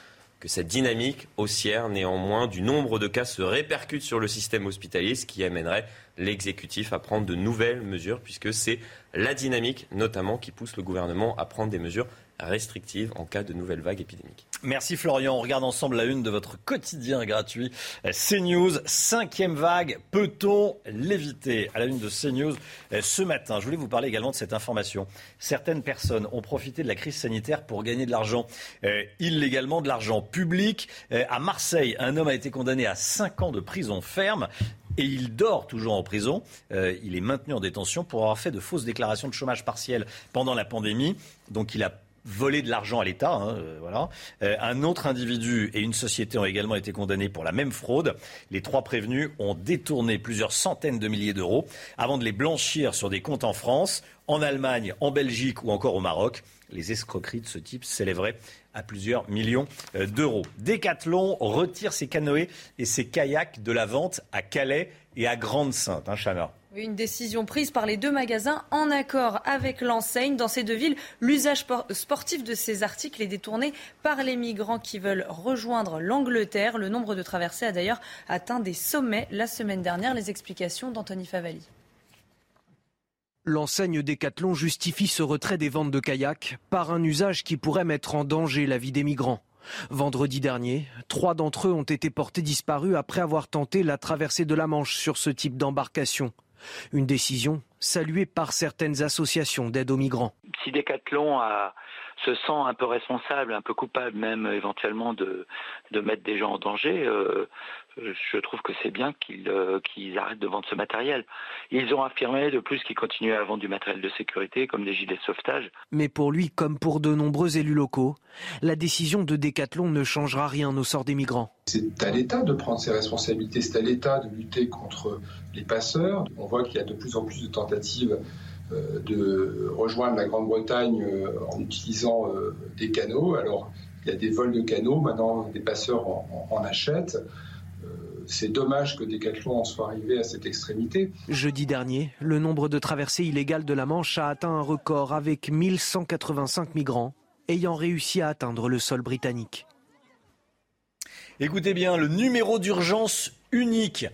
que cette dynamique haussière, néanmoins, du nombre de cas se répercute sur le système hospitalier, ce qui amènerait l'exécutif à prendre de nouvelles mesures, puisque c'est la dynamique, notamment, qui pousse le gouvernement à prendre des mesures restrictive en cas de nouvelle vague épidémique. Merci Florian. On regarde ensemble la une de votre quotidien gratuit. CNews, cinquième vague, peut-on l'éviter? À la une de CNews ce matin, je voulais vous parler également de cette information. Certaines personnes ont profité de la crise sanitaire pour gagner de l'argent euh, illégalement, de l'argent public. Euh, à Marseille, un homme a été condamné à 5 ans de prison ferme et il dort toujours en prison. Euh, il est maintenu en détention pour avoir fait de fausses déclarations de chômage partiel pendant la pandémie. Donc il a voler de l'argent à l'État. Hein, euh, voilà. Euh, un autre individu et une société ont également été condamnés pour la même fraude. Les trois prévenus ont détourné plusieurs centaines de milliers d'euros avant de les blanchir sur des comptes en France, en Allemagne, en Belgique ou encore au Maroc. Les escroqueries de ce type s'élèveraient à plusieurs millions euh, d'euros. Decathlon retire ses canoës et ses kayaks de la vente à Calais et à Grande-Sainte, hein. Une décision prise par les deux magasins en accord avec l'enseigne. Dans ces deux villes, l'usage sportif de ces articles est détourné par les migrants qui veulent rejoindre l'Angleterre. Le nombre de traversées a d'ailleurs atteint des sommets la semaine dernière. Les explications d'Anthony Favali. L'enseigne Decathlon justifie ce retrait des ventes de kayaks par un usage qui pourrait mettre en danger la vie des migrants. Vendredi dernier, trois d'entre eux ont été portés disparus après avoir tenté la traversée de la Manche sur ce type d'embarcation. Une décision saluée par certaines associations d'aide aux migrants. Si Decathlon se sent un peu responsable, un peu coupable même éventuellement de, mettre des gens en danger, euh, je trouve que c'est bien euh, qu'ils arrêtent de vendre ce matériel. Ils ont affirmé de plus qu'ils continuaient à vendre du matériel de sécurité comme des gilets de sauvetage. Mais pour lui, comme pour de nombreux élus locaux, la décision de Decathlon ne changera rien au sort des migrants. C'est à l'État de prendre ses responsabilités, c'est à l'État de lutter contre les passeurs. On voit qu'il y a de plus en plus de tentatives euh, de rejoindre la Grande-Bretagne euh, en utilisant des canaux. Alors, il y a des vols de canaux, maintenant des passeurs en achètent c'est dommage que Decathlon en soit arrivé à cette extrémité. Jeudi dernier, le nombre de traversées illégales de la Manche a atteint un record avec 1185 migrants ayant réussi à atteindre le sol britannique. Écoutez bien, le numéro d'urgence unique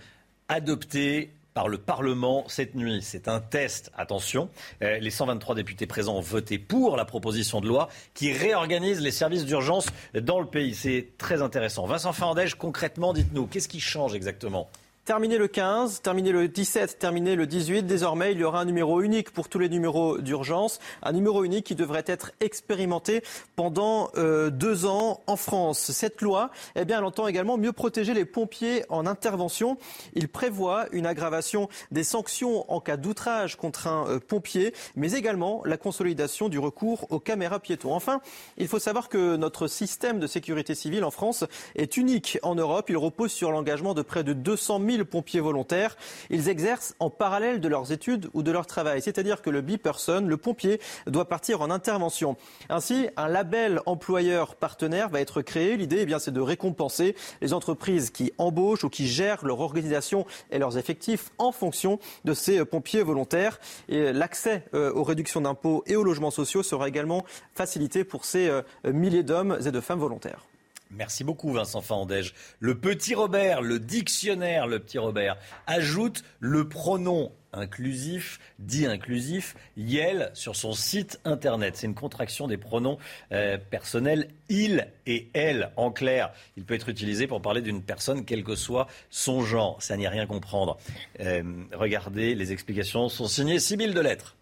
adopté par le Parlement cette nuit. C'est un test. Attention, euh, les 123 députés présents ont voté pour la proposition de loi qui réorganise les services d'urgence dans le pays. C'est très intéressant. Vincent Fandège, concrètement, dites-nous, qu'est-ce qui change exactement? Terminé le 15, terminé le 17, terminé le 18, désormais il y aura un numéro unique pour tous les numéros d'urgence, un numéro unique qui devrait être expérimenté pendant euh, deux ans en France. Cette loi, eh bien, elle entend également mieux protéger les pompiers en intervention. Il prévoit une aggravation des sanctions en cas d'outrage contre un euh, pompier, mais également la consolidation du recours aux caméras piétons. Enfin, il faut savoir que notre système de sécurité civile en France est unique en Europe. Il repose sur l'engagement de près de 200 000 pompiers volontaires. Ils exercent en parallèle de leurs études ou de leur travail. C'est-à-dire que le bi-person, le pompier, doit partir en intervention. Ainsi, un label employeur partenaire va être créé. L'idée, eh bien, c'est de récompenser les entreprises qui embauchent ou qui gèrent leur organisation et leurs effectifs en fonction de ces pompiers volontaires. Et l'accès euh, aux réductions d'impôts et aux logements sociaux sera également facilité pour ces euh, milliers d'hommes et de femmes volontaires. Merci beaucoup Vincent Fandège. Le petit Robert, le dictionnaire le petit Robert, ajoute le pronom inclusif, dit inclusif, Yel sur son site internet. C'est une contraction des pronoms euh, personnels il et elle. En clair, il peut être utilisé pour parler d'une personne quel que soit son genre. Ça n'y a rien comprendre. Euh, regardez, les explications sont signées Sibylle de Lettres.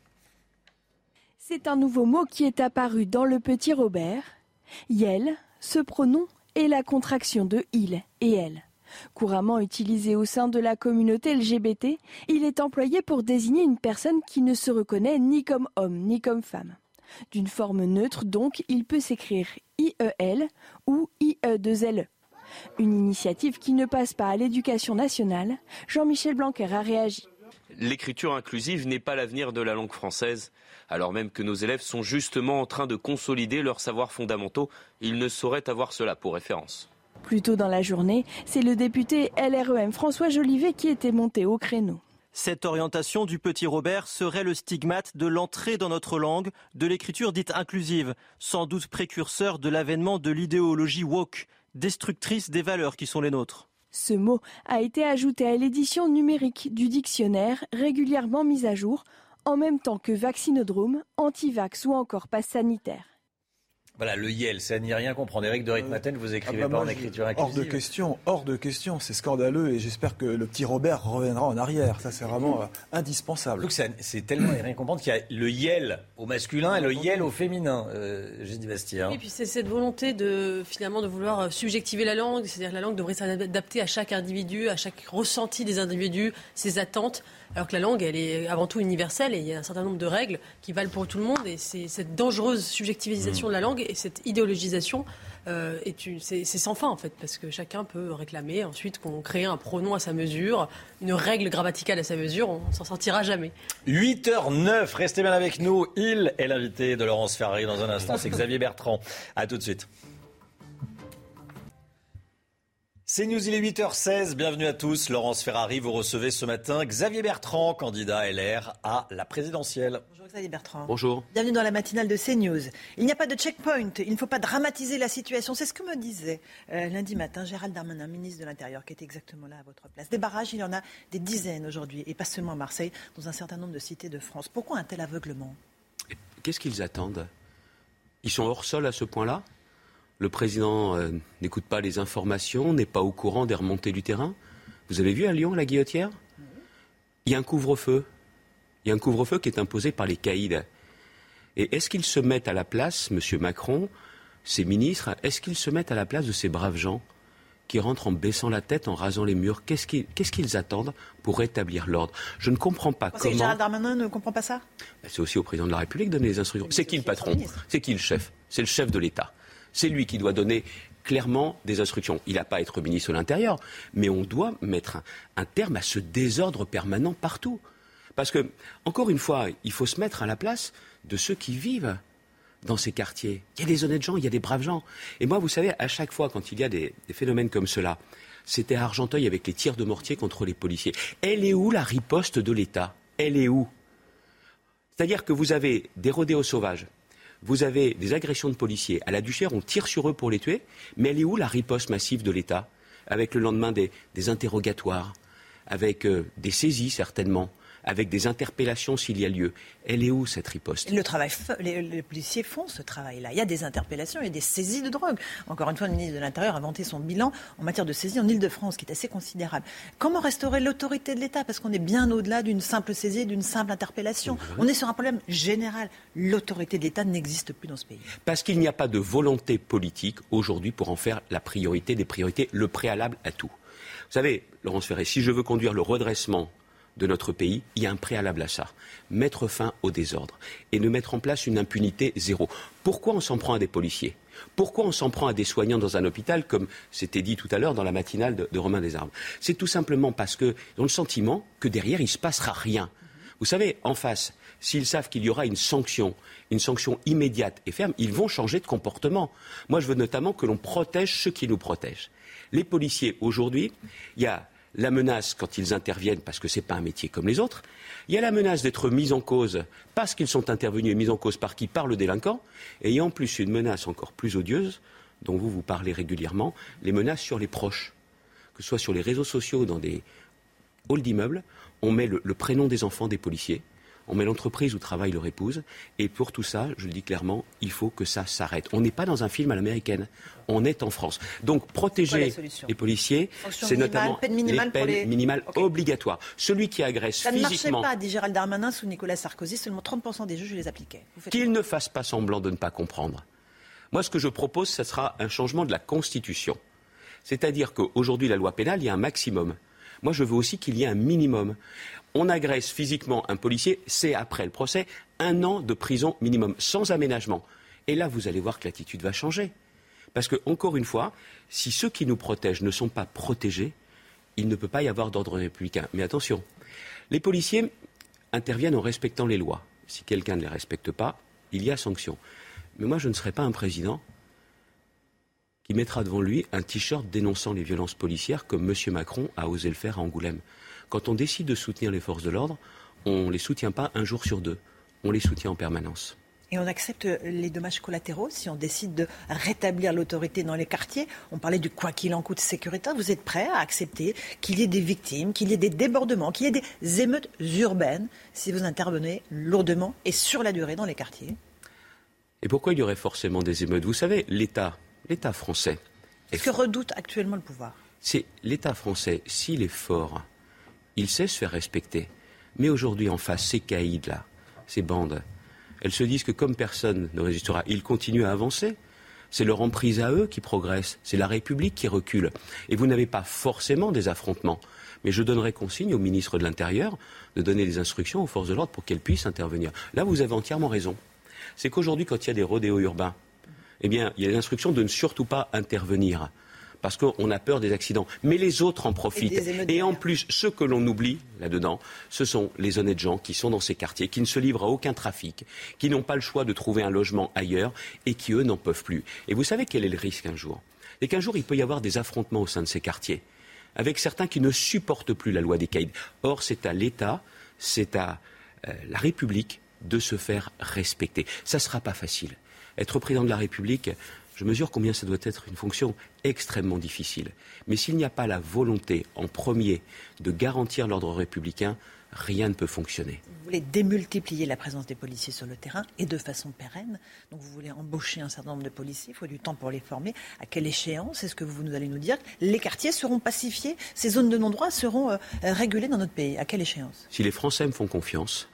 C'est un nouveau mot qui est apparu dans le petit Robert. Yel, ce pronom est la contraction de il et elle. Couramment utilisé au sein de la communauté LGBT, il est employé pour désigner une personne qui ne se reconnaît ni comme homme ni comme femme. D'une forme neutre, donc, il peut s'écrire IEL ou IE2LE. Une initiative qui ne passe pas à l'éducation nationale. Jean-Michel Blanquer a réagi. L'écriture inclusive n'est pas l'avenir de la langue française. Alors même que nos élèves sont justement en train de consolider leurs savoirs fondamentaux, ils ne sauraient avoir cela pour référence. Plus tôt dans la journée, c'est le député LREM François Jolivet qui était monté au créneau. Cette orientation du petit Robert serait le stigmate de l'entrée dans notre langue de l'écriture dite inclusive, sans doute précurseur de l'avènement de l'idéologie woke, destructrice des valeurs qui sont les nôtres. Ce mot a été ajouté à l'édition numérique du dictionnaire, régulièrement mise à jour, en même temps que vaccinodrome, antivax ou encore passe sanitaire. Voilà, le YEL, ça n'y rien comprendre. Eric de Ritmaten, vous écrivez Ah bah pas en écriture Hors de inclusive. question, hors de question. C'est scandaleux et j'espère que le petit Robert reviendra en arrière. Ça, c'est vraiment euh, indispensable. C'est tellement rien comprendre qu'il y a le YEL au masculin et le YEL au féminin. Euh, J'ai dit Bastien. Et puis c'est cette volonté de finalement de vouloir euh, subjectiver la langue, c'est-à-dire que la langue devrait s'adapter à chaque individu, à chaque ressenti des individus, ses attentes, alors que la langue elle est avant tout universelle et il y a un certain nombre de règles qui valent pour tout le monde et c'est cette dangereuse subjectivisation Mm. de la langue et cette idéologisation euh, c'est sans fin en fait parce que chacun peut réclamer ensuite qu'on crée un pronom à sa mesure, une règle grammaticale à sa mesure, on s'en sortira jamais. 8h09, restez bien avec nous. Il est l'invité de Laurence Ferrari dans un instant, c'est Xavier Bertrand. À tout de suite. C'est News, il est 8h16, bienvenue à tous. Laurence Ferrari, vous recevez ce matin Xavier Bertrand, candidat LR à la présidentielle. Bonjour Xavier Bertrand. Bonjour. Bienvenue dans la matinale de CNews. Il n'y a pas de checkpoint, il ne faut pas dramatiser la situation. C'est ce que me disait euh, lundi matin Gérald Darmanin, ministre de l'Intérieur, qui était exactement là à votre place. Des barrages, il y en a des dizaines aujourd'hui, et pas seulement à Marseille, dans un certain nombre de cités de France. Pourquoi un tel aveuglement? Qu'est-ce qu'ils attendent? Ils sont hors sol à ce point-là? Le président euh, n'écoute pas les informations, n'est pas au courant des remontées du terrain. Vous avez vu à Lyon la guillotière? Il y a un couvre-feu. Il y a un couvre-feu qui est imposé par les caïds. Et est-ce qu'ils se mettent à la place, M. Macron, ses ministres, est-ce qu'ils se mettent à la place de ces braves gens qui rentrent en baissant la tête, en rasant les murs? Qu'est-ce qu'ils attendent pour rétablir l'ordre? Je ne comprends pas que comment... Gérald Darmanin ne comprend pas ça? Ben, C'est aussi au président de la République de donner les instructions. C'est qui le patron? C'est qui le chef? C'est le chef de l'État. C'est lui qui doit donner clairement des instructions. Il n'a pas à être ministre de l'Intérieur, mais on doit mettre un, terme à ce désordre permanent partout. Parce que, encore une fois, il faut se mettre à la place de ceux qui vivent dans ces quartiers. Il y a des honnêtes gens, il y a des braves gens. Et moi, vous savez, à chaque fois, quand il y a des, des phénomènes comme cela, c'était à Argenteuil avec les tirs de mortier contre les policiers. Elle est où la riposte de l'État? Elle est où? C'est-à-dire que vous avez des rodéos sauvages, vous avez des agressions de policiers. À la Duchère, on tire sur eux pour les tuer, mais elle est où la riposte massive de l'État Avec le lendemain des, interrogatoires, avec euh, des saisies certainement, avec des interpellations s'il y a lieu. Elle est où cette riposte? Le travail, les, policiers font ce travail-là. Il y a des interpellations et des saisies de drogue. Encore une fois, le ministre de l'Intérieur a vanté son bilan en matière de saisie en Ile-de-France, qui est assez considérable. Comment restaurer l'autorité de l'État? Parce qu'on est bien au-delà d'une simple saisie, d'une simple interpellation. On est sur un problème général. L'autorité de l'État n'existe plus dans ce pays. Parce qu'il n'y a pas de volonté politique aujourd'hui pour en faire la priorité des priorités, le préalable à tout. Vous savez, Laurence Ferré, si je veux conduire le redressement de notre pays, il y a un préalable à ça. Mettre fin au désordre et ne mettre en place une impunité zéro. Pourquoi on s'en prend à des policiers? Pourquoi on s'en prend à des soignants dans un hôpital, comme c'était dit tout à l'heure dans la matinale de, Romain Desarmes? C'est tout simplement parce qu'ils ont le sentiment que derrière, il ne se passera rien. Vous savez, en face, s'ils savent qu'il y aura une sanction, une sanction immédiate et ferme, ils vont changer de comportement. Moi, je veux notamment que l'on protège ceux qui nous protègent. Les policiers, aujourd'hui, il y a la menace quand ils interviennent parce que ce n'est pas un métier comme les autres. Il y a la menace d'être mis en cause parce qu'ils sont intervenus et mis en cause par qui? Par le délinquant. Et il y a en plus une menace encore plus odieuse, dont vous vous parlez régulièrement, les menaces sur les proches. Que ce soit sur les réseaux sociaux, dans des halls d'immeubles, on met le prénom des enfants des policiers on met l'entreprise où travaille leur épouse. Et pour tout ça, je le dis clairement, il faut que ça s'arrête. On n'est pas dans un film à l'américaine. On est en France. Donc protéger les policiers, c'est notamment peine minimale les peines minimales obligatoires. Celui qui agresse physiquement... Ça ne marchait pas, dit Gérald Darmanin sous Nicolas Sarkozy. Seulement 30% des juges les appliquaient. Qu'il ne fasse pas semblant de ne pas comprendre. Moi, ce que je propose, ce sera un changement de la Constitution. C'est-à-dire qu'aujourd'hui, la loi pénale, il y a un maximum. Moi, je veux aussi qu'il y ait un minimum on agresse physiquement un policier, c'est après le procès un an de prison minimum, sans aménagement. Et là, vous allez voir que l'attitude va changer. Parce que, encore une fois, si ceux qui nous protègent ne sont pas protégés, il ne peut pas y avoir d'ordre républicain. Mais attention, les policiers interviennent en respectant les lois. Si quelqu'un ne les respecte pas, il y a sanction. Mais moi, je ne serai pas un président qui mettra devant lui un t-shirt dénonçant les violences policières comme M. Macron a osé le faire à Angoulême. Quand on décide de soutenir les forces de l'ordre, on ne les soutient pas un jour sur deux, on les soutient en permanence. Et on accepte les dommages collatéraux si on décide de rétablir l'autorité dans les quartiers. On parlait du quoi qu'il en coûte sécuritaire. Vous êtes prêt à accepter qu'il y ait des victimes, qu'il y ait des débordements, qu'il y ait des émeutes urbaines si vous intervenez lourdement et sur la durée dans les quartiers? Et pourquoi il y aurait forcément des émeutes? Vous savez, l'État, l'État français. Ce que redoute actuellement le pouvoir. C'est l'État français, s'il est fort, il sait se faire respecter. Mais aujourd'hui, en face, ces caïds-là, ces bandes, elles se disent que comme personne ne résistera, ils continuent à avancer. C'est leur emprise à eux qui progresse, c'est la République qui recule. Et vous n'avez pas forcément des affrontements. Mais je donnerai consigne au ministre de l'Intérieur de donner des instructions aux forces de l'ordre pour qu'elles puissent intervenir. Là, vous avez entièrement raison. C'est qu'aujourd'hui, quand il y a des rodéos urbains, eh bien, il y a l'instruction de ne surtout pas intervenir parce qu'on a peur des accidents. Mais les autres en profitent. Et, en plus, ce que l'on oublie là-dedans, ce sont les honnêtes gens qui sont dans ces quartiers, qui ne se livrent à aucun trafic, qui n'ont pas le choix de trouver un logement ailleurs et qui, eux, n'en peuvent plus. Et vous savez quel est le risque un jour? Et qu'un jour, il peut y avoir des affrontements au sein de ces quartiers, avec certains qui ne supportent plus la loi des caïds. Or, c'est à l'État, c'est à euh, la République de se faire respecter. Ça ne sera pas facile. Être président de la République, je mesure combien ça doit être une fonction extrêmement difficile. Mais s'il n'y a pas la volonté, en premier, de garantir l'ordre républicain, rien ne peut fonctionner. Vous voulez démultiplier la présence des policiers sur le terrain et de façon pérenne. Donc vous voulez embaucher un certain nombre de policiers, il faut du temps pour les former. À quelle échéance est-ce que vous allez nous dire Les quartiers seront pacifiés, ces zones de non-droit seront euh, régulées dans notre pays? À quelle échéance? Si les Français me font confiance,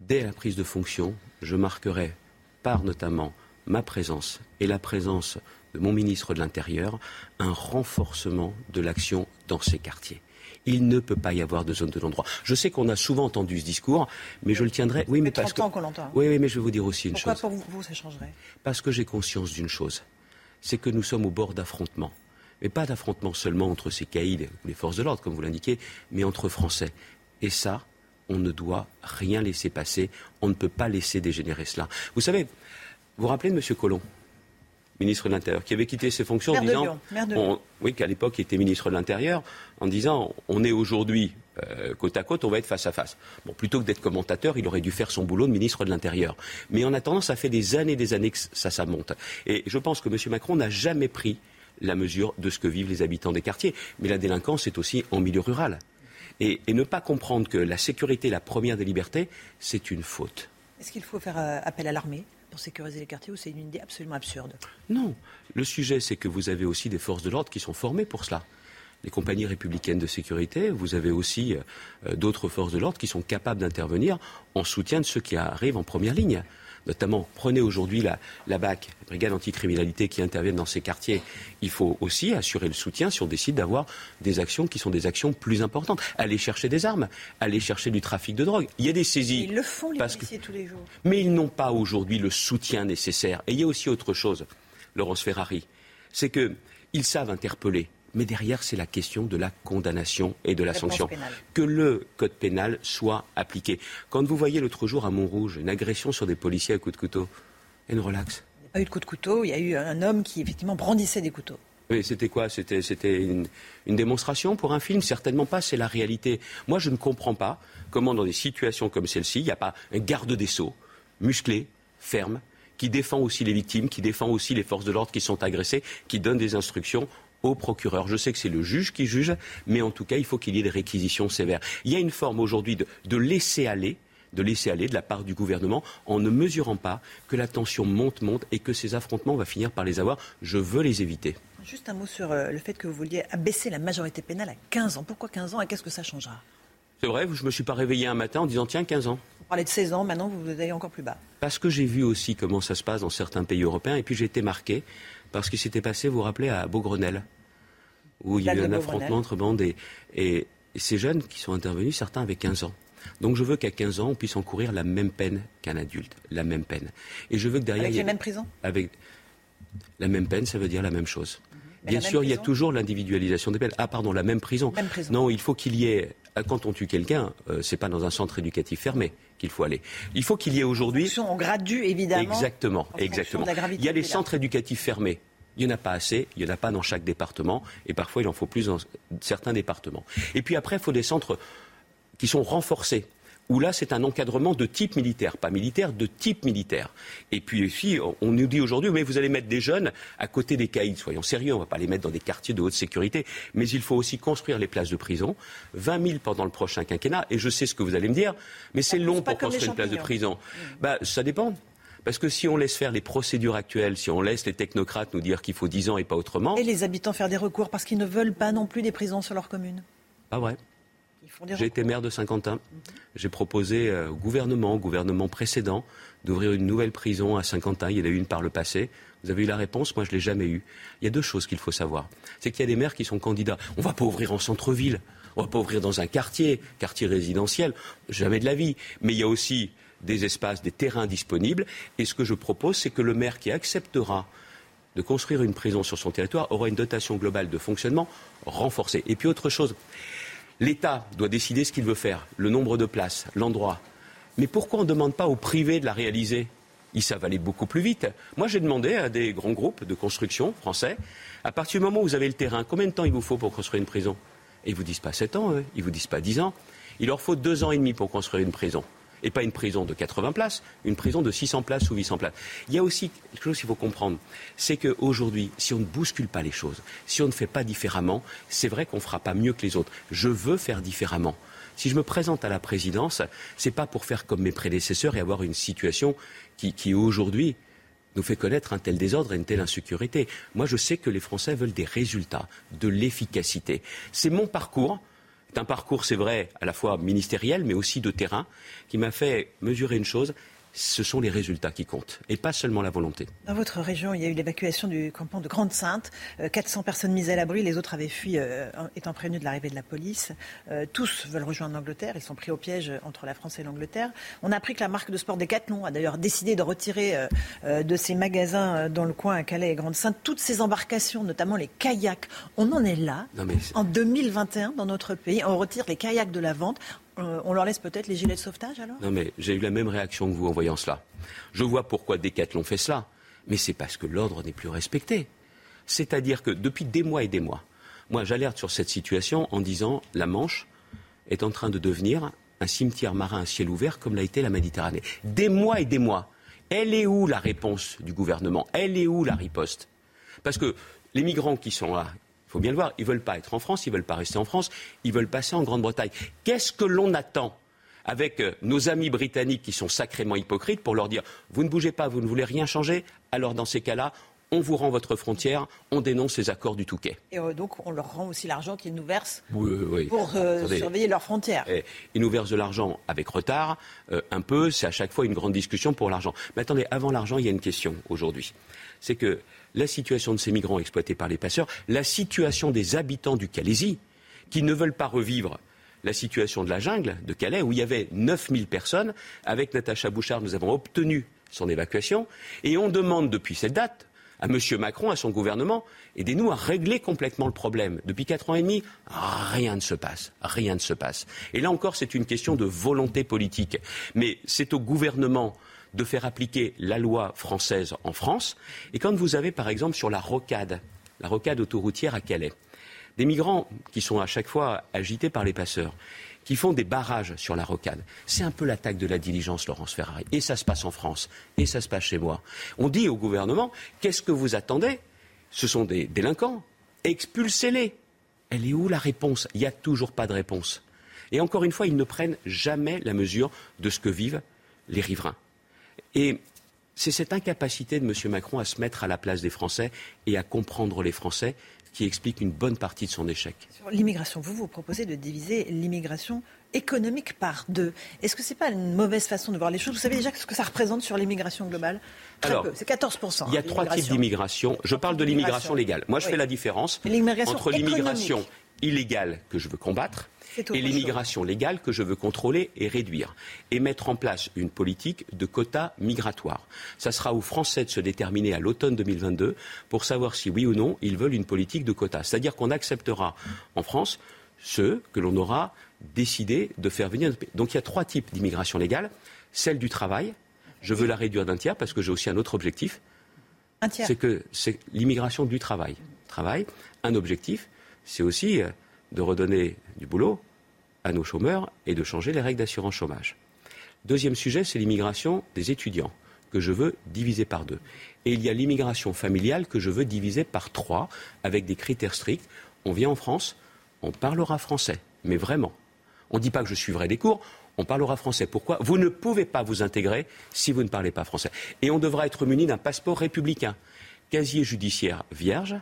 dès la prise de fonction, je marquerai par notamment ma présence et la présence de mon ministre de l'Intérieur un renforcement de l'action dans ces quartiers. Il ne peut pas y avoir de zone de non-droit. Je sais qu'on a souvent entendu ce discours, mais je le tiendrai. Oui, mais parce que. Hein. Oui, oui, mais je vais vous dire aussi une chose. Pourquoi pour vous, ça changerait? Parce que j'ai conscience d'une chose. C'est que nous sommes au bord d'affrontements. Mais pas d'affrontements seulement entre ces caïds ou les forces de l'ordre, comme vous l'indiquez, mais entre Français. Et ça, on ne doit rien laisser passer. On ne peut pas laisser dégénérer cela. Vous savez, vous vous rappelez de M. Collomb ministre de l'Intérieur, qui avait quitté ses fonctions en disant, oui, qu'à l'époque il était ministre de l'Intérieur, en disant, on est aujourd'hui euh, côte à côte, on va être face à face. Bon, plutôt que d'être commentateur, il aurait dû faire son boulot de ministre de l'Intérieur. Mais en attendant, ça fait des années, des années que ça, ça monte. Et je pense que M. Macron n'a jamais pris la mesure de ce que vivent les habitants des quartiers. Mais la délinquance est aussi en milieu rural. Et, et, ne pas comprendre que la sécurité est la première des libertés, c'est une faute. Est-ce qu'il faut faire euh, appel à l'armée pour sécuriser les quartiers ou c'est une idée absolument absurde? Non. Le sujet, c'est que vous avez aussi des forces de l'ordre qui sont formées pour cela les compagnies républicaines de sécurité, vous avez aussi euh, d'autres forces de l'ordre qui sont capables d'intervenir en soutien de ceux qui arrivent en première ligne. Notamment, prenez aujourd'hui la, la BAC, la brigade anticriminalité qui interviennent dans ces quartiers. Il faut aussi assurer le soutien si on décide d'avoir des actions qui sont des actions plus importantes. Aller chercher des armes, aller chercher du trafic de drogue. Il y a des saisies. Ils le font, les policiers, tous les jours. Mais ils n'ont pas aujourd'hui le soutien nécessaire. Et il y a aussi autre chose, Laurence Ferrari. C'est qu'ils savent interpeller mais derrière, c'est la question de la condamnation et de la sanction. Que le code pénal soit appliqué. Quand vous voyez l'autre jour à Montrouge une agression sur des policiers à coups de couteau, une relax. Il n'y a pas eu de coup de couteau, il y a eu un homme qui effectivement brandissait des couteaux. Oui, c'était quoi? C'était, une, une, démonstration pour un film? Certainement pas, c'est la réalité. Moi, je ne comprends pas comment, dans des situations comme celle-ci, il n'y a pas un garde des sceaux, musclé, ferme, qui défend aussi les victimes, qui défend aussi les forces de l'ordre qui sont agressées, qui donne des instructions au procureur. Je sais que c'est le juge qui juge, mais en tout cas, il faut qu'il y ait des réquisitions sévères. Il y a une forme aujourd'hui de, laisser aller de laisser aller de la part du gouvernement en ne mesurant pas que la tension monte, monte et que ces affrontements, va finir par les avoir. Je veux les éviter. Juste un mot sur euh, le fait que vous vouliez abaisser la majorité pénale à 15 ans. Pourquoi 15 ans et qu'est-ce que ça changera? C'est vrai, je ne me suis pas réveillé un matin en disant tiens, 15 ans. Vous parlez de 16 ans, maintenant vous allez encore plus bas. Parce que j'ai vu aussi comment ça se passe dans certains pays européens et puis j'ai été marqué par ce qui s'était passé, vous vous rappelez, à Beaugrenelle où il y a eu un affrontement entre bandes et, ces jeunes qui sont intervenus, certains avaient 15 ans. Donc je veux qu'à 15 ans, on puisse encourir la même peine qu'un adulte, la même peine. Et je veux que derrière... Avec les mêmes prisons? Avec la même peine, ça veut dire la même chose. Bien sûr, il y a toujours l'individualisation des peines. Ah, pardon, la même prison. Non, il faut qu'il y ait. Quand on tue quelqu'un, euh, c'est pas dans un centre éducatif fermé qu'il faut aller. Il faut qu'il y ait aujourd'hui. On gradue évidemment. Exactement, exactement. Il y a les centres éducatifs fermés il n'y en a pas assez, il n'y en a pas dans chaque département, et parfois il en faut plus dans certains départements. Et puis après, il faut des centres qui sont renforcés où là, c'est un encadrement de type militaire, pas militaire, de type militaire. Et puis aussi, on nous dit aujourd'hui, mais vous allez mettre des jeunes à côté des caïds. Soyons sérieux, on ne va pas les mettre dans des quartiers de haute sécurité. Mais il faut aussi construire les places de prison. 20 000 pendant le prochain quinquennat. Et je sais ce que vous allez me dire, mais c'est long pour construire une place de prison. Bah, ça dépend. Parce que si on laisse faire les procédures actuelles, si on laisse les technocrates nous dire qu'il faut 10 ans et pas autrement. Et les habitants faire des recours parce qu'ils ne veulent pas non plus des prisons sur leur commune Pas vrai. J'ai été maire de Saint-Quentin. J'ai proposé euh, au gouvernement, au gouvernement précédent, d'ouvrir une nouvelle prison à Saint-Quentin. Il y en a eu une par le passé. Vous avez eu la réponse, moi je ne l'ai jamais eue. Il y a deux choses qu'il faut savoir. C'est qu'il y a des maires qui sont candidats. On ne va pas ouvrir en centre-ville, on ne va pas ouvrir dans un quartier, quartier résidentiel, jamais de la vie. Mais il y a aussi des espaces, des terrains disponibles. Et ce que je propose, c'est que le maire qui acceptera de construire une prison sur son territoire aura une dotation globale de fonctionnement renforcée. Et puis autre chose, l'État doit décider ce qu'il veut faire, le nombre de places, l'endroit. Mais pourquoi on ne demande pas au privé de la réaliser? Ils savent aller beaucoup plus vite. Moi, j'ai demandé à des grands groupes de construction français, à partir du moment où vous avez le terrain, combien de temps il vous faut pour construire une prison? Ils vous disent pas 7 ans, eux. ils vous disent pas 10 ans. Il leur faut 2 ans et demi pour construire une prison et pas une prison de 80 places, une prison de 600 places ou 800 places. Il y a aussi quelque chose qu'il faut comprendre, c'est qu'aujourd'hui, si on ne bouscule pas les choses, si on ne fait pas différemment, c'est vrai qu'on ne fera pas mieux que les autres. Je veux faire différemment. Si je me présente à la présidence, ce n'est pas pour faire comme mes prédécesseurs et avoir une situation qui, qui aujourd'hui nous fait connaître un tel désordre et une telle insécurité. Moi, je sais que les Français veulent des résultats, de l'efficacité. C'est mon parcours. C'est un parcours, c'est vrai, à la fois ministériel, mais aussi de terrain, qui m'a fait mesurer une chose, ce sont les résultats qui comptent et pas seulement la volonté. Dans votre région, il y a eu l'évacuation du campement de Grande-Sainte. 400 euh, personnes mises à l'abri, les autres avaient fui euh, étant prévenus de l'arrivée de la police. Euh, tous veulent rejoindre l'Angleterre, ils sont pris au piège entre la France et l'Angleterre. On a appris que la marque de sport Decathlon a d'ailleurs décidé de retirer de ses magasins dans le coin à Calais et Grande-Sainte toutes ces embarcations, notamment les kayaks. On en est là, en 2021, dans notre pays. On retire les kayaks de la vente. Euh, on leur laisse peut-être les gilets de sauvetage alors? Non mais j'ai eu la même réaction que vous en voyant cela. Je vois pourquoi Decathlon fait cela, mais c'est parce que l'ordre n'est plus respecté. C'est-à-dire que depuis des mois et des mois, moi j'alerte sur cette situation en disant la Manche est en train de devenir un cimetière marin à ciel ouvert comme l'a été la Méditerranée. Des mois et des mois. Elle est où la réponse du gouvernement? Elle est où la riposte? Parce que les migrants qui sont là, faut bien le voir, ils veulent pas être en France, ils veulent pas rester en France, ils veulent passer en Grande-Bretagne. Qu'est-ce que l'on attend avec euh, nos amis britanniques qui sont sacrément hypocrites pour leur dire vous ne bougez pas, vous ne voulez rien changer, alors dans ces cas-là, on vous rend votre frontière, on dénonce les accords du Touquet. Et euh, donc on leur rend aussi l'argent qu'ils nous versent Oui, oui. pour euh, surveiller leurs frontières. Eh, ils nous versent de l'argent avec retard, euh, un peu, c'est à chaque fois une grande discussion pour l'argent. Mais attendez, avant l'argent, il y a une question aujourd'hui. C'est que la situation de ces migrants exploités par les passeurs, la situation des habitants du Calaisie, qui ne veulent pas revivre la situation de la jungle de Calais, où il y avait 9000 personnes. Avec Natacha Bouchard, nous avons obtenu son évacuation. Et on demande depuis cette date à M. Macron, à son gouvernement, aidez-nous à régler complètement le problème. Depuis quatre ans et demi, rien ne se passe. Rien ne se passe. Et là encore, c'est une question de volonté politique. Mais c'est au gouvernement de faire appliquer la loi française en France. Et quand vous avez, par exemple, sur la rocade, la rocade autoroutière à Calais, des migrants qui sont à chaque fois agités par les passeurs, qui font des barrages sur la rocade. C'est un peu l'attaque de la diligence, Laurence Ferrari. Et ça se passe en France, et ça se passe chez moi. On dit au gouvernement, qu'est-ce que vous attendez? Ce sont des délinquants, expulsez-les. Elle est où la réponse? Il n'y a toujours pas de réponse. Et encore une fois, ils ne prennent jamais la mesure de ce que vivent les riverains. Et c'est cette incapacité de M. Macron à se mettre à la place des Français et à comprendre les Français qui explique une bonne partie de son échec. Sur l'immigration, vous vous proposez de diviser l'immigration économique par deux. Est-ce que ce n'est pas une mauvaise façon de voir les choses? Vous savez déjà ce que ça représente sur l'immigration globale? Alors, C'est 14%. Il y a trois types d'immigration. Je parle de l'immigration légale. Moi, je Oui. fais la différence entre l'immigration. Illégale que je veux combattre et l'immigration légale que je veux contrôler et réduire. Et mettre en place une politique de quotas migratoires. Ça sera aux Français de se déterminer à l'automne 2022 pour savoir si oui ou non ils veulent une politique de quotas. C'est-à-dire qu'on acceptera en France ceux que l'on aura décidé de faire venir. Donc il y a trois types d'immigration légale. Celle du travail. Je veux la réduire d'un tiers parce que j'ai aussi un autre objectif. C'est que c'est l'immigration du travail. Travail, un objectif, c'est aussi euh, de redonner du boulot à nos chômeurs et de changer les règles d'assurance chômage. Deuxième sujet, c'est l'immigration des étudiants que je veux diviser par deux. Et il y a l'immigration familiale que je veux diviser par trois avec des critères stricts. On vient en France, on parlera français, mais vraiment. On ne dit pas que je suivrai des cours, on parlera français. Pourquoi? Vous ne pouvez pas vous intégrer si vous ne parlez pas français. Et on devra être muni d'un passeport républicain, casier judiciaire vierge,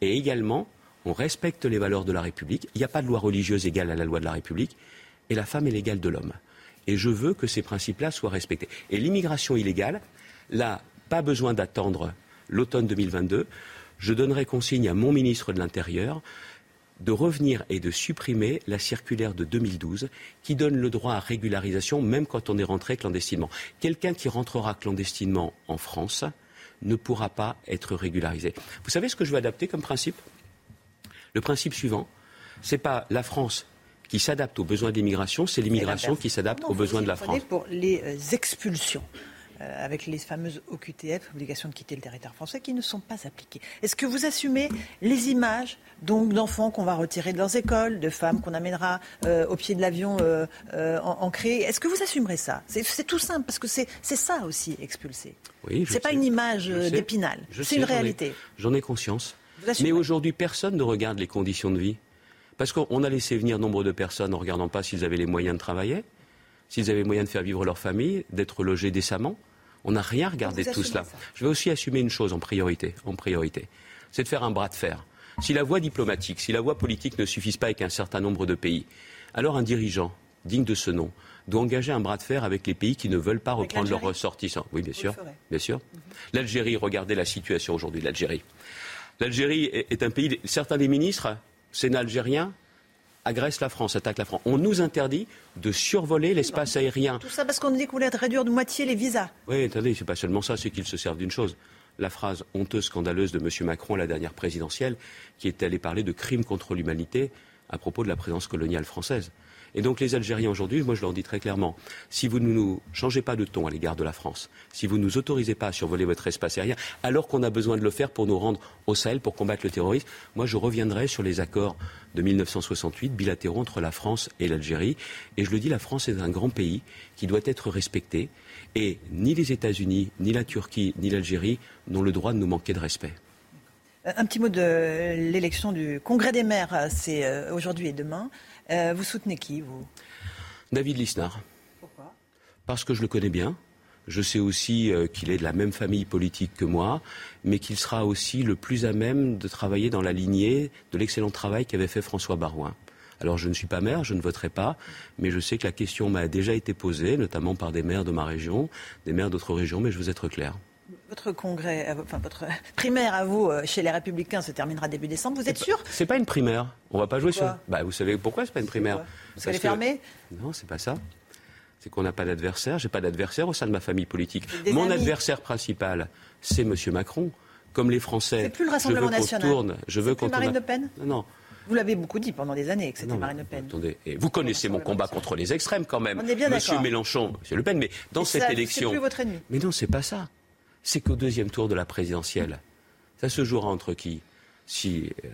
et également, on respecte les valeurs de la République. Il n'y a pas de loi religieuse égale à la loi de la République, et la femme est l'égale de l'homme. Et je veux que ces principes-là soient respectés. Et l'immigration illégale, là, pas besoin d'attendre l'automne 2022. Je donnerai consigne à mon ministre de l'Intérieur de revenir et de supprimer la circulaire de 2012 qui donne le droit à régularisation même quand on est rentré clandestinement. Quelqu'un qui rentrera clandestinement en France ne pourra pas être régularisé. Vous savez ce que je veux adapter comme principe? Le principe suivant, ce n'est pas la France qui s'adapte aux besoins de l'immigration, c'est l'immigration qui s'adapte aux besoins de la France. pour les euh, expulsions. euh, avec les fameuses OQTF, obligation de quitter le territoire français, qui ne sont pas appliquées. Est-ce que vous assumez les images donc d'enfants qu'on va retirer de leurs écoles, de femmes qu'on amènera euh, au pied de l'avion euh, ancré Est-ce que vous assumerez ça? C'est c'est tout simple, parce que c'est c'est ça aussi, expulser. Oui, je c'est pas une image d'épinal, c'est une réalité. J'en ai conscience. Mais aujourd'hui, personne ne regarde les conditions de vie. Parce qu'on a laissé venir nombre de personnes en ne regardant pas s'ils avaient les moyens de travailler, s'ils avaient les moyens de faire vivre leur famille, d'être logés décemment. On n'a rien regardé de tout cela. ça. Je vais aussi assumer une chose en priorité. En priorité, c'est de faire un bras de fer. Si la voie diplomatique, si la voie politique ne suffisent pas avec un certain nombre de pays, alors un dirigeant digne de ce nom doit engager un bras de fer avec les pays qui ne veulent pas reprendre leurs ressortissants. Oui, bien Vous sûr. Mhm. bien sûr. L'Algérie, regardez la situation aujourd'hui de l'Algérie. L'Algérie est un pays. Certains des ministres, Sénat algérien, agressent la France, attaquent la France. On nous interdit de survoler l'espace aérien. Tout ça parce qu'on dit qu'on voulait réduire de moitié les visas. Oui, attendez, c'est pas seulement ça, c'est qu'ils se servent d'une chose. La phrase honteuse, scandaleuse de M. Macron à la dernière présidentielle, qui est allé parler de crimes contre l'humanité à propos de la présence coloniale française. Et donc les Algériens aujourd'hui, moi je leur dis très clairement, si vous ne nous changez pas de ton à l'égard de la France, si vous ne nous autorisez pas à survoler votre espace aérien, alors qu'on a besoin de le faire pour nous rendre au Sahel, pour combattre le terrorisme, moi je reviendrai sur les accords de 1968 bilatéraux entre la France et l'Algérie. Et je le dis, la France est un grand pays qui doit être respecté. Et ni les États-Unis, ni la Turquie, ni l'Algérie n'ont le droit de nous manquer de respect. Un petit mot de l'élection du Congrès des maires, c'est aujourd'hui et demain. Vous soutenez qui, vous? David Lisnard. Pourquoi? Parce que je le connais bien. Je sais aussi qu'il est de la même famille politique que moi, mais qu'il sera aussi le plus à même de travailler dans la lignée de l'excellent travail qu'avait fait François Barouin. Alors je ne suis pas maire, je ne voterai pas, mais je sais que la question m'a déjà été posée, notamment par des maires de ma région, des maires d'autres régions, mais je veux être clair. Votre congrès, enfin votre <laughs> primaire à vous euh, chez les Républicains se terminera début décembre. Vous êtes sûr C'est pas une primaire. On va pas jouer sur. Bah, vous savez pourquoi c'est pas une primaire Parce qu'elle est fermée Non, c'est pas ça. C'est qu'on n'a pas d'adversaire. J'ai pas d'adversaire au sein de ma famille politique. Mon adversaire principal, c'est M. Macron. Comme les Français. C'est plus le Rassemblement national. Tourne, je veux qu'on Marine Le Pen Non, non. Vous l'avez beaucoup dit pendant des années que c'était Marine Le Pen. Attendez, vous connaissez mon combat contre les extrêmes quand même. On est bien Monsieur Mélenchon, Monsieur Le Pen, mais dans cette élection. Plus votre ennemi. Mais non, c'est pas ça. C'est qu'au deuxième tour de la présidentielle, ça se jouera entre qui? Si euh,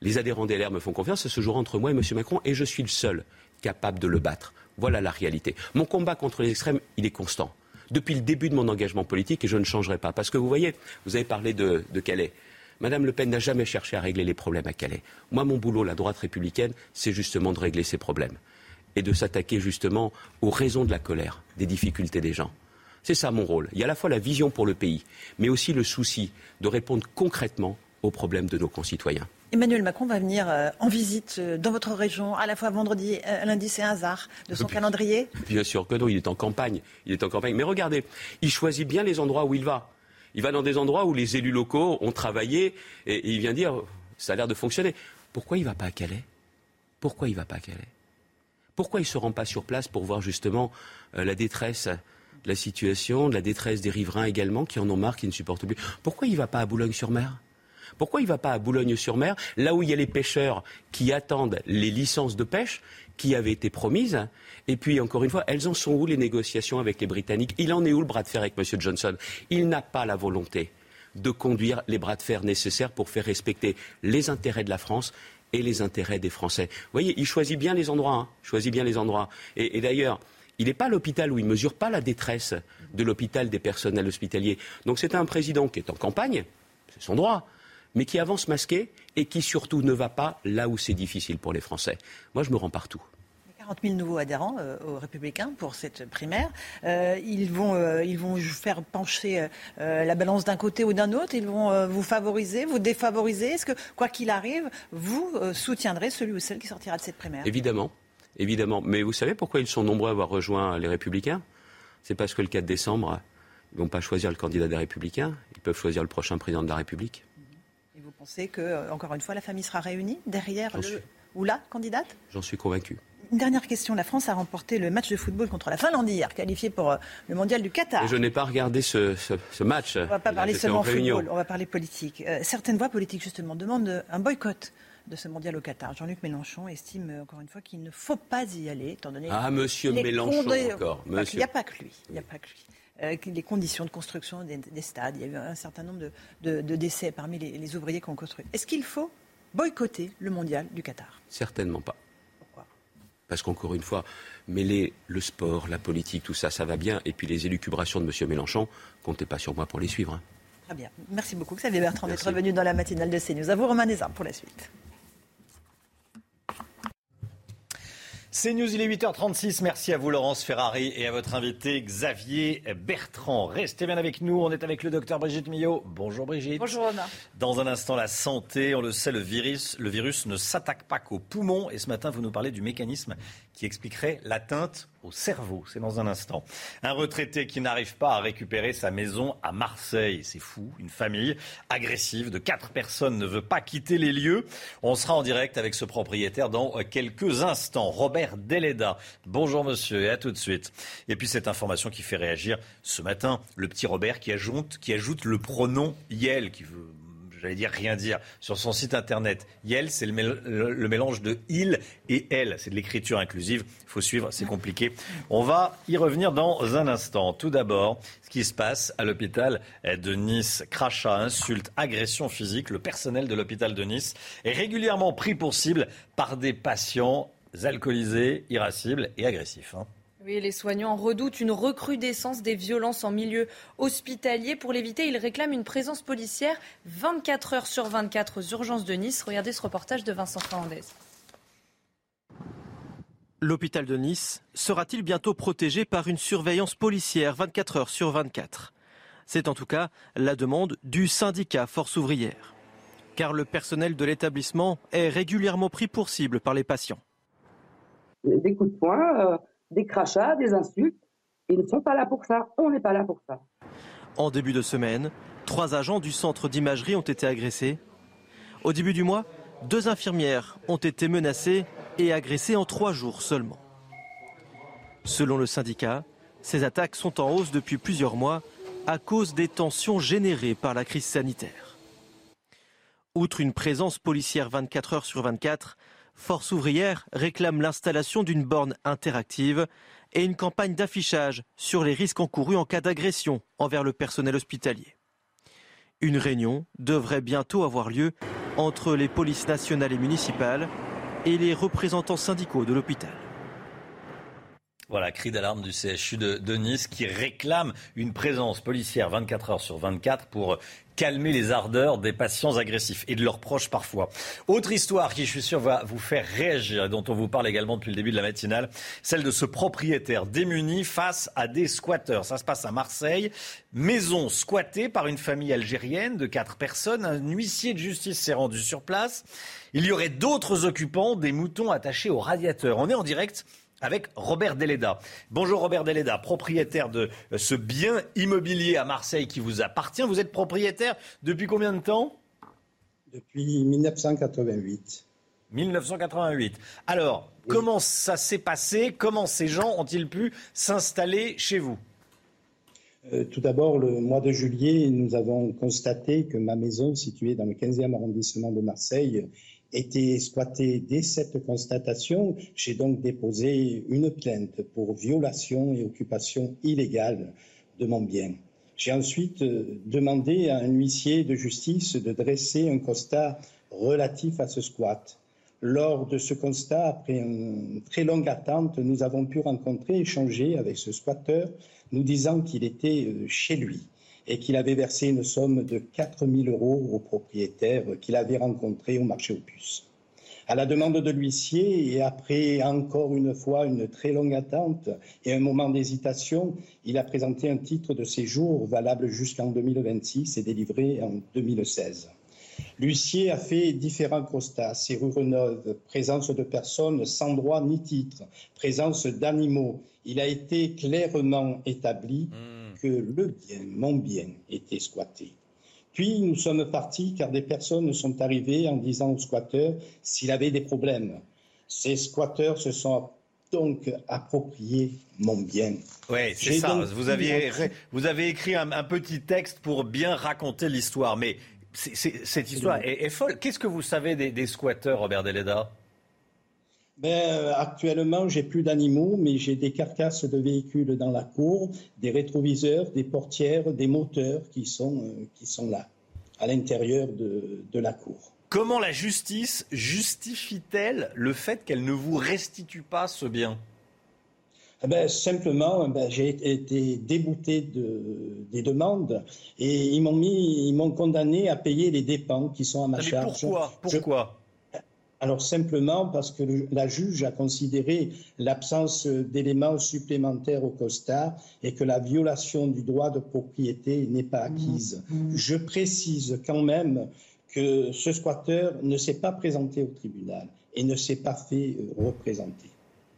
les adhérents des LR me font confiance, ça se jouera entre moi et Monsieur Macron, et je suis le seul capable de le battre. Voilà la réalité. Mon combat contre les extrêmes, il est constant. Depuis le début de mon engagement politique, et je ne changerai pas. Parce que vous voyez, vous avez parlé de Calais. Madame Le Pen n'a jamais cherché à régler les problèmes à Calais. Moi, mon boulot, la droite républicaine, c'est justement de régler ces problèmes et de s'attaquer justement aux raisons de la colère, des difficultés des gens. C'est ça mon rôle. Il y a à la fois la vision pour le pays, mais aussi le souci de répondre concrètement aux problèmes de nos concitoyens. Emmanuel Macron va venir euh, en visite euh, dans votre région, à la fois vendredi, euh, lundi, c'est un hasard de son calendrier Bien sûr que non, il est en campagne. Il est en campagne. Mais regardez, il choisit bien les endroits où il va. Il va dans des endroits où les élus locaux ont travaillé et, il vient dire ça a l'air de fonctionner. Pourquoi il ne va pas à Calais? Pourquoi il ne va pas à Calais? Pourquoi il ne se rend pas sur place pour voir justement euh, la détresse de la situation, de la détresse des riverains également qui en ont marre, qui ne supportent plus Pourquoi il ne va pas à Boulogne-sur-Mer? Pourquoi il ne va pas à Boulogne-sur-Mer, là où il y a les pêcheurs qui attendent les licences de pêche qui avaient été promises et puis, encore une fois, elles en sont où les négociations avec les Britanniques? Il en est où le bras de fer avec M. Johnson? Il n'a pas la volonté de conduire les bras de fer nécessaires pour faire respecter les intérêts de la France et les intérêts des Français. Vous voyez, il choisit bien les endroits. Hein. choisit bien les endroits. Et, d'ailleurs, il n'est pas l'hôpital où il ne mesure pas la détresse de l'hôpital des personnels hospitaliers. Donc c'est un président qui est en campagne, c'est son droit, mais qui avance masqué et qui surtout ne va pas là où c'est difficile pour les Français. Moi, je me rends partout. 40 000 nouveaux adhérents euh, aux Républicains pour cette primaire. Euh, ils, vont, euh, ils vont faire pencher la balance d'un côté ou d'un autre. Ils vont vous favoriser, vous défavoriser. Est-ce que, quoi qu'il arrive, vous soutiendrez celui ou celle qui sortira de cette primaire? Évidemment. Évidemment. Mais vous savez pourquoi ils sont nombreux à avoir rejoint les Républicains? C'est parce que le 4 décembre, ils ne vont pas choisir le candidat des Républicains. Ils peuvent choisir le prochain président de la République. Et vous pensez que, encore une fois, la famille sera réunie derrière le, ou la candidate? J'en suis convaincu. Une dernière question. La France a remporté le match de football contre la Finlande hier, qualifié pour euh, le mondial du Qatar. je n'ai pas regardé ce, match. On ne va pas parler seulement football, on va parler politique. Euh, certaines voix politiques, justement, demandent un boycott de ce mondial au Qatar. Jean-Luc Mélenchon estime euh, encore une fois qu'il ne faut pas y aller, étant donné. Ah, monsieur Mélenchon encore. Il n'y a pas que lui. Il n'y a pas que lui. les conditions de construction des, stades. Il y a eu un certain nombre de, décès parmi les, les ouvriers qui ont construit. Est-ce qu'il faut boycotter le mondial du Qatar? Certainement pas. Parce qu'encore une fois, mêler le sport, la politique, tout ça, ça va bien. Et puis les élucubrations de M. Mélenchon, comptez pas sur moi pour les suivre. Hein. Très bien. Merci beaucoup, Xavier Bertrand, d'être venu dans la matinale de CNews. À vous, Romain Desarmes, pour la suite. C'est News, il est 8h36. Merci à vous, Laurence Ferrari, et à votre invité, Xavier Bertrand. Restez bien avec nous. On est avec le docteur Brigitte Millot. Bonjour, Brigitte. Bonjour, Romain. Dans un instant, la santé. On le sait, le virus, le virus ne s'attaque pas qu'aux poumons. Et ce matin, vous nous parlez du mécanisme qui expliquerait l'atteinte au cerveau. C'est dans un instant. Un retraité qui n'arrive pas à récupérer sa maison à Marseille. C'est fou. Une famille agressive de quatre personnes ne veut pas quitter les lieux. On sera en direct avec ce propriétaire dans quelques instants. Robert Deleda. Bonjour monsieur et à tout de suite. Et puis cette information qui fait réagir ce matin, le petit Robert qui ajoute, qui ajoute le pronom Yel qui veut j'allais dire rien dire, sur son site internet. Yel, c'est le, mélange de il et elle. C'est de l'écriture inclusive. Il faut suivre, c'est compliqué. On va y revenir dans un instant. Tout d'abord, ce qui se passe à l'hôpital de Nice. Crachat, insulte, agression physique. Le personnel de l'hôpital de Nice est régulièrement pris pour cible par des patients alcoolisés, irascibles et agressifs. Hein. Oui, les soignants redoutent une recrudescence des violences en milieu hospitalier. Pour l'éviter, ils réclament une présence policière 24 heures sur 24 aux urgences de Nice. Regardez ce reportage de Vincent Fernandez. L'hôpital de Nice sera-t-il bientôt protégé par une surveillance policière 24 heures sur 24 C'est en tout cas la demande du syndicat Force ouvrière. Car le personnel de l'établissement est régulièrement pris pour cible par les patients. Des coups de poing, euh, des crachats, des insultes. Ils ne sont pas là pour ça. On n'est pas là pour ça. En début de semaine, trois agents du centre d'imagerie ont été agressés. Au début du mois, deux infirmières ont été menacées et agressées en trois jours seulement. Selon le syndicat, ces attaques sont en hausse depuis plusieurs mois à cause des tensions générées par la crise sanitaire. Outre une présence policière 24 heures sur 24, Force ouvrière réclame l'installation d'une borne interactive et une campagne d'affichage sur les risques encourus en cas d'agression envers le personnel hospitalier. Une réunion devrait bientôt avoir lieu entre les polices nationales et municipales et les représentants syndicaux de l'hôpital. Voilà, cri d'alarme du CHU de, Nice qui réclame une présence policière 24 heures sur 24 pour calmer les ardeurs des patients agressifs et de leurs proches parfois. Autre histoire qui, je suis sûr, va vous faire réagir dont on vous parle également depuis le début de la matinale, celle de ce propriétaire démuni face à des squatteurs. Ça se passe à Marseille. Maison squattée par une famille algérienne de quatre personnes. Un huissier de justice s'est rendu sur place. Il y aurait d'autres occupants, des moutons attachés au radiateur. On est en direct avec Robert Deleda. Bonjour Robert Deleda, propriétaire de ce bien immobilier à Marseille qui vous appartient. Vous êtes propriétaire depuis combien de temps? Depuis 1988. 1988. Alors, comment ça s'est passé? Comment ces gens ont-ils pu s'installer chez vous? Euh, tout d'abord, le mois de juillet, nous avons constaté que ma maison, située dans le 15e arrondissement de Marseille, été squatté dès cette constatation. J'ai donc déposé une plainte pour violation et occupation illégale de mon bien. J'ai ensuite euh, demandé à un huissier de justice de dresser un constat relatif à ce squat. Lors de ce constat, après une très longue attente, nous avons pu rencontrer, échanger avec ce squatteur, nous disant qu'il était euh, chez lui et qu'il avait versé une somme de 4 000 euros au propriétaire qu'il avait rencontré au marché aux puces. À la demande de l'huissier et après encore une fois une très longue attente et un moment d'hésitation, il a présenté un titre de séjour valable jusqu'en 2026 et délivré en 2016. L'huissier a fait différents constats. Serrure neuve, présence de personnes sans droit ni titre, présence d'animaux. Il a été clairement établi mmh que le bien, mon bien, était squatté. Puis nous sommes partis car des personnes sont arrivées en disant au squatteur s'il avait des problèmes. Ces squatteurs se sont donc appropriés mon bien. Oui, c'est ça. Vous, aviez, vous avez écrit un, petit texte pour bien raconter l'histoire, mais cette histoire est, folle. Qu'est-ce que vous savez des, des squatteurs, Robert Deleda ben, euh, actuellement, j'ai plus d'animaux, mais j'ai des carcasses de véhicules dans la cour, des rétroviseurs, des portières, des moteurs qui sont, euh, qui sont là, à l'intérieur de, de la cour. Comment la justice justifie-t-elle le fait qu'elle ne vous restitue pas ce bien? Eh ben, simplement, ben, j'ai été débouté de, des demandes et ils m'ont mis, ils m'ont condamné à payer les dépenses qui sont à ma charge. Pourquoi? Pourquoi? Alors simplement parce que la juge a considéré l'absence d'éléments supplémentaires au COSTA et que la violation du droit de propriété n'est pas acquise. Mmh, mmh. Je précise quand même que ce squatteur ne s'est pas présenté au tribunal et ne s'est pas fait euh, représenter.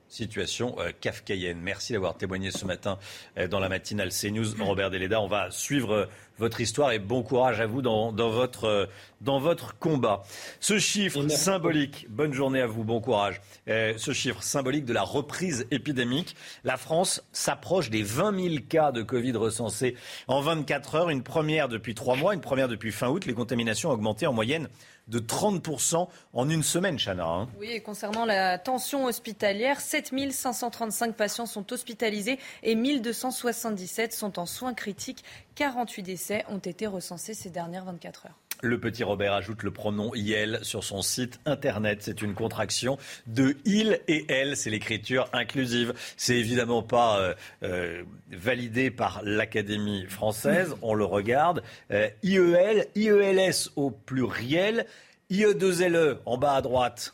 Situation euh, kafkaïenne. Merci d'avoir témoigné ce matin euh, dans la matinale CNews. Robert Deleda, on va suivre votre histoire et bon courage à vous dans, votre, dans votre combat. Ce chiffre symbolique, bonne journée à vous, bon courage. Euh, ce chiffre symbolique de la reprise épidémique, la France s'approche des 20 000 cas de Covid recensés en 24 heures, une première depuis trois mois, une première depuis fin août. Les contaminations ont augmenté en moyenne de 30% en une semaine, Chana. Hein. Oui, et concernant la tension hospitalière, 7 535 patients sont hospitalisés et 1277 sont en soins critiques. 48 décès ont été recensés ces dernières 24 heures. Le petit Robert ajoute le pronom il sur son site internet. C'est une contraction de il et elle. C'est l'écriture inclusive. C'est évidemment pas euh, euh, validé par l'Académie française. On le regarde. Euh, IEL, IELS au pluriel, IE2LE en bas à droite.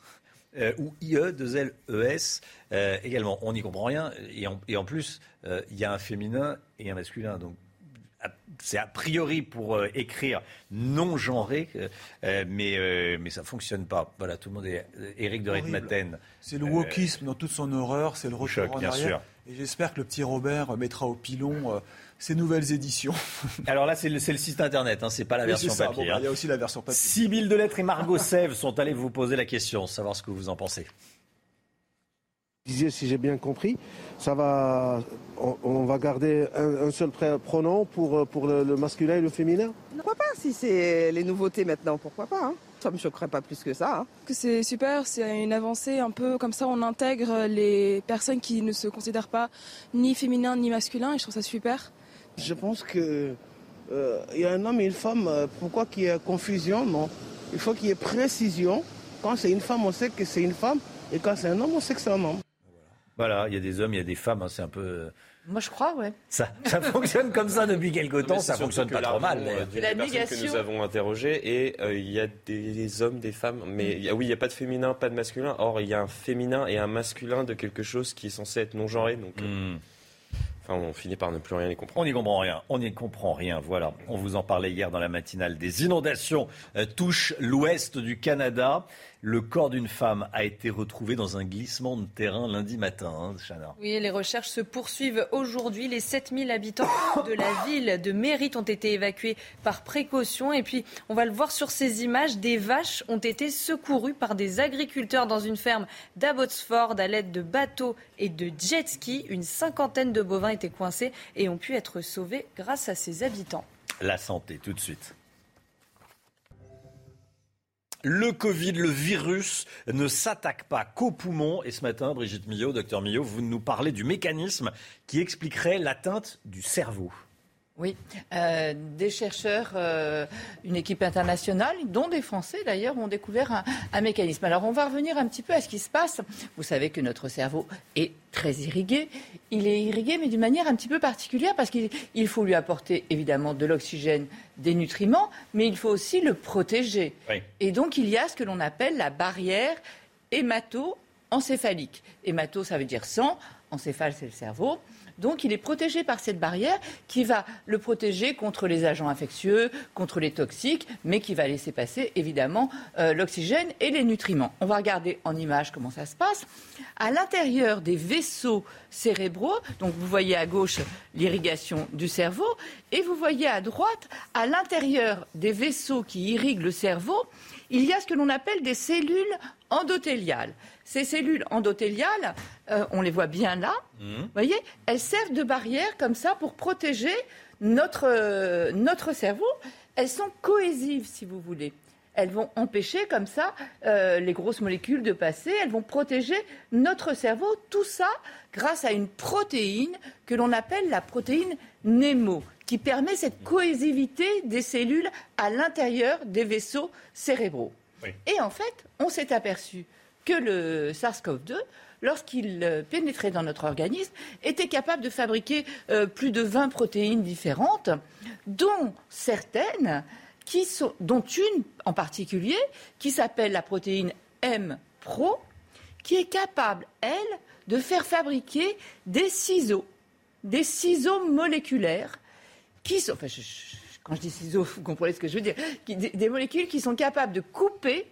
ou IE2LES également. On n'y comprend rien. Et en, et en plus, il y a un féminin et un masculin. Donc c'est a priori pour euh, écrire non genré, euh, euh, mais, mais ça ne fonctionne pas. Voilà, tout le monde est. Éric de Ritmaten. C'est le wokisme dans toute son horreur, c'est le retour en arrière. Sûr. Et j'espère que le petit Robert mettra au pilon ces nouvelles éditions. <laughs> Alors là, c'est le, le, site internet, hein, c'est pas la version papier. Bah, hein. Il y a aussi la version papier. Sibylle Delettre et Margot Sèvres sont allés vous poser la question, savoir ce que vous en pensez. Disiez, si j'ai bien compris, ça va, on, va garder un, seul pronom pour, pour le, masculin et le féminin? Pourquoi pas Si c'est les nouveautés maintenant, pourquoi pas hein? Ça me choquerait pas plus que ça. Hein. Que c'est super, c'est une avancée un peu comme ça. On intègre les personnes qui ne se considèrent pas ni féminin ni masculin et je trouve ça super. Je pense que euh, il y a un homme et une femme. Euh, pourquoi qu'il y ait confusion Non? Il faut qu'il y ait précision. Quand c'est une femme, on sait que c'est une femme. Et quand c'est un homme, on sait que c'est un homme. Voilà, il y a des hommes, il y a des femmes, hein, c'est un peu. Euh, Moi, je crois, ouais. Ça, ça <laughs> fonctionne comme ça depuis quelque temps, ça fonctionne pas trop mal. La personnes que nous avons interrogées, et euh, il y a des, hommes, des femmes, mais oui, il n'y a pas de féminin, pas de masculin. Or, il y a un féminin et un masculin de quelque chose qui est censé être non genré. Donc, euh, hmm. Enfin, on finit par ne plus rien y comprendre. On n'y comprend rien. On n'y comprend rien. Voilà. On vous en parlait hier dans la matinale. Des inondations touchent l'ouest du Canada. Le corps d'une femme a été retrouvé dans un glissement de terrain lundi matin, hein. Oui, les recherches se poursuivent aujourd'hui. Les 7000 habitants de la ville de Mérite ont été évacués par précaution. Et puis, on va le voir sur ces images, des vaches ont été secourues par des agriculteurs dans une ferme d'Abbotsford à l'aide de bateaux et de jet ski. Une cinquantaine de bovins étaient coincés et ont pu être sauvés grâce à ces habitants. La santé, tout de suite. Le Covid, le virus, ne s'attaque pas qu'aux poumons. Et ce matin, Brigitte Millot, docteur Millot, vous nous parlez du mécanisme qui expliquerait l'atteinte du cerveau. Oui, euh, des chercheurs, euh, une équipe internationale, dont des Français d'ailleurs, ont découvert un, mécanisme. Alors on va revenir un petit peu à ce qui se passe. Vous savez que notre cerveau est très irrigué. Il est irrigué, mais d'une manière un petit peu particulière, parce qu'il faut lui apporter évidemment de l'oxygène, des nutriments, mais il faut aussi le protéger. Et donc il y a ce que l'on appelle la barrière hémato-encéphalique. Hémato, ça veut dire sang, encéphale, c'est le cerveau. Donc il est protégé par cette barrière qui va le protéger contre les agents infectieux, contre les toxiques, mais qui va laisser passer évidemment euh, l'oxygène et les nutriments. On va regarder en image comment ça se passe. À l'intérieur des vaisseaux cérébraux, donc vous voyez à gauche l'irrigation du cerveau, et vous voyez à droite, à l'intérieur des vaisseaux qui irriguent le cerveau, il y a ce que l'on appelle des cellules endothéliales. Ces cellules endothéliales, euh, on les voit bien là, mmh. vous voyez, elles servent de barrière comme ça pour protéger notre, euh, notre cerveau. Elles sont cohésives, si vous voulez. Elles vont empêcher comme ça euh, les grosses molécules de passer, elles vont protéger notre cerveau, tout ça grâce à une protéine que l'on appelle la protéine NEMO, qui permet cette cohésivité des cellules à l'intérieur des vaisseaux cérébraux. Et en fait, on s'est aperçu que le SARS-CoV-2, lorsqu'il euh, pénétrait dans notre organisme, était capable de fabriquer euh, plus de 20 protéines différentes, dont certaines, dont une en particulier, qui s'appelle la protéine M-Pro, qui est capable, elle, de faire fabriquer des ciseaux, des ciseaux moléculaires, qui sont, enfin, quand je dis ciseaux, <laughs> vous comprenez ce que je veux dire, des, molécules qui sont capables de couper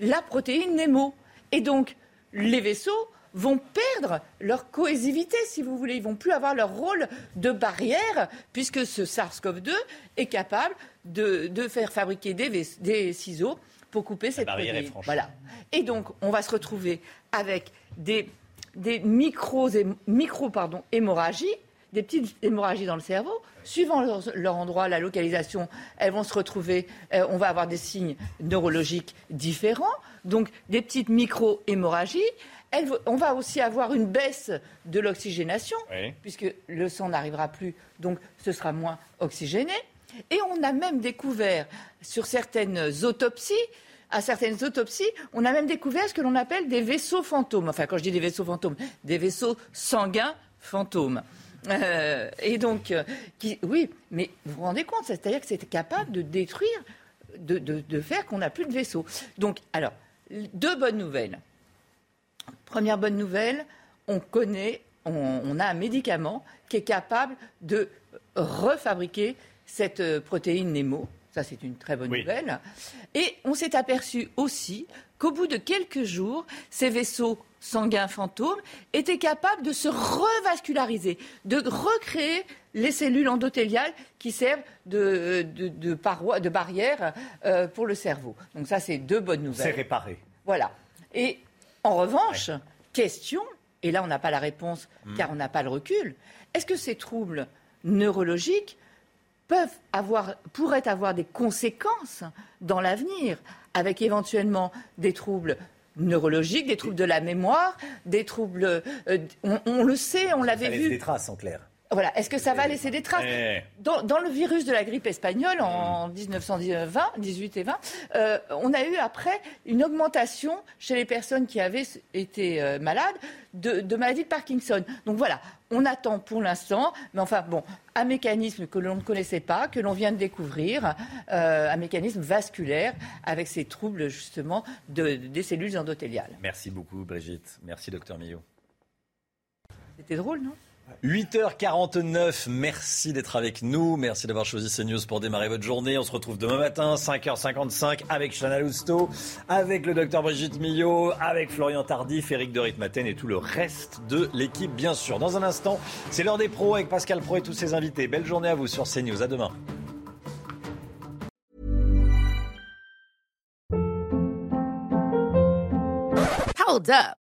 la protéine Nemo. Et donc, les vaisseaux vont perdre leur cohésivité, si vous voulez. Ils vont plus avoir leur rôle de barrière, puisque ce SARS-CoV-2 est capable de, faire fabriquer des, ciseaux pour couper cette protéine. Voilà. Et donc, on va se retrouver avec des, micro, micro pardon, hémorragies, des petites hémorragies dans le cerveau. Suivant leur, endroit, la localisation, elles vont se retrouver, euh, on va avoir des signes neurologiques différents donc des petites micro-hémorragies. on va aussi avoir une baisse de l'oxygénation, puisque le sang n'arrivera plus, donc ce sera moins oxygéné. Et on a même découvert sur certaines autopsies à certaines autopsies, on a même découvert ce que l'on appelle des vaisseaux fantômes. Enfin, quand je dis des vaisseaux fantômes, des vaisseaux sanguins fantômes. Euh, et donc, euh, oui, mais vous vous rendez compte, c'est-à-dire que c'était capable de détruire, de, faire qu'on n'a plus de vaisseaux. Donc, alors, deux bonnes nouvelles. Première bonne nouvelle, on connaît, on, a un médicament qui est capable de refabriquer cette euh, protéine Nemo. Ça, c'est une très bonne nouvelle. Et on s'est aperçu aussi qu'au bout de quelques jours, ces vaisseaux sanguins fantômes étaient capables de se revasculariser, de recréer les cellules endothéliales qui servent de, de, de barrière euh, pour le cerveau. Donc ça, c'est deux bonnes nouvelles. C'est réparé. Voilà. Et en revanche, question, et là on n'a pas la réponse hmm. car on n'a pas le recul, est-ce que ces troubles neurologiques peuvent avoir, pourraient avoir des conséquences dans l'avenir, avec éventuellement des troubles neurologiques, des troubles de la mémoire, des troubles. Euh, on, le sait, on l'avait vu. des traces en clair. Voilà. Est-ce que ça va laisser des traces dans, le virus de la grippe espagnole en 1920, 18 et 20, euh, on a eu après une augmentation chez les personnes qui avaient été euh, malades de, de maladie de Parkinson. Donc voilà, on attend pour l'instant, mais enfin bon, un mécanisme que l'on ne connaissait pas, que l'on vient de découvrir, euh, un mécanisme vasculaire avec ces troubles justement de, des cellules endothéliales. Merci beaucoup Brigitte. Merci docteur Millot. C'était drôle, non? 8h49, merci d'être avec nous, merci d'avoir choisi CNews pour démarrer votre journée. On se retrouve demain matin, 5h55, avec Chana Lousteau, avec le docteur Brigitte Millot, avec Florian Tardif, Eric de Ritmaten et tout le reste de l'équipe, bien sûr. Dans un instant, c'est l'heure des pros avec Pascal Pro et tous ses invités. Belle journée à vous sur CNews, à demain. Hold up.